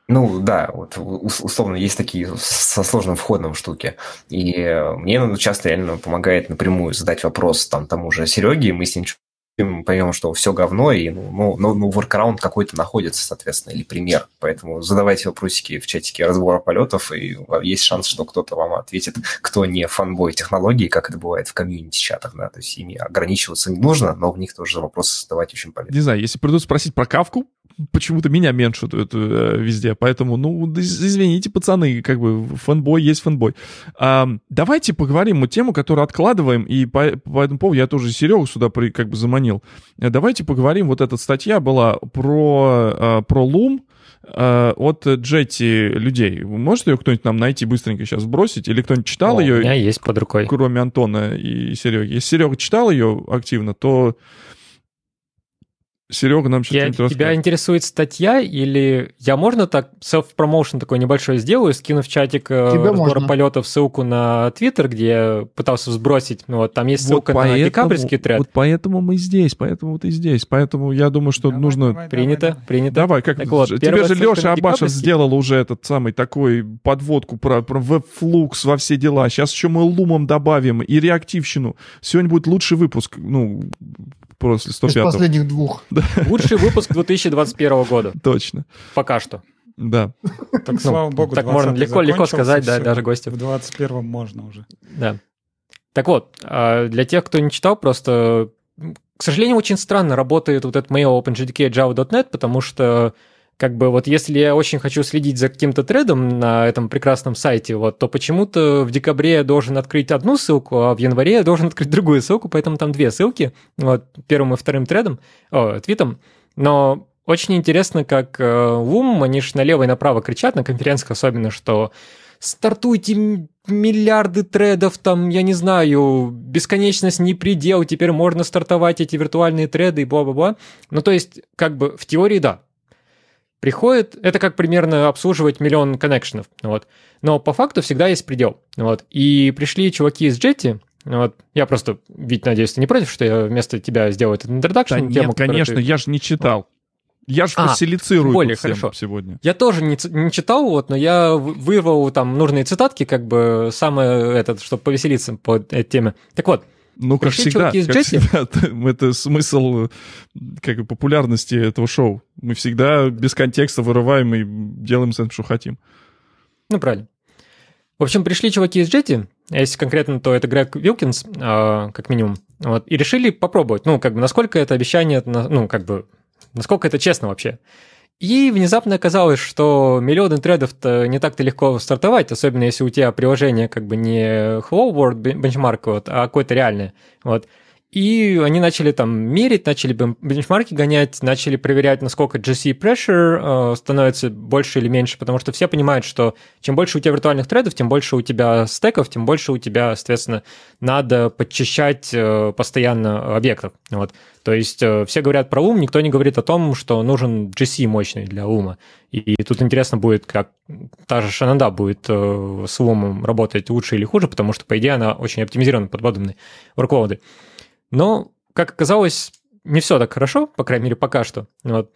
Speaker 7: Ну да, вот условно есть такие со сложным входом штуки. И мне ну, часто реально помогает напрямую задать вопрос там тому же Сереге, и мы с ним мы поймем, что все говно, и ну, ну, ну, ну воркараунд какой-то находится, соответственно, или пример. Поэтому задавайте вопросики в чатике разбора полетов, и есть шанс, что кто-то вам ответит, кто не фанбой технологий, как это бывает в комьюнити-чатах, да, то есть ими ограничиваться не нужно, но в них тоже вопросы задавать очень полезно.
Speaker 1: Не знаю, если придут спросить про кавку, почему-то меня меньше э, везде. Поэтому, ну, извините, пацаны, как бы фанбой есть фанбой. А, давайте поговорим о тему, которую откладываем, и по, по этому поводу я тоже Серегу сюда при, как бы заманил. Давайте поговорим, вот эта статья была про, а, про Loom, а, от Джетти людей. Может ее кто-нибудь нам найти быстренько сейчас бросить? Или кто-нибудь читал О, ее?
Speaker 5: У меня есть под рукой.
Speaker 1: Кроме Антона и Сереги. Если Серега читал ее активно, то Серега нам
Speaker 5: сейчас я, Тебя интересует статья или я можно так self-promotion такой небольшой сделаю, скину в чатик э, Тебе разбора полетов ссылку на Твиттер, где я пытался сбросить, ну вот там есть ссылка вот поэтому, на декабрьский тред.
Speaker 1: Вот поэтому мы здесь, поэтому ты здесь, поэтому я думаю, что давай, нужно...
Speaker 5: Давай, принято, давай, принято.
Speaker 1: Давай, как... Так вот, Тебе же Леша Абашев сделал уже этот самый такой подводку про, про веб-флукс во все дела. Сейчас еще мы лумом добавим и реактивщину. Сегодня будет лучший выпуск, ну, после 105 Из
Speaker 6: последних двух.
Speaker 5: Лучший выпуск 2021 года.
Speaker 1: Точно.
Speaker 5: Пока что.
Speaker 1: Да.
Speaker 4: Так, ну, слава богу,
Speaker 5: так можно легко, легко сказать, да, даже гостям.
Speaker 4: В 21 можно уже.
Speaker 5: Да. Так вот, а, для тех, кто не читал, просто, к сожалению, очень странно работает вот этот mail OpenJDK Java.net, потому что как бы вот если я очень хочу следить за каким-то тредом на этом прекрасном сайте, вот, то почему-то в декабре я должен открыть одну ссылку, а в январе я должен открыть другую ссылку, поэтому там две ссылки, вот, первым и вторым тредом, о, твитом, но очень интересно, как э, они же налево и направо кричат, на конференциях особенно, что стартуйте миллиарды тредов, там, я не знаю, бесконечность не предел, теперь можно стартовать эти виртуальные треды и бла-бла-бла. Ну, то есть, как бы в теории, да, приходит, это как примерно обслуживать миллион коннекшенов, вот. Но по факту всегда есть предел, вот. И пришли чуваки из Jetty, вот. Я просто, ведь надеюсь, ты не против, что я вместо тебя сделаю этот интродакшн? Да
Speaker 1: тему, нет, конечно, ты... я же не читал. Я же а, фасилицирую
Speaker 5: более хорошо.
Speaker 1: сегодня.
Speaker 5: Я тоже не, не читал, вот, но я вырвал там нужные цитатки, как бы самое этот, чтобы повеселиться по этой теме. Так вот,
Speaker 1: ну, как всегда, как всегда, это смысл как бы, популярности этого шоу. Мы всегда без контекста вырываем и делаем с этим, что хотим.
Speaker 5: Ну, правильно. В общем, пришли чуваки из Jetty, а если конкретно, то это Грег Вилкинс, э, как минимум, вот, и решили попробовать, ну, как бы, насколько это обещание, ну, как бы, насколько это честно вообще. И внезапно оказалось, что миллионы тредов-то не так-то легко стартовать, особенно если у тебя приложение как бы не Hello World benchmark, вот, а какое-то реальное. Вот. И они начали там мерить, начали бенчмарки гонять, начали проверять, насколько GC pressure э, становится больше или меньше, потому что все понимают, что чем больше у тебя виртуальных тредов, тем больше у тебя стеков, тем больше у тебя, соответственно, надо подчищать э, постоянно объектов. Вот. То есть э, все говорят про ум, никто не говорит о том, что нужен GC мощный для ума. И, тут интересно будет, как та же Шананда будет э, с умом работать лучше или хуже, потому что, по идее, она очень оптимизирована под подобные workload. Но, как оказалось, не все так хорошо, по крайней мере, пока что. Вот.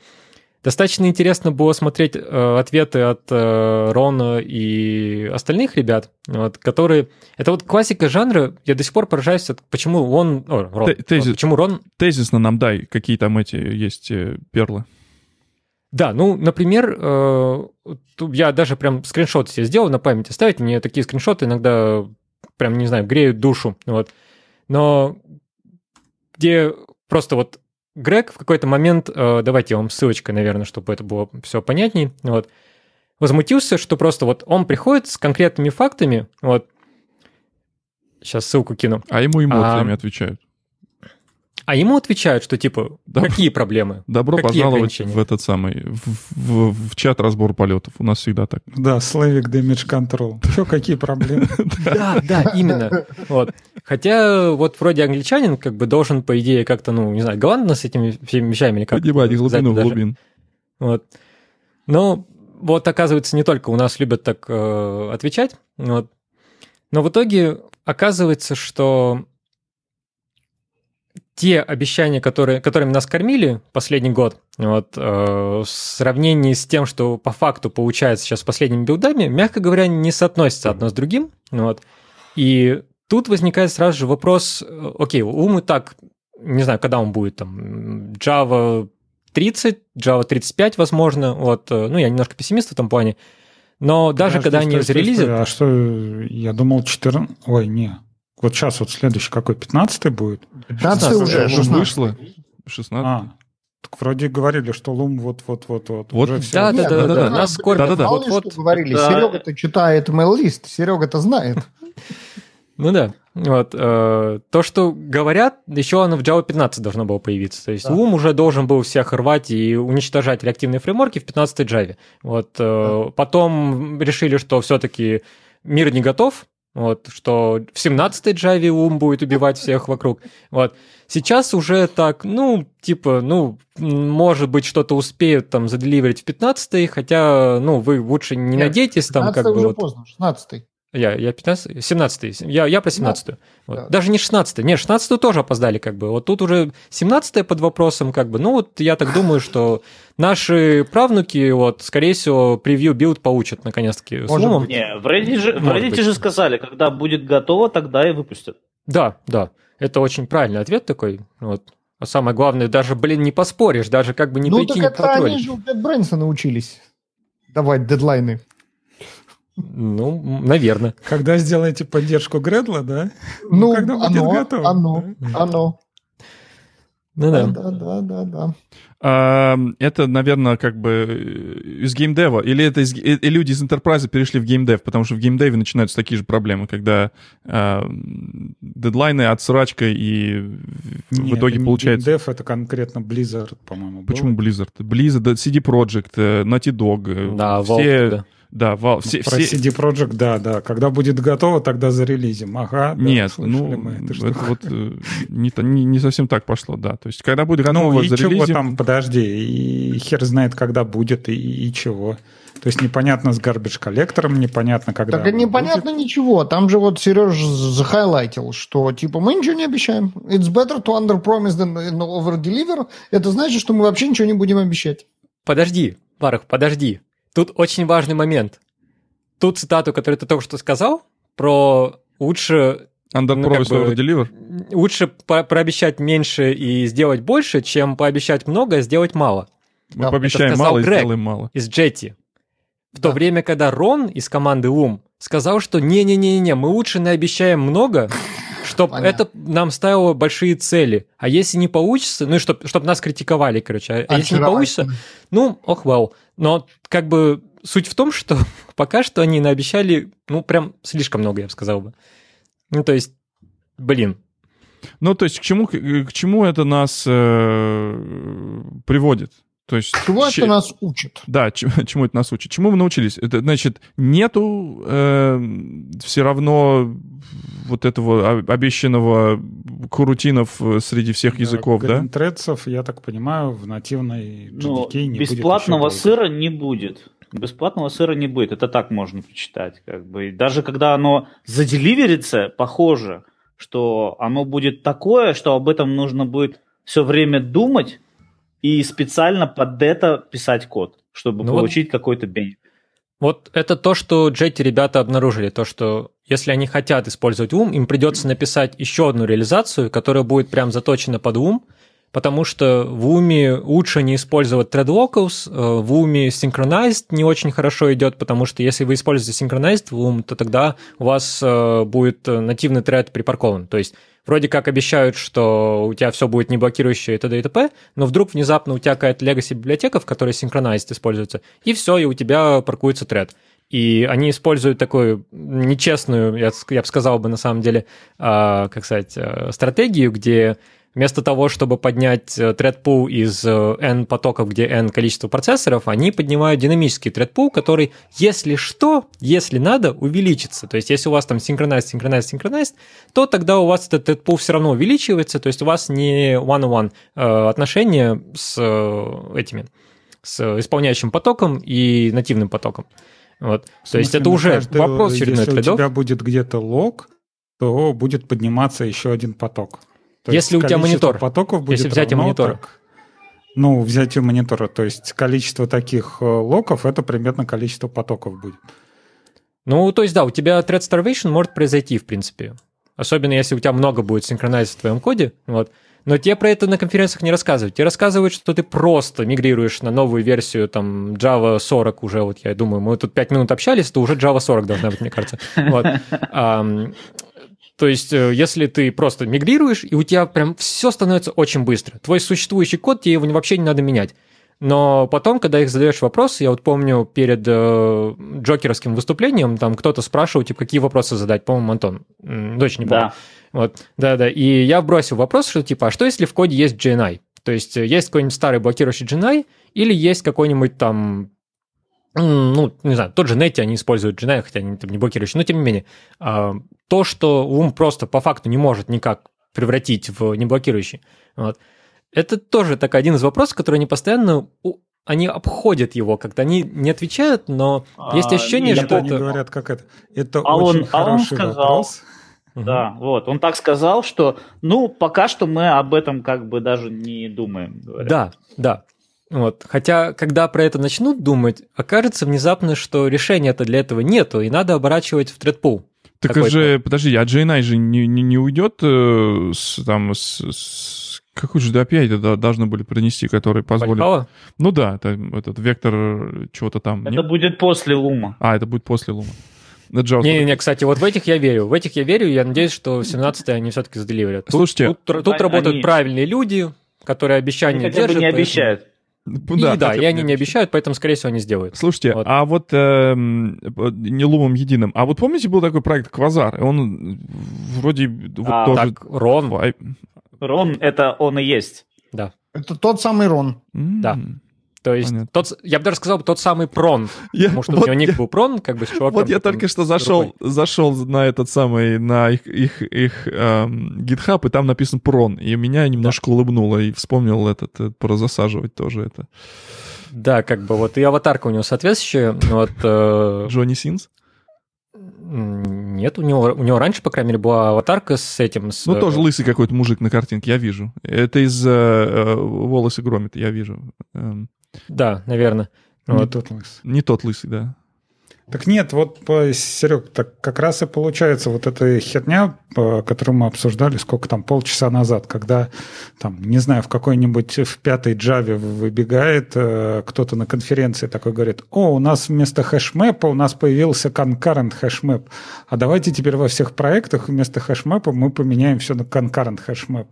Speaker 5: Достаточно интересно было смотреть э, ответы от э, Рона и остальных ребят, вот, которые... Это вот классика жанра, я до сих пор поражаюсь, от, почему он... О, Рон,
Speaker 1: Тезис,
Speaker 5: вот, почему Рон...
Speaker 1: Тезисно нам дай, какие там эти есть э, перлы.
Speaker 5: Да, ну, например, э, я даже прям скриншот себе сделал на память оставить. Мне такие скриншоты иногда прям, не знаю, греют душу. Вот. Но где просто вот Грег в какой-то момент, э, давайте я вам ссылочкой, наверное, чтобы это было все понятней, вот, возмутился, что просто вот он приходит с конкретными фактами, вот, сейчас ссылку кину.
Speaker 1: А ему эмоциями а, отвечают.
Speaker 5: А ему отвечают, что типа, Добро, какие проблемы?
Speaker 1: Добро какие пожаловать в этот самый, в, в, в чат разбор полетов. У нас всегда так.
Speaker 4: Да, Slavic Damage Control. Что, какие проблемы?
Speaker 5: Да, да, именно. Вот. Хотя вот вроде англичанин как бы должен, по идее, как-то, ну, не знаю, галантно с этими всеми вещами или как.
Speaker 1: Поднимать глубину глубин.
Speaker 5: Вот. Но вот оказывается, не только у нас любят так э, отвечать. Вот. Но в итоге оказывается, что те обещания, которые, которыми нас кормили последний год, вот, э, в сравнении с тем, что по факту получается сейчас с последними билдами, мягко говоря, не соотносятся одно с другим. Вот. И тут возникает сразу же вопрос, э, окей, ум и так, не знаю, когда он будет, там, Java 30, Java 35, возможно, вот, э, ну, я немножко пессимист в этом плане, но даже Подожди, когда стой, они зарелизят...
Speaker 4: А что, я думал 14... Ой, не, вот сейчас вот следующий какой, 15 будет?
Speaker 6: 15 уже, 16.
Speaker 1: вышло. 16. А,
Speaker 4: Так вроде говорили, что Лум вот-вот-вот-вот.
Speaker 1: Вот,
Speaker 4: уже
Speaker 5: да, да, да, да, да,
Speaker 6: ну,
Speaker 5: нас.
Speaker 1: Да-да-да.
Speaker 6: Мало ли
Speaker 5: Вот-вот.
Speaker 6: что говорили.
Speaker 2: Да.
Speaker 6: Серега-то читает mail-лист, Серега-то знает.
Speaker 5: Ну да. Вот, э, то, что говорят, еще оно в Java 15 должно было появиться. То есть
Speaker 6: Да.
Speaker 5: Loom уже должен был всех рвать и уничтожать реактивные фреймворки в 15 Java. Вот, э, Потом решили, что все-таки мир не готов, вот, что в 17 Java Loom будет убивать всех вокруг. Вот. Сейчас уже так, ну, типа, ну, может быть, что-то успеют там заделиверить в 15 хотя, ну, вы лучше не надейтесь там, как
Speaker 6: 15
Speaker 5: бы
Speaker 6: уже
Speaker 5: вот...
Speaker 6: поздно, 16
Speaker 5: Я, я 15, 17 я, я про 17 вот.
Speaker 6: да.
Speaker 5: Даже не 16 Нет, 16 тоже опоздали, как бы. Вот тут уже 17 под вопросом, как бы. Ну, вот я так думаю, что наши правнуки, вот, скорее всего, preview build получат, наконец-таки, с
Speaker 6: Может
Speaker 5: Loom ом.
Speaker 6: быть.
Speaker 2: Не, в Reddit, же, в Reddit же сказали, когда будет готово, тогда и выпустят.
Speaker 5: Да, да. Это очень правильный ответ такой. Вот. А самое главное, даже, блин, не поспоришь, даже как бы не
Speaker 6: ну, так
Speaker 5: прикинь
Speaker 6: это
Speaker 5: протроллить.
Speaker 6: они же у JetBrains научились давать дедлайны.
Speaker 5: Ну, наверное.
Speaker 4: Когда сделаете поддержку Гредла, да?
Speaker 6: Ну,
Speaker 4: когда будет
Speaker 6: оно,
Speaker 4: готово.
Speaker 6: оно, оно.
Speaker 5: Ну
Speaker 6: Да,
Speaker 5: да.
Speaker 6: да, да, да, да.
Speaker 1: А, это, наверное, как бы э, из геймдева, или это из- э, люди из Enterprise перешли в геймдев, потому что в геймдеве начинаются такие же проблемы, когда а, дедлайны отсрачка, и в
Speaker 4: Нет,
Speaker 1: итоге
Speaker 4: это
Speaker 1: получается...
Speaker 4: GameDev, это конкретно Blizzard, по-моему.
Speaker 1: Почему Blizzard? Blizzard, да, CD Projekt, э, Naughty Dog. э,
Speaker 5: Да,
Speaker 1: все,
Speaker 5: Valve, да.
Speaker 1: Да, Valve,
Speaker 4: Ну,
Speaker 1: все,
Speaker 4: Про
Speaker 1: все-
Speaker 4: CD Projekt, да, да. Когда будет готово, тогда зарелизим. Ага, да,
Speaker 1: Нет,
Speaker 4: слышали
Speaker 1: ну,
Speaker 4: мы эту
Speaker 1: это
Speaker 4: штуку.
Speaker 1: вот э, не, не, не совсем так пошло, да. То есть, когда будет готово,
Speaker 4: Ну, и чего
Speaker 1: зарелизим...
Speaker 4: там, подожди, и хер знает, когда будет, и, и чего. То есть непонятно с гарбидж коллектором, непонятно, когда...
Speaker 6: Так непонятно ничего. Там же вот Сереж захайлайтил, что типа мы ничего не обещаем. It's better to under-promise than over-deliver. Это значит, что мы вообще ничего не будем обещать.
Speaker 5: Подожди, Барах, подожди. Тут очень важный момент. Ту цитату, которую ты только что сказал, про лучше,
Speaker 1: Under
Speaker 5: ну, как
Speaker 1: Promise,
Speaker 5: бы-
Speaker 1: Over Deliver?
Speaker 5: лучше по- прообещать меньше и сделать больше, чем пообещать много и сделать мало.
Speaker 1: Мы
Speaker 6: Да,
Speaker 1: пообещаем мало и
Speaker 5: Грег.
Speaker 1: сделаем мало.
Speaker 5: Из Jetty. В то
Speaker 6: Да.
Speaker 5: время, когда Рон из команды Лум сказал, что не-не-не-не, мы лучше наобещаем много, чтобы это нам ставило большие цели. А если не получится, ну и чтобы нас критиковали, короче. А если не получится, ну, ох, вау. Но как бы суть в том, что пока что они наобещали, ну, прям слишком много, я бы сказал бы. Ну, то есть, блин,
Speaker 1: Ну, то есть, к чему, к чему это нас э, приводит? То есть,
Speaker 6: Чего
Speaker 1: че-
Speaker 6: это нас учит?
Speaker 1: Да, ч- чему это нас учит? Чему мы научились? Это значит, нету все равно вот этого обещанного курутинов э, среди всех языков, да?
Speaker 4: Гринтредсов, я так понимаю, в нативной
Speaker 2: Ну,
Speaker 4: GDK не будет
Speaker 2: бесплатного
Speaker 4: долго.
Speaker 2: сыра не будет. Бесплатного сыра не будет. Это так можно почитать. Как бы. И даже когда оно заделиверится, похоже, что оно будет такое, что об этом нужно будет все время думать и специально под это писать код, чтобы
Speaker 5: Ну вот-
Speaker 2: получить какой-то бенефит.
Speaker 5: Вот это то, что Jetty ребята обнаружили, то, что если они хотят использовать ум, им придется написать еще одну реализацию, которая будет прям заточена под ум, потому что в уме лучше не использовать thread locals, э, в уме synchronized не очень хорошо идет, потому что если вы используете synchronized в ум, то тогда у вас э, будет э, нативный thread припаркован. То есть вроде как обещают, что у тебя все будет не блокирующее и т.д. и т.п., но вдруг внезапно у тебя какая-то legacy библиотека, в которой synchronized используется, и все, и у тебя паркуется thread. И они используют такую нечестную, я, я бы сказал бы на самом деле, а, как сказать, а, стратегию, где вместо того, чтобы поднять э, thread pool из э, n потоков, где n количество процессоров, они поднимают динамический thread pool, который, если что, если надо, увеличится. То есть, если у вас там synchronized, synchronized, synchronized, то тогда у вас этот thread pool все равно увеличивается, то есть у вас не one-on-one э, отношения с этими, с исполняющим потоком и нативным потоком. Вот.
Speaker 4: В
Speaker 5: То есть
Speaker 4: смысле,
Speaker 5: это
Speaker 4: на
Speaker 5: уже
Speaker 4: каждый-
Speaker 5: вопрос очередной
Speaker 4: Если у
Speaker 5: трейдов.
Speaker 4: тебя будет где-то лог, то будет подниматься еще один поток. То
Speaker 5: Если у тебя монитор.
Speaker 4: потоков будет
Speaker 5: Если взятие монитора.
Speaker 4: так- ну, взятие монитора. То есть количество таких э, локов, это примерно количество потоков будет.
Speaker 5: Ну, то есть, да, у тебя thread starvation может произойти, в принципе. Особенно если у тебя много будет синхронизации в твоем коде. Вот. Но тебе про это на конференциях не рассказывают. Тебе рассказывают, что ты просто мигрируешь на новую версию там Java 40 уже, вот я думаю, мы тут 5 минут общались, то уже Java 40 должна быть, мне кажется. Вот. То есть, э, если ты просто мигрируешь, и у тебя прям все становится очень быстро. Твой существующий код, тебе его вообще не надо менять. Но потом, когда их задаешь вопросы, я вот помню перед э, джокеровским выступлением, там кто-то спрашивал, типа, какие вопросы задать, по-моему, Антон, дочь не помню. Да. Вот, да-да, и я бросил вопрос, что типа, а что если в коде есть GNI? То есть э, есть какой-нибудь старый блокирующий GNI или есть какой-нибудь там ну, не знаю, тот же Netty они используют GNI, хотя они там не блокирующие, но тем не менее, а, то, что ум просто по факту не может никак превратить в неблокирующий, вот, это тоже так один из вопросов, который они постоянно они обходят его, как-то они не отвечают, но а, есть ощущение,
Speaker 4: что
Speaker 5: они
Speaker 4: говорят, как это. Это а очень он, хороший а он сказал, вопрос.
Speaker 2: Да, угу. вот. Он так сказал, что, ну, пока что мы об этом как бы даже не думаем.
Speaker 5: Говорят. Да, да. Вот. Хотя, когда про это начнут думать, окажется внезапно, что решения-то для этого нету, и надо оборачивать в тредпул.
Speaker 1: Так же, подожди, а JNI же не, не, не уйдет э, с, там, с, с какой же API это должны были принести, который позволит... Пальпала? Ну да, это, этот вектор чего-то там.
Speaker 2: Это нет? будет после Лума.
Speaker 1: А, это будет после Лума.
Speaker 5: Не-не-не, кстати, вот в этих я верю. В этих я верю, и я надеюсь, что в 17 они все-таки заделиверят.
Speaker 1: Слушайте...
Speaker 5: Тут, тут, тут они... работают правильные люди, которые обещания
Speaker 2: они держат.
Speaker 5: не
Speaker 2: поэтому... обещают.
Speaker 5: И да, да и они не обещают, поэтому, скорее всего, они сделают.
Speaker 1: Слушайте, вот. а вот э, не лумом единым, а вот помните, был такой проект Квазар? Он вроде вот а, тоже...
Speaker 5: Так, Рон.
Speaker 2: Рон — это он и есть.
Speaker 5: Да.
Speaker 6: Это тот самый Рон.
Speaker 5: Mm-hmm. Да. То есть тот, я бы даже сказал, тот самый прон, я, потому что вот у него ник я, был прон, как бы с чуваком.
Speaker 1: Вот я только что зашел, зашел на этот самый, на их, их, их эм, GitHub, и там написан прон, и меня немножко да. улыбнуло, и вспомнил этот, этот про засаживать тоже это.
Speaker 5: Да, как бы вот и аватарка у него соответствующая. Вот, э...
Speaker 1: Джонни Синс?
Speaker 5: Нет, у него, у него раньше, по крайней мере, была аватарка с этим. С...
Speaker 1: Ну, тоже лысый какой-то мужик на картинке, я вижу. Это из э, э волосы громит, я вижу. Эм.
Speaker 5: Да, наверное.
Speaker 4: Не вот. тот лысый.
Speaker 1: Не тот лысый, да.
Speaker 4: Так нет, вот, Серег, так как раз и получается вот эта херня, которую мы обсуждали сколько там, полчаса назад, когда, там, не знаю, в какой-нибудь в пятой Java выбегает э, кто-то на конференции такой говорит, о, у нас вместо HashMap а у нас появился concurrent HashMap, а давайте теперь во всех проектах вместо HashMap а мы поменяем все на concurrent HashMap.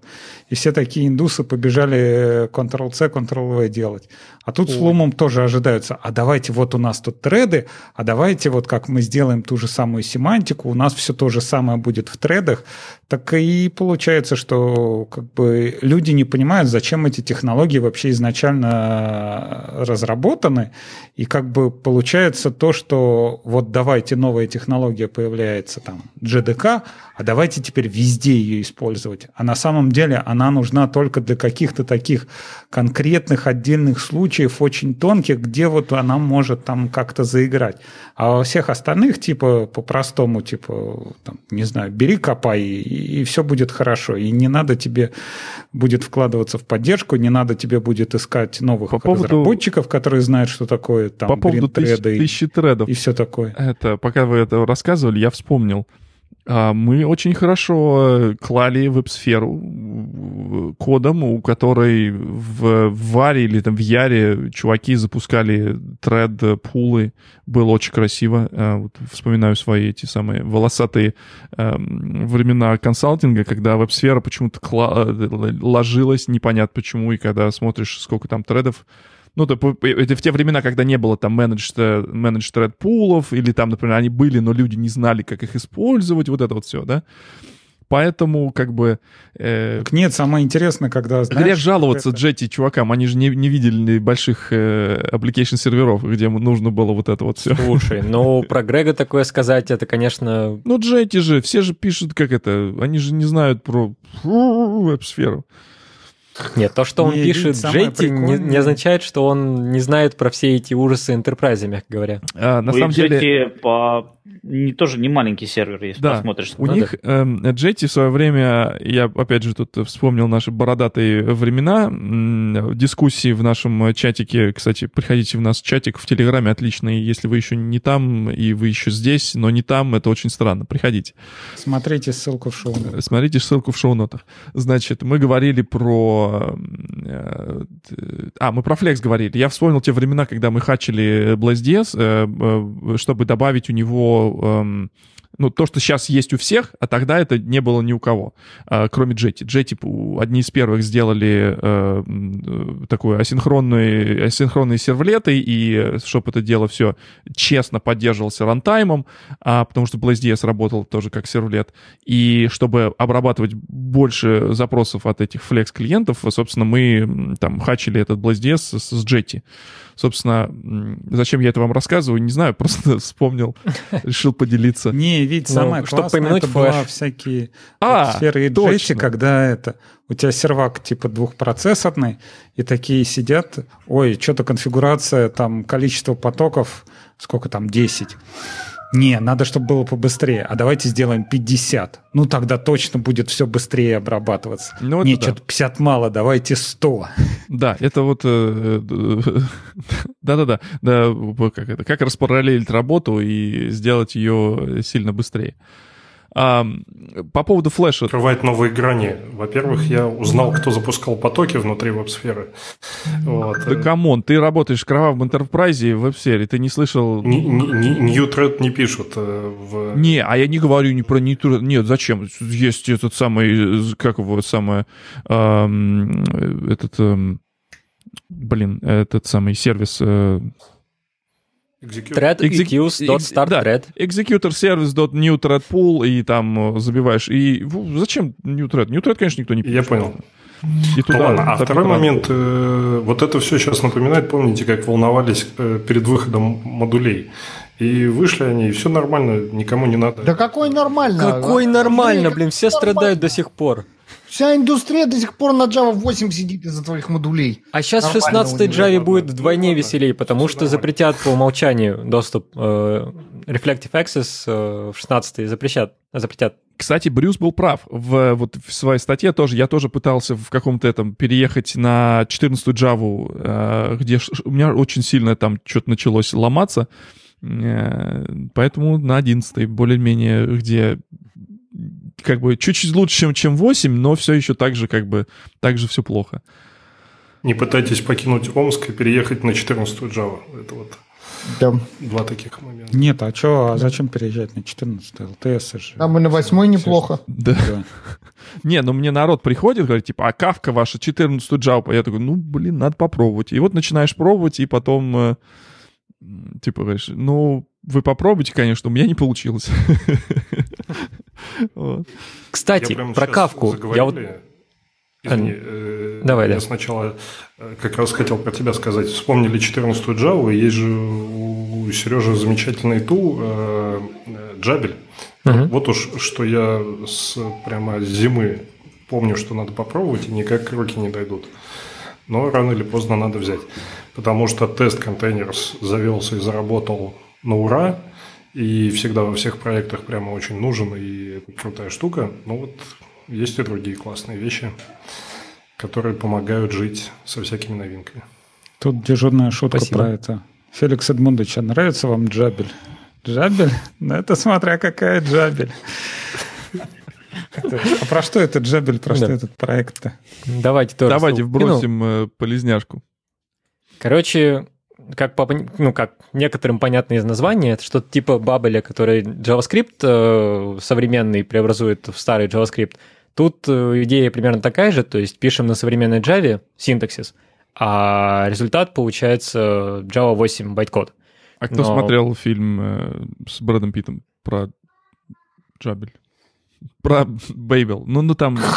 Speaker 4: И все такие индусы побежали Ctrl-C, Ctrl-V делать. А тут Ой. с Loom ом тоже ожидаются, а давайте вот у нас тут thread ы, а давайте вот как мы сделаем ту же самую семантику, у нас все то же самое будет в thread ах, так и получается, что как бы люди не понимают, зачем эти технологии вообще изначально разработаны, и как бы получается то, что вот давайте новая технология появляется, там, GDK, а давайте теперь везде ее использовать. А на самом деле она нужна только для каких-то таких конкретных отдельных случаев, очень тонких, где вот она может там как-то заиграть. А во всех остальных, типа, по-простому, типа, там, не знаю, бери, копай, и, и все будет хорошо. И не надо тебе будет вкладываться в поддержку, не надо тебе будет искать новых По поводу... разработчиков, которые знают, что такое там
Speaker 1: По поводу тысяч, тысячи тредов.
Speaker 4: И все такое.
Speaker 1: Это, пока вы это рассказывали, я вспомнил. А, мы очень хорошо э, клали веб-сферу кодом, у которой в Варе или там в Яре чуваки запускали тред-пулы. Было очень красиво. А, вот вспоминаю свои эти самые волосатые эм, времена консалтинга, когда веб-сфера почему-то э, ложилась, непонятно почему, и когда смотришь, сколько там тредов, ну, это в те времена, когда не было там менедж, тред пулов, или там, например, они были, но люди не знали, как их использовать, вот это вот все, да. Поэтому, как бы...
Speaker 4: Э, так нет, самое интересное, когда...
Speaker 1: Знаешь, грех жаловаться это... Джетти чувакам, они же не, не видели больших э, application серверов, где нужно было вот это вот все.
Speaker 5: Слушай, ну, про Грега такое сказать, это, конечно...
Speaker 1: Ну, Джетти же, все же пишут, как это, они же не знают про веб-сферу.
Speaker 5: Нет, то, что он не, пишет Джетти, не, не означает, что он не знает про все эти ужасы Enterprise, мягко говоря.
Speaker 2: А, на У самом деле... по не, тоже не маленький сервер, если да. посмотришь.
Speaker 1: У них э, Jetty в свое время, я опять же тут вспомнил наши бородатые времена, дискуссии в нашем чатике, кстати, приходите в наш чатик в Телеграме, отличный, если вы еще не там, и вы еще здесь, но не там, это очень странно, приходите.
Speaker 4: Смотрите ссылку в шоу-нотах.
Speaker 1: Смотрите ссылку в шоу-нотах. Значит, мы говорили про... А, мы про Flex говорили. Я вспомнил те времена, когда мы хачили BlazeDS, э, э, чтобы добавить у него эм, ну, то, что сейчас есть у всех, а тогда это не было ни у кого, э, кроме Jetty. Jetty одни из первых сделали э, такой асинхронный, асинхронные сервлеты, и чтобы это дело все честно поддерживался рантаймом, а, потому что BlazeDS работал тоже как сервлет, и чтобы обрабатывать больше запросов от этих флекс-клиентов, собственно, мы там хачили этот BlazeDS с Jetty. Собственно, зачем я это вам рассказываю, не знаю, просто вспомнил, решил поделиться.
Speaker 4: Не, ведь ну, самое классное, это была всякие а, сферы и когда это у тебя сервак типа двухпроцессорный, и такие сидят, ой, что-то конфигурация, там количество потоков, сколько там, 10. Не, надо, чтобы было побыстрее. А давайте сделаем 50. Ну, тогда точно будет все быстрее обрабатываться. Ну, не, да. что-то 50 мало, давайте 100.
Speaker 1: Да, это вот... э, Да-да-да. да, как, это, как распараллелить работу и сделать ее сильно быстрее. По поводу флеша.
Speaker 3: Открывает новые грани. Во-первых, я узнал, кто запускал потоки внутри WebSphere ы.
Speaker 1: Вот. Да come on, ты работаешь в кровавом enterprise е в WebSphere е, ты не слышал...
Speaker 3: New Thread не пишут э, в...
Speaker 1: Не, а я не говорю не про new Thread. Нет, зачем? Есть этот самый, как его, самое... Эм, этот... Эм, блин, этот самый сервис... Э,
Speaker 5: Thread execute.start да, thread.
Speaker 1: Executor service new thread pool, и там э, забиваешь. И зачем new thread? New thread, конечно, никто не
Speaker 3: пишет. Я понял. И туда, ну, ладно. А второй момент, э, вот это все сейчас напоминает, помните, как волновались э, перед выходом модулей. И вышли они, и все нормально, никому не надо.
Speaker 6: Да какой нормально?
Speaker 5: Какой нормально, блин, все страдают до сих пор.
Speaker 6: Вся индустрия до сих пор на Java 8 сидит из-за твоих модулей.
Speaker 5: А сейчас в 16 Java будет вдвойне веселее, потому что запретят по умолчанию доступ э, Reflective Access э, в 16 запретят. запретят.
Speaker 1: Кстати, Брюс был прав. В, вот, в своей статье тоже, я тоже пытался в каком-то этом переехать на 14 Java, э, где у меня очень сильно там что-то началось ломаться. Э, поэтому на 11 более-менее, где как бы чуть-чуть лучше, чем, чем 8, но все еще так же, как бы, так же все плохо.
Speaker 3: Не пытайтесь покинуть Омск и переехать на 14 Java. Это вот да. два таких момента.
Speaker 4: Нет, а что, а зачем переезжать на 14 ЛТС же?
Speaker 6: Там и на 8 неплохо.
Speaker 1: Да. да. Не, ну мне народ приходит, говорит, типа, а кавка ваша 14 Java? Я такой, ну, блин, надо попробовать. И вот начинаешь пробовать, и потом, э, типа, говоришь, ну, вы попробуйте, конечно, у меня не получилось.
Speaker 5: Кстати, про кавку. Я вот...
Speaker 3: Извини, э, Давай, я да. сначала э, как раз хотел про тебя сказать. Вспомнили 14-ю Java, есть же у Сережи замечательный тул э, Джабель. Угу. Вот уж что я с прямо с зимы помню, что надо попробовать, и никак руки не дойдут. Но рано или поздно надо взять. Потому что тест контейнер завелся и заработал на ура и всегда во всех проектах прямо очень нужен, и это крутая штука. Но вот есть и другие классные вещи, которые помогают жить со всякими новинками.
Speaker 4: Тут дежурная шутка Спасибо. про это. Феликс Эдмундович, а нравится вам Джабель? Джабель? Ну, это смотря какая Джабель. А про что это Джабель, про что этот проект-то?
Speaker 5: Давайте
Speaker 1: тоже. Давайте вбросим э, полезняшку.
Speaker 5: Короче, как, по, ну, как некоторым понятно из названия, это что-то типа бабеля, который JavaScript э, современный преобразует в старый JavaScript. Тут э, идея примерно такая же, то есть пишем на современной Java синтаксис, а результат получается Java 8 байткод.
Speaker 1: А кто Но... смотрел фильм э, с Брэдом Питтом про Джабель? Про Бейбел. Ну, ну там...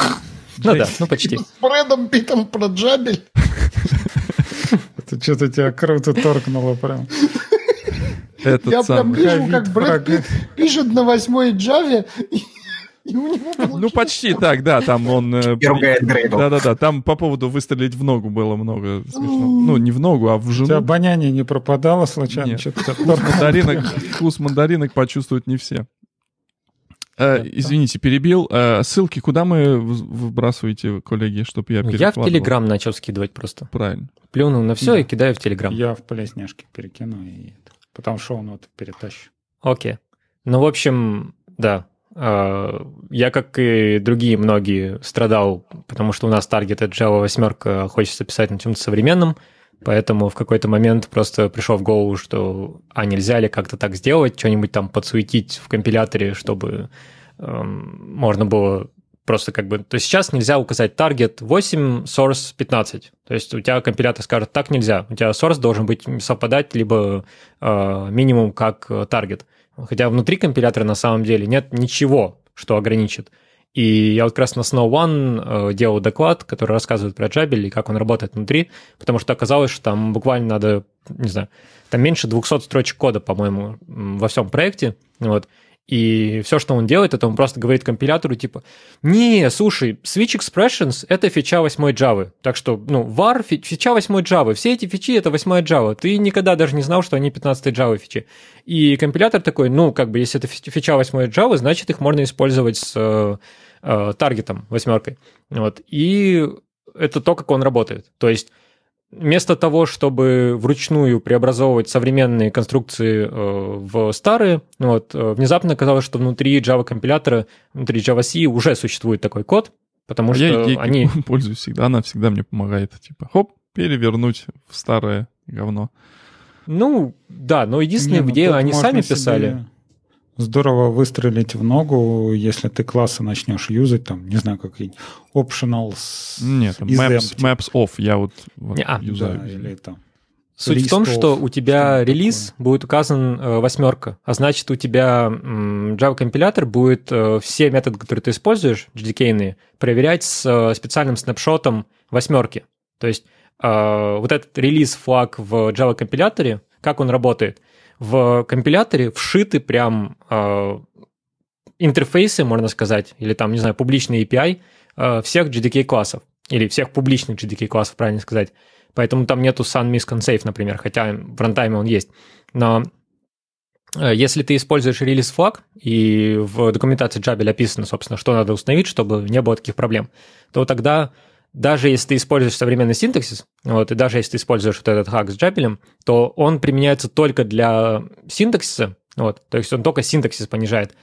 Speaker 5: Ну да, ну почти. С
Speaker 6: Брэдом Питтом про Джабель?
Speaker 4: Это что-то тебя круто торкнуло прям.
Speaker 6: Этот Я прям вижу, как Брэд Питт пишет на восьмой джаве,
Speaker 1: ну, почти так, да, там он... Э, Да-да-да, там по поводу выстрелить в ногу было много смешно. Ну, не в ногу, а в жену. У тебя
Speaker 4: обоняние не пропадало случайно?
Speaker 1: Вкус мандаринок почувствуют не все. Э, извините, перебил. Э, ссылки куда мы выбрасываете, коллеги, чтобы я
Speaker 5: Я в Телеграм начал скидывать просто.
Speaker 1: Правильно.
Speaker 5: Плюнул на все да. и кидаю в Телеграм.
Speaker 4: Я в полезняшки перекину, и потом шоу-ноты перетащу.
Speaker 5: Окей. Ну, в общем, да. Э, я, как и другие многие, страдал, потому что у нас таргет это Java 8, хочется писать на чем-то современном. Поэтому в какой-то момент просто пришел в голову, что а нельзя ли как-то так сделать, что-нибудь там подсуетить в компиляторе, чтобы эм, можно было просто как бы... То есть сейчас нельзя указать target 8, source 15. То есть у тебя компилятор скажет, так нельзя. У тебя source должен быть совпадать либо э, минимум как target. Хотя внутри компилятора на самом деле нет ничего, что ограничит. И я вот как раз на Snow One э, делал доклад, который рассказывает про Jabel и как он работает внутри, потому что оказалось, что там буквально надо, не знаю, там меньше 200 строчек кода, по-моему, во всем проекте, вот, и все, что он делает, это он просто говорит компилятору, типа, не, слушай, Switch Expressions — это фича 8 Java. Так что, ну, var — фича 8 Java. Все эти фичи — это 8 Java. Ты никогда даже не знал, что они 15 Java фичи. И компилятор такой, ну, как бы, если это фича 8 Java, значит, их можно использовать с э, таргетом, восьмеркой. Вот. И это то, как он работает. То есть вместо того, чтобы вручную преобразовывать современные конструкции э, в старые, вот, э, внезапно оказалось, что внутри Java компилятора, внутри Java C уже существует такой код, потому а что я они...
Speaker 1: пользуюсь всегда, она всегда мне помогает. Типа, хоп, перевернуть в старое говно.
Speaker 5: Ну, да, но единственное, Не, ну, где они сами себе...
Speaker 4: здорово выстрелить в ногу, если ты классы начнешь юзать, там, не знаю, какие-нибудь optionals
Speaker 1: Нет, maps, maps off я вот, вот
Speaker 5: а, юзаю. Да, или там Суть в том, что у тебя что релиз такое? будет указан э, восьмерка, а значит, у тебя м, Java компилятор будет э, все методы, которые ты используешь, JDK, проверять с э, специальным снапшотом восьмерки. То есть э, вот этот релиз флаг в Java компиляторе, как он работает – в компиляторе вшиты прям э, интерфейсы, можно сказать, или там, не знаю, публичный API э, всех JDK-классов, или всех публичных JDK-классов, правильно сказать. Поэтому там нету sun miss save, например, хотя в рантайме он есть. Но э, если ты используешь релиз флаг, и в документации Jabel описано, собственно, что надо установить, чтобы не было таких проблем, то тогда даже если ты используешь современный синтаксис, вот, и даже если ты используешь вот этот хак с джабелем, то он применяется только для синтаксиса, вот, то есть он только синтаксис понижает.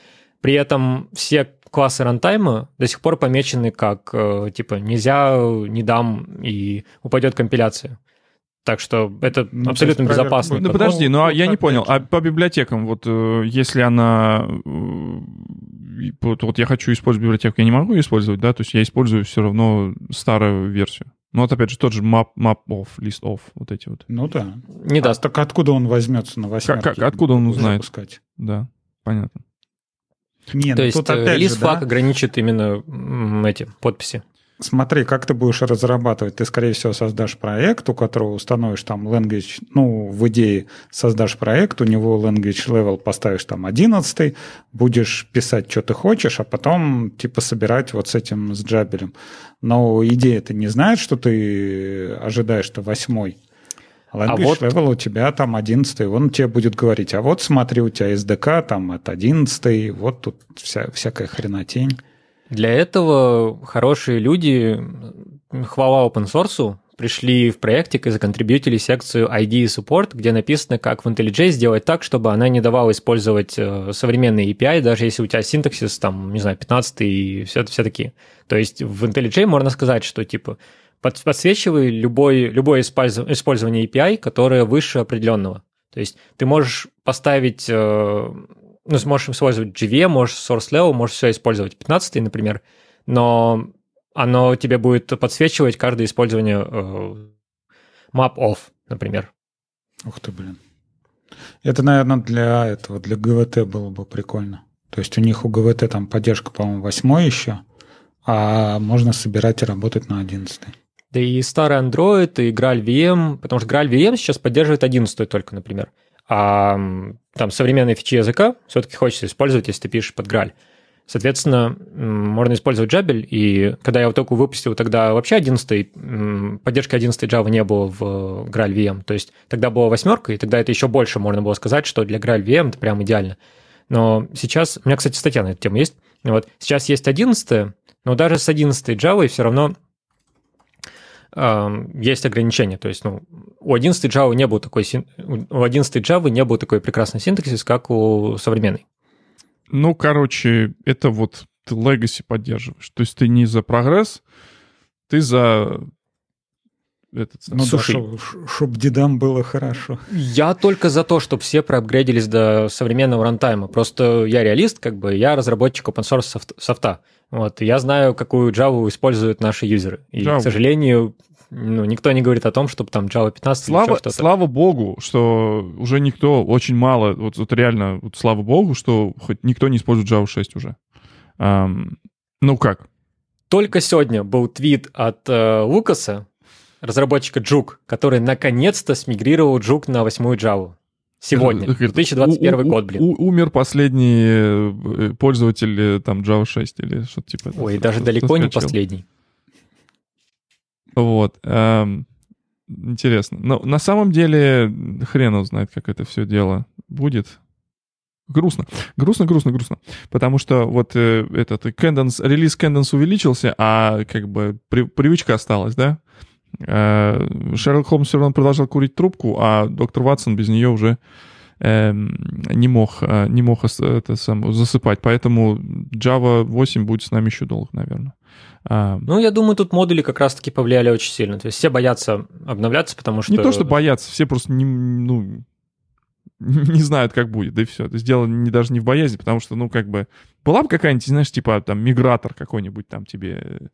Speaker 5: При этом все классы рантайма до сих пор помечены как, э, типа, нельзя, не дам, и упадет компиляция. Так что это ну, абсолютно безопасно.
Speaker 1: Ну, подожди, ну а я не понял, а по библиотекам, вот э, если она... Э, вот, вот я хочу использовать библиотеку, я не могу ее использовать, да? То есть я использую все равно старую версию. Ну, вот опять же, тот же map, map off, list off, вот эти вот.
Speaker 4: Ну да. Не а, даст. Так откуда он возьмется на восьмерке?
Speaker 1: Как, как, откуда он узнает? Запускать? Да, понятно.
Speaker 5: Не, То ну, есть тут опять релиз же, флаг да? ограничит именно эти подписи.
Speaker 4: Смотри, как ты будешь разрабатывать. Ты, скорее всего, создашь проект, у которого установишь там language, ну, в идее создашь проект, у него language level поставишь там 11, будешь писать, что ты хочешь, а потом типа собирать вот с этим, с джабелем. Но идея ты не знает, что ты ожидаешь, что восьмой. Language а вот... level у тебя там 11, он тебе будет говорить, а вот смотри, у тебя SDK там это 11, вот тут вся, всякая хренотень.
Speaker 5: Для этого хорошие люди, хвала open source, пришли в проектик и законтрибьютили секцию ID Support, где написано, как в IntelliJ сделать так, чтобы она не давала использовать э, современные API, даже если у тебя синтаксис, там, не знаю, 15 и все, все такие. То есть в IntelliJ можно сказать, что типа подсвечивай любой, любое использование API, которое выше определенного. То есть ты можешь поставить э, ну, сможешь использовать GV, можешь source level, можешь все использовать 15, например, но оно тебе будет подсвечивать каждое использование э, map off, например.
Speaker 4: Ух ты, блин. Это, наверное, для этого, для GVT было бы прикольно. То есть у них у GVT там поддержка, по-моему, 8 еще, а можно собирать и работать на 11.
Speaker 5: Да и старый Android, и Graal VM, потому что Graal VM сейчас поддерживает 11 только, например. А там современные фичи языка все-таки хочется использовать, если ты пишешь под Граль. Соответственно, можно использовать Jabel, и когда я вот только выпустил, тогда вообще 11 поддержки 11 Java не было в Graal VM, то есть тогда была восьмерка, и тогда это еще больше можно было сказать, что для Graal VM это прям идеально. Но сейчас, у меня, кстати, статья на эту тему есть, вот, сейчас есть 11, но даже с 11 Java все равно есть ограничения. То есть, ну, у 11 Java не был такой, у 11 Java не был такой прекрасный синтаксис, как у современной.
Speaker 1: Ну, короче, это вот ты legacy поддерживаешь. То есть ты не за прогресс, ты за этот...
Speaker 4: Ну
Speaker 1: суши.
Speaker 4: да, чтобы дедам было хорошо.
Speaker 5: Я только за то, чтобы все проапгрейдились до современного рантайма. Просто я реалист, как бы, я разработчик open source софта. Вот, я знаю, какую Java используют наши юзеры. И, Java. к сожалению, ну, никто не говорит о том, чтобы там Java 15
Speaker 1: слава,
Speaker 5: или что-то.
Speaker 1: Слава богу, что уже никто, очень мало, вот, вот реально, вот, слава богу, что хоть никто не использует Java 6 уже. Um, ну как?
Speaker 5: Только сегодня был твит от э, Лукаса, разработчика Juke, который наконец-то смигрировал Juke на восьмую Java. Сегодня, 2021 у, год, блин.
Speaker 1: У, умер последний э, пользователь э, там Java 6 или что-то типа.
Speaker 5: Ой, даже далеко не последний.
Speaker 1: Вот. Эм, интересно. Но на самом деле хрен его знает, как это все дело будет. Грустно. Грустно, грустно, грустно. Потому что вот э, этот Cadence, релиз Cadence увеличился, а как бы при, привычка осталась, да? Э, Шерлок Холмс все равно продолжал курить трубку, а доктор Ватсон без нее уже э, не мог, э, не мог это сам, засыпать. Поэтому Java 8 будет с нами еще долго, наверное.
Speaker 5: А, ну, я думаю, тут модули как раз-таки повлияли очень сильно. То есть все боятся обновляться, потому что...
Speaker 1: Не то, что боятся, все просто не, ну, не знают, как будет, да и все. Это сделано не, даже не в боязни, потому что, ну, как бы, была бы какая-нибудь, знаешь, типа, там, мигратор какой-нибудь там тебе...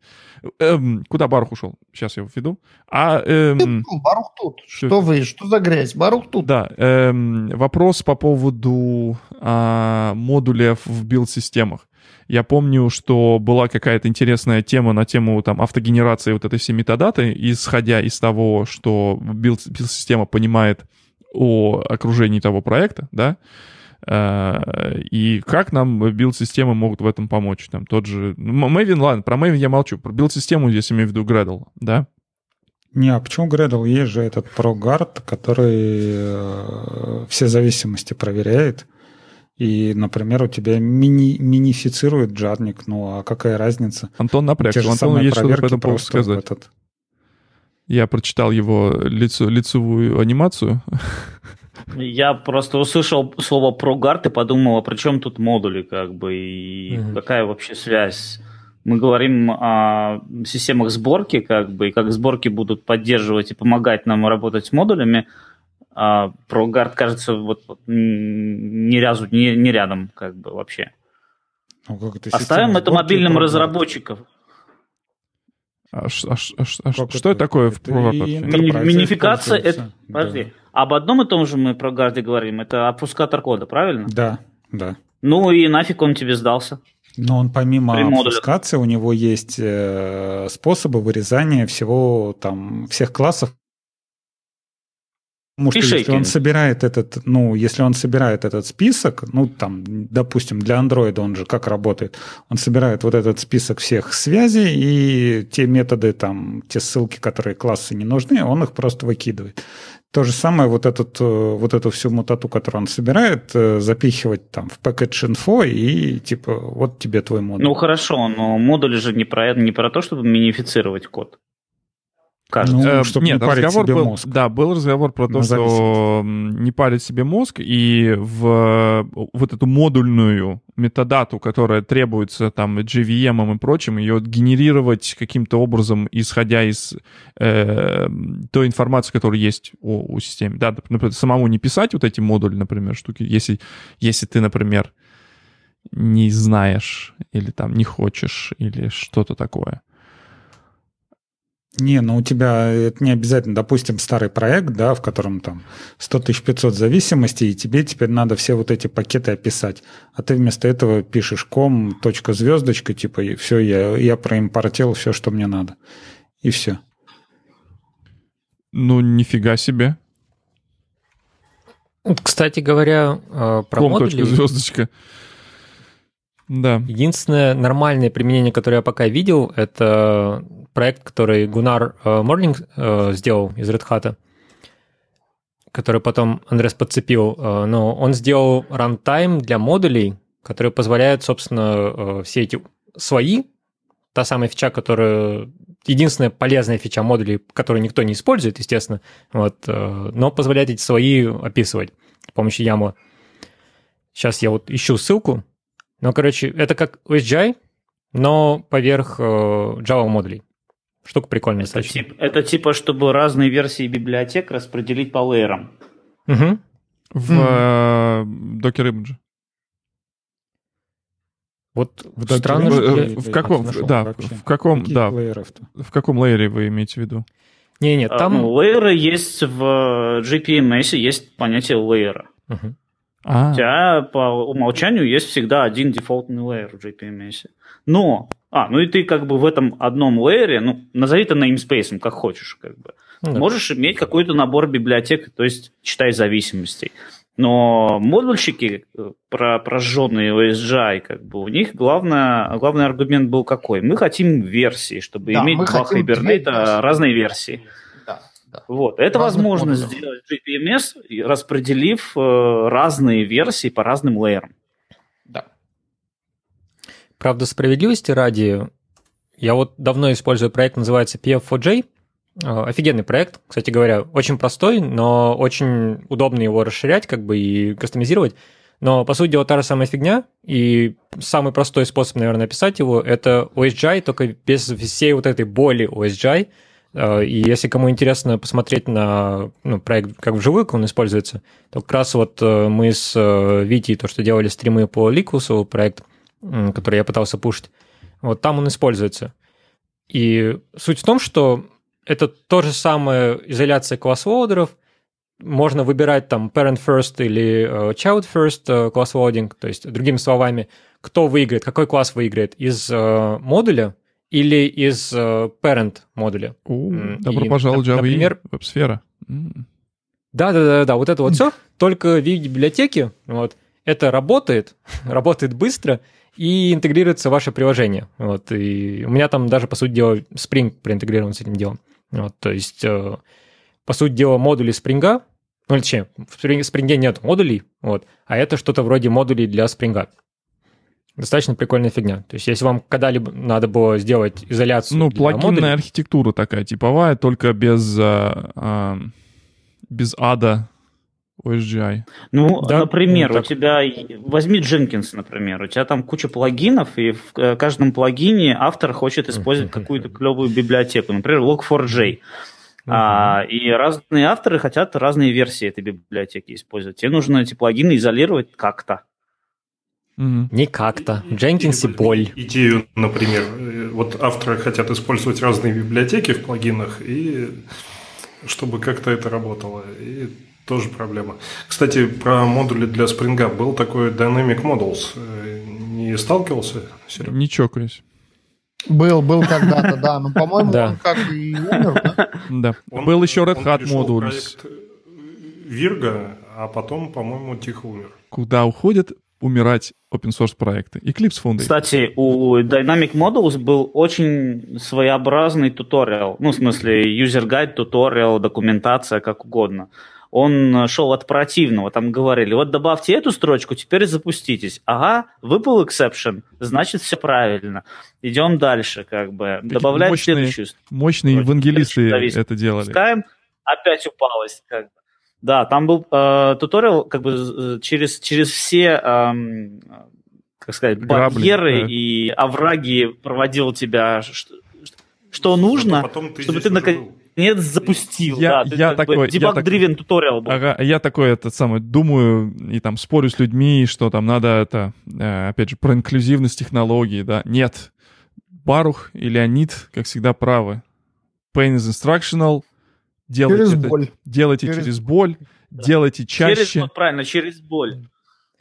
Speaker 1: Эм, куда Барух ушел? Сейчас я его введу. А, эм...
Speaker 6: Барух тут. Что вы, что за грязь? Барух тут.
Speaker 1: Да. Эм, вопрос по поводу а, модулей в билд-системах. Я помню, что была какая-то интересная тема на тему там автогенерации вот этой всей метадаты, исходя из того, что билд-система понимает о окружении того проекта, да, э, и как нам билд-системы могут в этом помочь. Там тот же... Maven, ладно, про Maven я молчу. Про билд-систему здесь имею в виду Gradle, да?
Speaker 4: Не, а почему Gradle? Есть же этот ProGuard, который э, все зависимости проверяет. И, например, у тебя мини минифицирует джарник, ну а какая разница?
Speaker 1: Антон напрягся, Антон есть что по этому поводу сказать. Этот... Я прочитал его лицо, лицевую анимацию.
Speaker 2: Я просто услышал слово ProGuard и подумал, а при чем тут модули, как бы, и mm-hmm. какая вообще связь? Мы говорим о системах сборки, как бы, и как сборки будут поддерживать и помогать нам работать с модулями, а ProGuard, кажется, вот, вот ни разу не, не рядом, как бы, вообще. Ну, как это Оставим это мобильным разработчикам.
Speaker 1: А, а, а, а что это такое в
Speaker 2: Мини, Минификация это. Да. Об одном и том же мы про гарде говорим. Это опускатор кода, правильно?
Speaker 4: Да, да.
Speaker 2: Ну и нафиг он тебе сдался?
Speaker 4: Но он помимо опускации, у него есть э, способы вырезания всего там всех классов, Потому что если он собирает этот, ну, если он собирает этот список, ну, там, допустим, для Android он же как работает, он собирает вот этот список всех связей и те методы, там, те ссылки, которые классы не нужны, он их просто выкидывает. То же самое вот, этот, э, вот эту всю мутату, которую он собирает, э, запихивать там в package info и типа вот тебе твой модуль.
Speaker 2: Ну хорошо, но модуль же не про, не про то, чтобы минифицировать код
Speaker 1: кажется. Ну, чтобы Нет, не парить разговор себе был, мозг. Да, был разговор про то, что не парить себе мозг, и в вот эту модульную метадату, которая требуется там JVM и прочим, ее генерировать каким-то образом, исходя из э, той информации, которая есть о, у системы. Да, например, самому не писать вот эти модули, например, штуки, если, если ты, например, не знаешь или там не хочешь или что-то такое.
Speaker 4: Не, ну у тебя это не обязательно, допустим, старый проект, да, в котором там 100 500 зависимостей, и тебе теперь надо все вот эти пакеты описать. А ты вместо этого пишешь ком, точка, звездочка, типа, и все, я, я проимпортил все, что мне надо. И все.
Speaker 1: Ну, нифига себе.
Speaker 5: Кстати говоря, э, про ком, модули...
Speaker 1: точка, звездочка. Да.
Speaker 5: Единственное нормальное применение, которое я пока видел, это проект, который Гунар э, Морлинг э, сделал из Red Hat, который потом Андрес подцепил. Э, но он сделал рантайм для модулей, который позволяет, собственно, все эти свои, та самая фича, которая единственная полезная фича модулей, которую никто не использует, естественно, вот, но позволяет эти свои описывать с помощью YAML. Сейчас я вот ищу ссылку. Ну, короче, это как OSGI, но поверх Java модулей Штука прикольная
Speaker 2: это, тип, это типа, чтобы разные версии библиотек распределить по лейерам.
Speaker 5: Угу.
Speaker 1: В mm. Docker Image.
Speaker 5: Вот в странно,
Speaker 1: в, э, в, в каком, да, вообще. в каком, да, в каком лейере вы имеете в виду?
Speaker 5: Не, нет, там...
Speaker 2: А, ну, лейеры есть в GPMS, есть понятие лейера. Угу. А. У тебя по умолчанию есть всегда один дефолтный лейер в GPMS. Но, а, ну и ты как бы в этом одном лейере, ну, назови это namespace, как хочешь, как бы. Ну да. Можешь иметь какой-то набор библиотек, то есть читай зависимостей. Но модульщики, э, про, прожженные OSGI, как бы, у них главное, главный аргумент был какой? Мы хотим версии, чтобы да, иметь два Hibernate разные версии. Да. Вот. Это Разных возможно модулей. сделать GPMS, распределив э, разные версии по разным лейерам.
Speaker 5: Да. Правда, справедливости ради, я вот давно использую проект, называется PF4J, Э, офигенный проект, кстати говоря, очень простой, но очень удобно его расширять как бы и кастомизировать. Но, по сути дела, та же самая фигня, и самый простой способ, наверное, описать его, это OSGI, только без всей вот этой боли OSGI. Э, и если кому интересно посмотреть на ну, проект, как вживую, как он используется, то как раз вот э, мы с Витей, то, что делали стримы по Ликусу, проект, который я пытался пушить, вот там он используется. И суть в том, что это то же самое изоляция класс-лоудеров. Можно выбирать там parent first или child first класс loading, то есть, другими словами, кто выиграет, какой класс выиграет из модуля или из uh, parent модуля.
Speaker 1: У, добро И, пожаловать Java например, веб-сфера.
Speaker 5: Да-да-да, вот это вот все, только в виде библиотеки, вот, это работает, работает быстро, и интегрируется в ваше приложение. Вот, и у меня там даже, по сути дела, Spring проинтегрирован с этим делом. Вот, то есть, э, по сути дела, модули Spring, ну, точнее, в Spring нет модулей, вот, а это что-то вроде модулей для Spring. Достаточно прикольная фигня. То есть, если вам когда-либо надо было сделать изоляцию
Speaker 1: Ну, плагинная модулей, архитектура такая типовая, только без, а, а, без ада OSGI.
Speaker 2: Ну, да? например, ну, у тебя... Возьми Jenkins, например. У тебя там куча плагинов, и в э, каждом плагине автор хочет использовать какую-то клевую библиотеку. Например, Log4j. А, и разные авторы хотят разные версии этой библиотеки использовать. Тебе нужно эти плагины изолировать как-то.
Speaker 5: Не как-то. Jenkins боль.
Speaker 3: Идею, например, э, вот авторы хотят использовать разные библиотеки в плагинах, и чтобы как-то это работало. И тоже проблема. Кстати, про модули для Spring был такой Dynamic Models. Э, не сталкивался?
Speaker 1: Серег? Не чокаюсь.
Speaker 6: Был, был когда-то, да. Но, по-моему, он как и умер,
Speaker 1: да? Да. Был еще Red Hat Modules.
Speaker 3: Вирга, а потом, по-моему, тихо умер.
Speaker 1: Куда уходят умирать open source проекты. Eclipse Foundation.
Speaker 2: Кстати, у Dynamic Models был очень своеобразный туториал. Ну, в смысле, user guide, туториал, документация, как угодно он шел от противного. Там говорили, вот добавьте эту строчку, теперь запуститесь. Ага, выпал exception, значит все правильно. Идем дальше, как бы. Добавлять мощные, следующую
Speaker 1: Мощные строчку. евангелисты это делали.
Speaker 2: Пускаем, опять упалось. Как бы. Да, там был э, туториал как бы через, через все, э, как сказать, Грабли, барьеры да. и овраги проводил тебя, что, что нужно, чтобы ты наконец нет, запустил.
Speaker 1: Я, да, я такой...
Speaker 2: Debug-driven туториал был.
Speaker 1: Ага, я такой, этот самый, думаю и там спорю с людьми, что там надо это, э, опять же, про инклюзивность технологий, да. Нет. Барух и Леонид, как всегда, правы. Pain is instructional. Делайте через это, боль. Делайте через, через боль. Да. Делайте чаще.
Speaker 2: Через, вот правильно, через боль.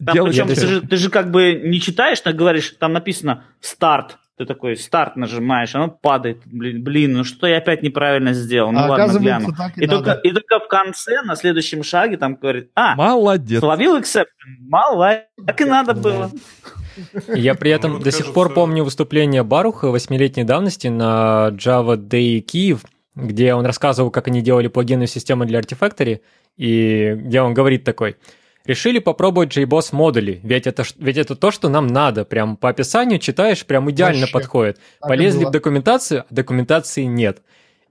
Speaker 2: Там, делайте причем ты же, ты же как бы не читаешь, так говоришь, там написано старт, ты такой старт нажимаешь, оно падает. Блин, блин ну что я опять неправильно сделал? Ну а ладно, гляну. И, и, только, и только в конце, на следующем шаге, там говорит, а,
Speaker 1: молодец.
Speaker 2: Словил эксепт, молодец. Так и надо было.
Speaker 5: Я при этом ну, до сих пор помню выступление Баруха восьмилетней давности на Java Day Киев, где он рассказывал, как они делали плагинную систему для Artifactory, и где он говорит такой – Решили попробовать JBoss модули, ведь это, ведь это то, что нам надо. Прям по описанию читаешь, прям идеально Вообще. подходит. Полезли в документацию, а документации нет.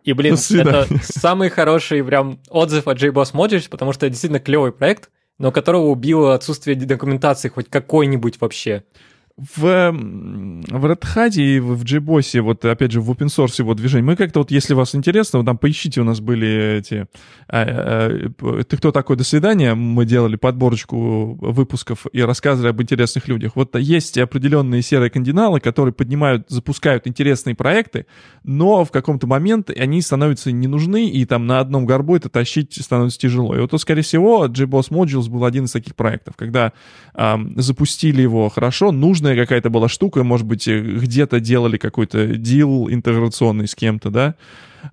Speaker 5: И, блин, это самый хороший прям отзыв от JBoss Modules, потому что это действительно клевый проект, но которого убило отсутствие документации хоть какой-нибудь вообще.
Speaker 1: В, в Red Hat и в JBoss, вот опять же в open source его движение, мы как-то вот, если вас интересно, вот там поищите, у нас были эти... А, а, ты кто такой, до свидания, мы делали подборочку выпусков и рассказывали об интересных людях. Вот есть определенные серые кандиналы, которые поднимают, запускают интересные проекты, но в каком-то момент они становятся не нужны, и там на одном горбу это тащить становится тяжело. И вот, то, скорее всего, JBoss Modules был один из таких проектов, когда э, запустили его хорошо, нужно нужная какая-то была штука, может быть, э, где-то делали какой-то дил интеграционный с кем-то, да,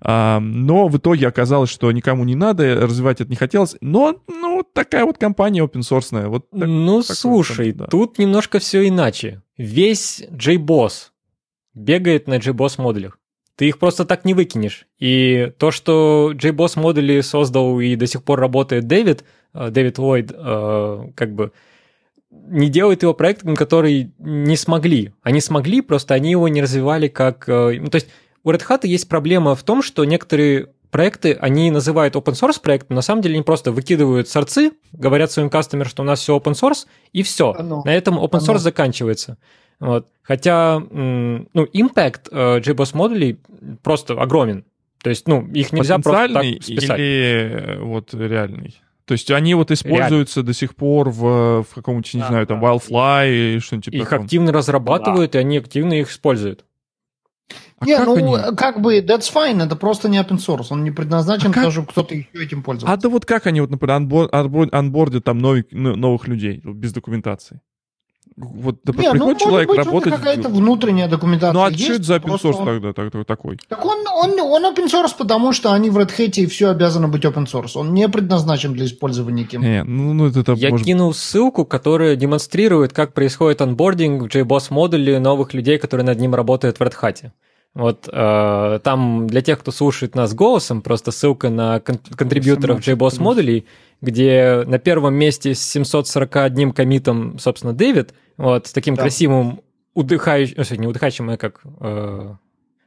Speaker 1: а, но в итоге оказалось, что никому не надо, развивать это не хотелось. Но, ну, такая вот компания open source. Вот так,
Speaker 5: ну, слушай, да. тут немножко все иначе. Весь JBoss бегает на JBoss модулях. Ты их просто так не выкинешь. И то, что JBoss модули создал и до сих пор работает Дэвид, э, Дэвид Ллойд, э, как бы не делают его проектом, который не смогли. Они смогли, просто они его не развивали как... Э, ну, то есть у Red Hat есть проблема в том, что некоторые проекты, они называют open source проектом, на самом деле они просто выкидывают сорцы, говорят своим кастомерам, что у нас все open source, и все. Оно. На этом open source Оно. заканчивается. Вот. Хотя, ну, impact э, JBoss модулей просто огромен. То есть, ну, их нельзя просто так списать.
Speaker 1: или э, вот реальный? То есть они вот используются Реально. до сих пор в, в каком-нибудь, не да, знаю, там, да. Wildfly или что-нибудь типа
Speaker 5: Их такого. активно разрабатывают, да. и они активно их используют.
Speaker 6: А не, ну, они? как бы, that's fine, это просто не open source, он не предназначен, а даже кто-то еще этим пользуется.
Speaker 1: А да вот как они, вот, например, анбор, анбор, анбордят там новых, новых людей без документации? Вот да, не, приходит ну, человек быть, работать...
Speaker 6: какая-то внутренняя документация
Speaker 1: Ну а есть, что это за open source он... тогда так, такой?
Speaker 6: Так он, он, он open source, потому что они в Red Hat и все обязаны быть open source. Он не предназначен для использования кем.
Speaker 1: Не, ну, ну, это,
Speaker 5: Я
Speaker 1: может...
Speaker 5: кинул ссылку, которая демонстрирует, как происходит анбординг в JBoss модуле новых людей, которые над ним работают в Red Hat. Вот э, там для тех, кто слушает нас голосом, просто ссылка на кон- контрибьюторов JBoss модулей, где на первом месте с 741 комитом, собственно, Дэвид, вот, с таким да. красивым удыхающим, э, не удыхающим, а как э,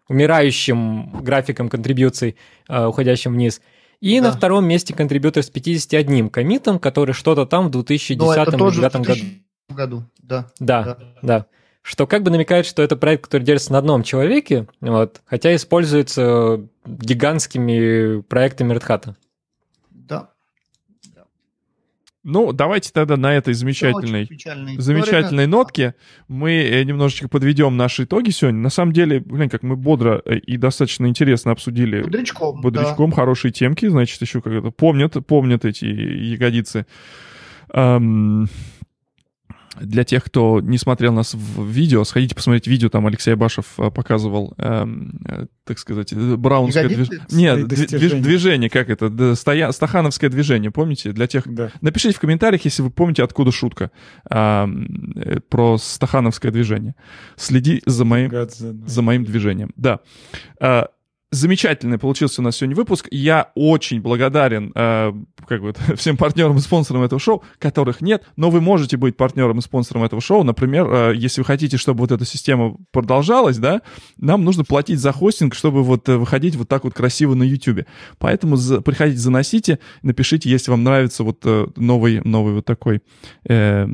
Speaker 5: умирающим графиком контрибьюций, э, уходящим вниз. И да. на втором месте контрибьютор с 51 комитом, который что-то там в 2010-2009 году.
Speaker 6: году. Да.
Speaker 5: Да, да, да что как бы намекает, что это проект, который держится на одном человеке, вот, хотя используется гигантскими проектами Red Hat.
Speaker 6: Да.
Speaker 1: Ну, давайте тогда на этой замечательной, замечательной нотке мы э, немножечко подведем наши итоги сегодня. На самом деле, блин, как мы бодро э, и достаточно интересно обсудили.
Speaker 6: Бодрячком,
Speaker 1: Бодрячком да. хорошие темки, значит, еще как-то помнят, помнят эти ягодицы. Um, для тех, кто не смотрел нас в видео, сходите посмотреть видео, там Алексей Башев э, показывал, эм, э, так сказать, э, браунское движение. Нет, движ, движение, как это, стоя, стахановское движение, помните? Для тех... Да. Напишите в комментариях, если вы помните, откуда шутка э, про стахановское движение. Следи за моим, за моим движением. Да. Э, Замечательный получился у нас сегодня выпуск. Я очень благодарен э, как бы, всем партнерам и спонсорам этого шоу, которых нет, но вы можете быть партнером и спонсором этого шоу. Например, э, если вы хотите, чтобы вот эта система продолжалась, да, нам нужно платить за хостинг, чтобы вот э, выходить вот так вот красиво на YouTube. Поэтому за, приходите, заносите, напишите, если вам нравится вот э, новый, новый вот такой э,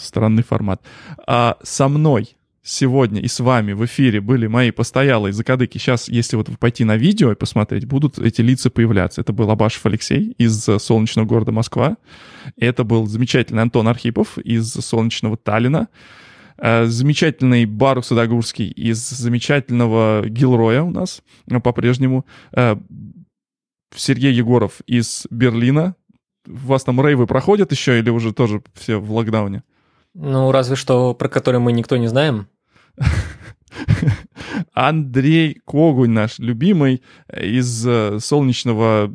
Speaker 1: странный формат. А со мной сегодня и с вами в эфире были мои постоялые закадыки. Сейчас, если вот пойти на видео и посмотреть, будут эти лица появляться. Это был Абашев Алексей из солнечного города Москва. Это был замечательный Антон Архипов из солнечного Таллина. Э, замечательный Бару Садогурский из замечательного Гилроя у нас по-прежнему. Э, Сергей Егоров из Берлина. У вас там рейвы проходят еще или уже тоже все в локдауне?
Speaker 5: Ну, разве что про который мы никто не знаем.
Speaker 1: Андрей Когунь, наш любимый, из э, Солнечного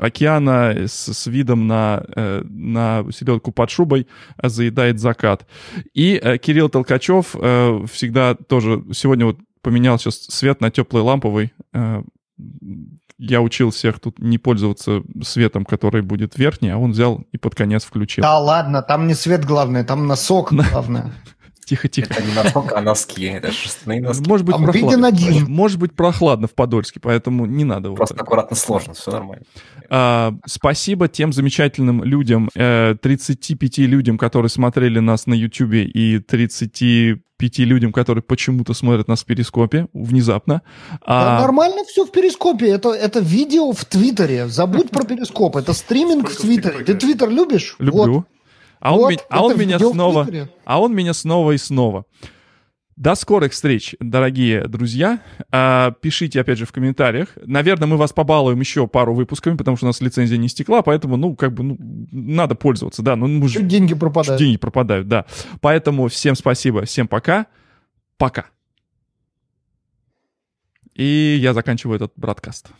Speaker 1: океана с, с видом на, э, на селедку под шубой заедает закат. И э, Кирилл Толкачев всегда тоже сегодня вот поменял сейчас свет на теплый ламповый. Я учил всех тут не пользоваться светом, который будет верхний, а он взял и под конец включил.
Speaker 6: Да ладно, там не свет главное, там носок главное.
Speaker 1: Тихо-тихо.
Speaker 7: Это не носок, а носки. Это шерстяные носки.
Speaker 1: Может быть,
Speaker 6: А
Speaker 1: прохладно.
Speaker 6: один.
Speaker 1: Может быть, прохладно в Подольске, поэтому не надо. вот
Speaker 7: Просто
Speaker 1: так.
Speaker 7: аккуратно сложно, все нормально.
Speaker 1: А, спасибо тем замечательным людям, э, 35 людям, которые смотрели нас на YouTube, и 35 людям, которые почему-то смотрят нас в Перископе, внезапно.
Speaker 6: Да
Speaker 1: А,
Speaker 6: нормально все в Перископе. Это, это видео в Твиттере. Забудь про Перископ. Это стриминг в
Speaker 3: Сколько в
Speaker 6: Твиттере. Ты Твиттер любишь?
Speaker 1: люблю.
Speaker 6: Вот.
Speaker 1: А он,
Speaker 6: Вот,
Speaker 1: ме- а он
Speaker 6: это
Speaker 1: меня снова...
Speaker 6: Твиттере.
Speaker 1: А он меня снова и снова. До скорых встреч, дорогие друзья. А, Пишите, опять же, в комментариях. Наверное, мы вас побалуем еще пару выпусками, потому что у нас лицензия не стекла, поэтому, ну, как бы, ну, надо пользоваться, да. Ну, мы же
Speaker 6: Чуть деньги пропадают.
Speaker 1: деньги пропадают, да. Поэтому всем спасибо, всем пока. Пока. И я заканчиваю этот браткаст.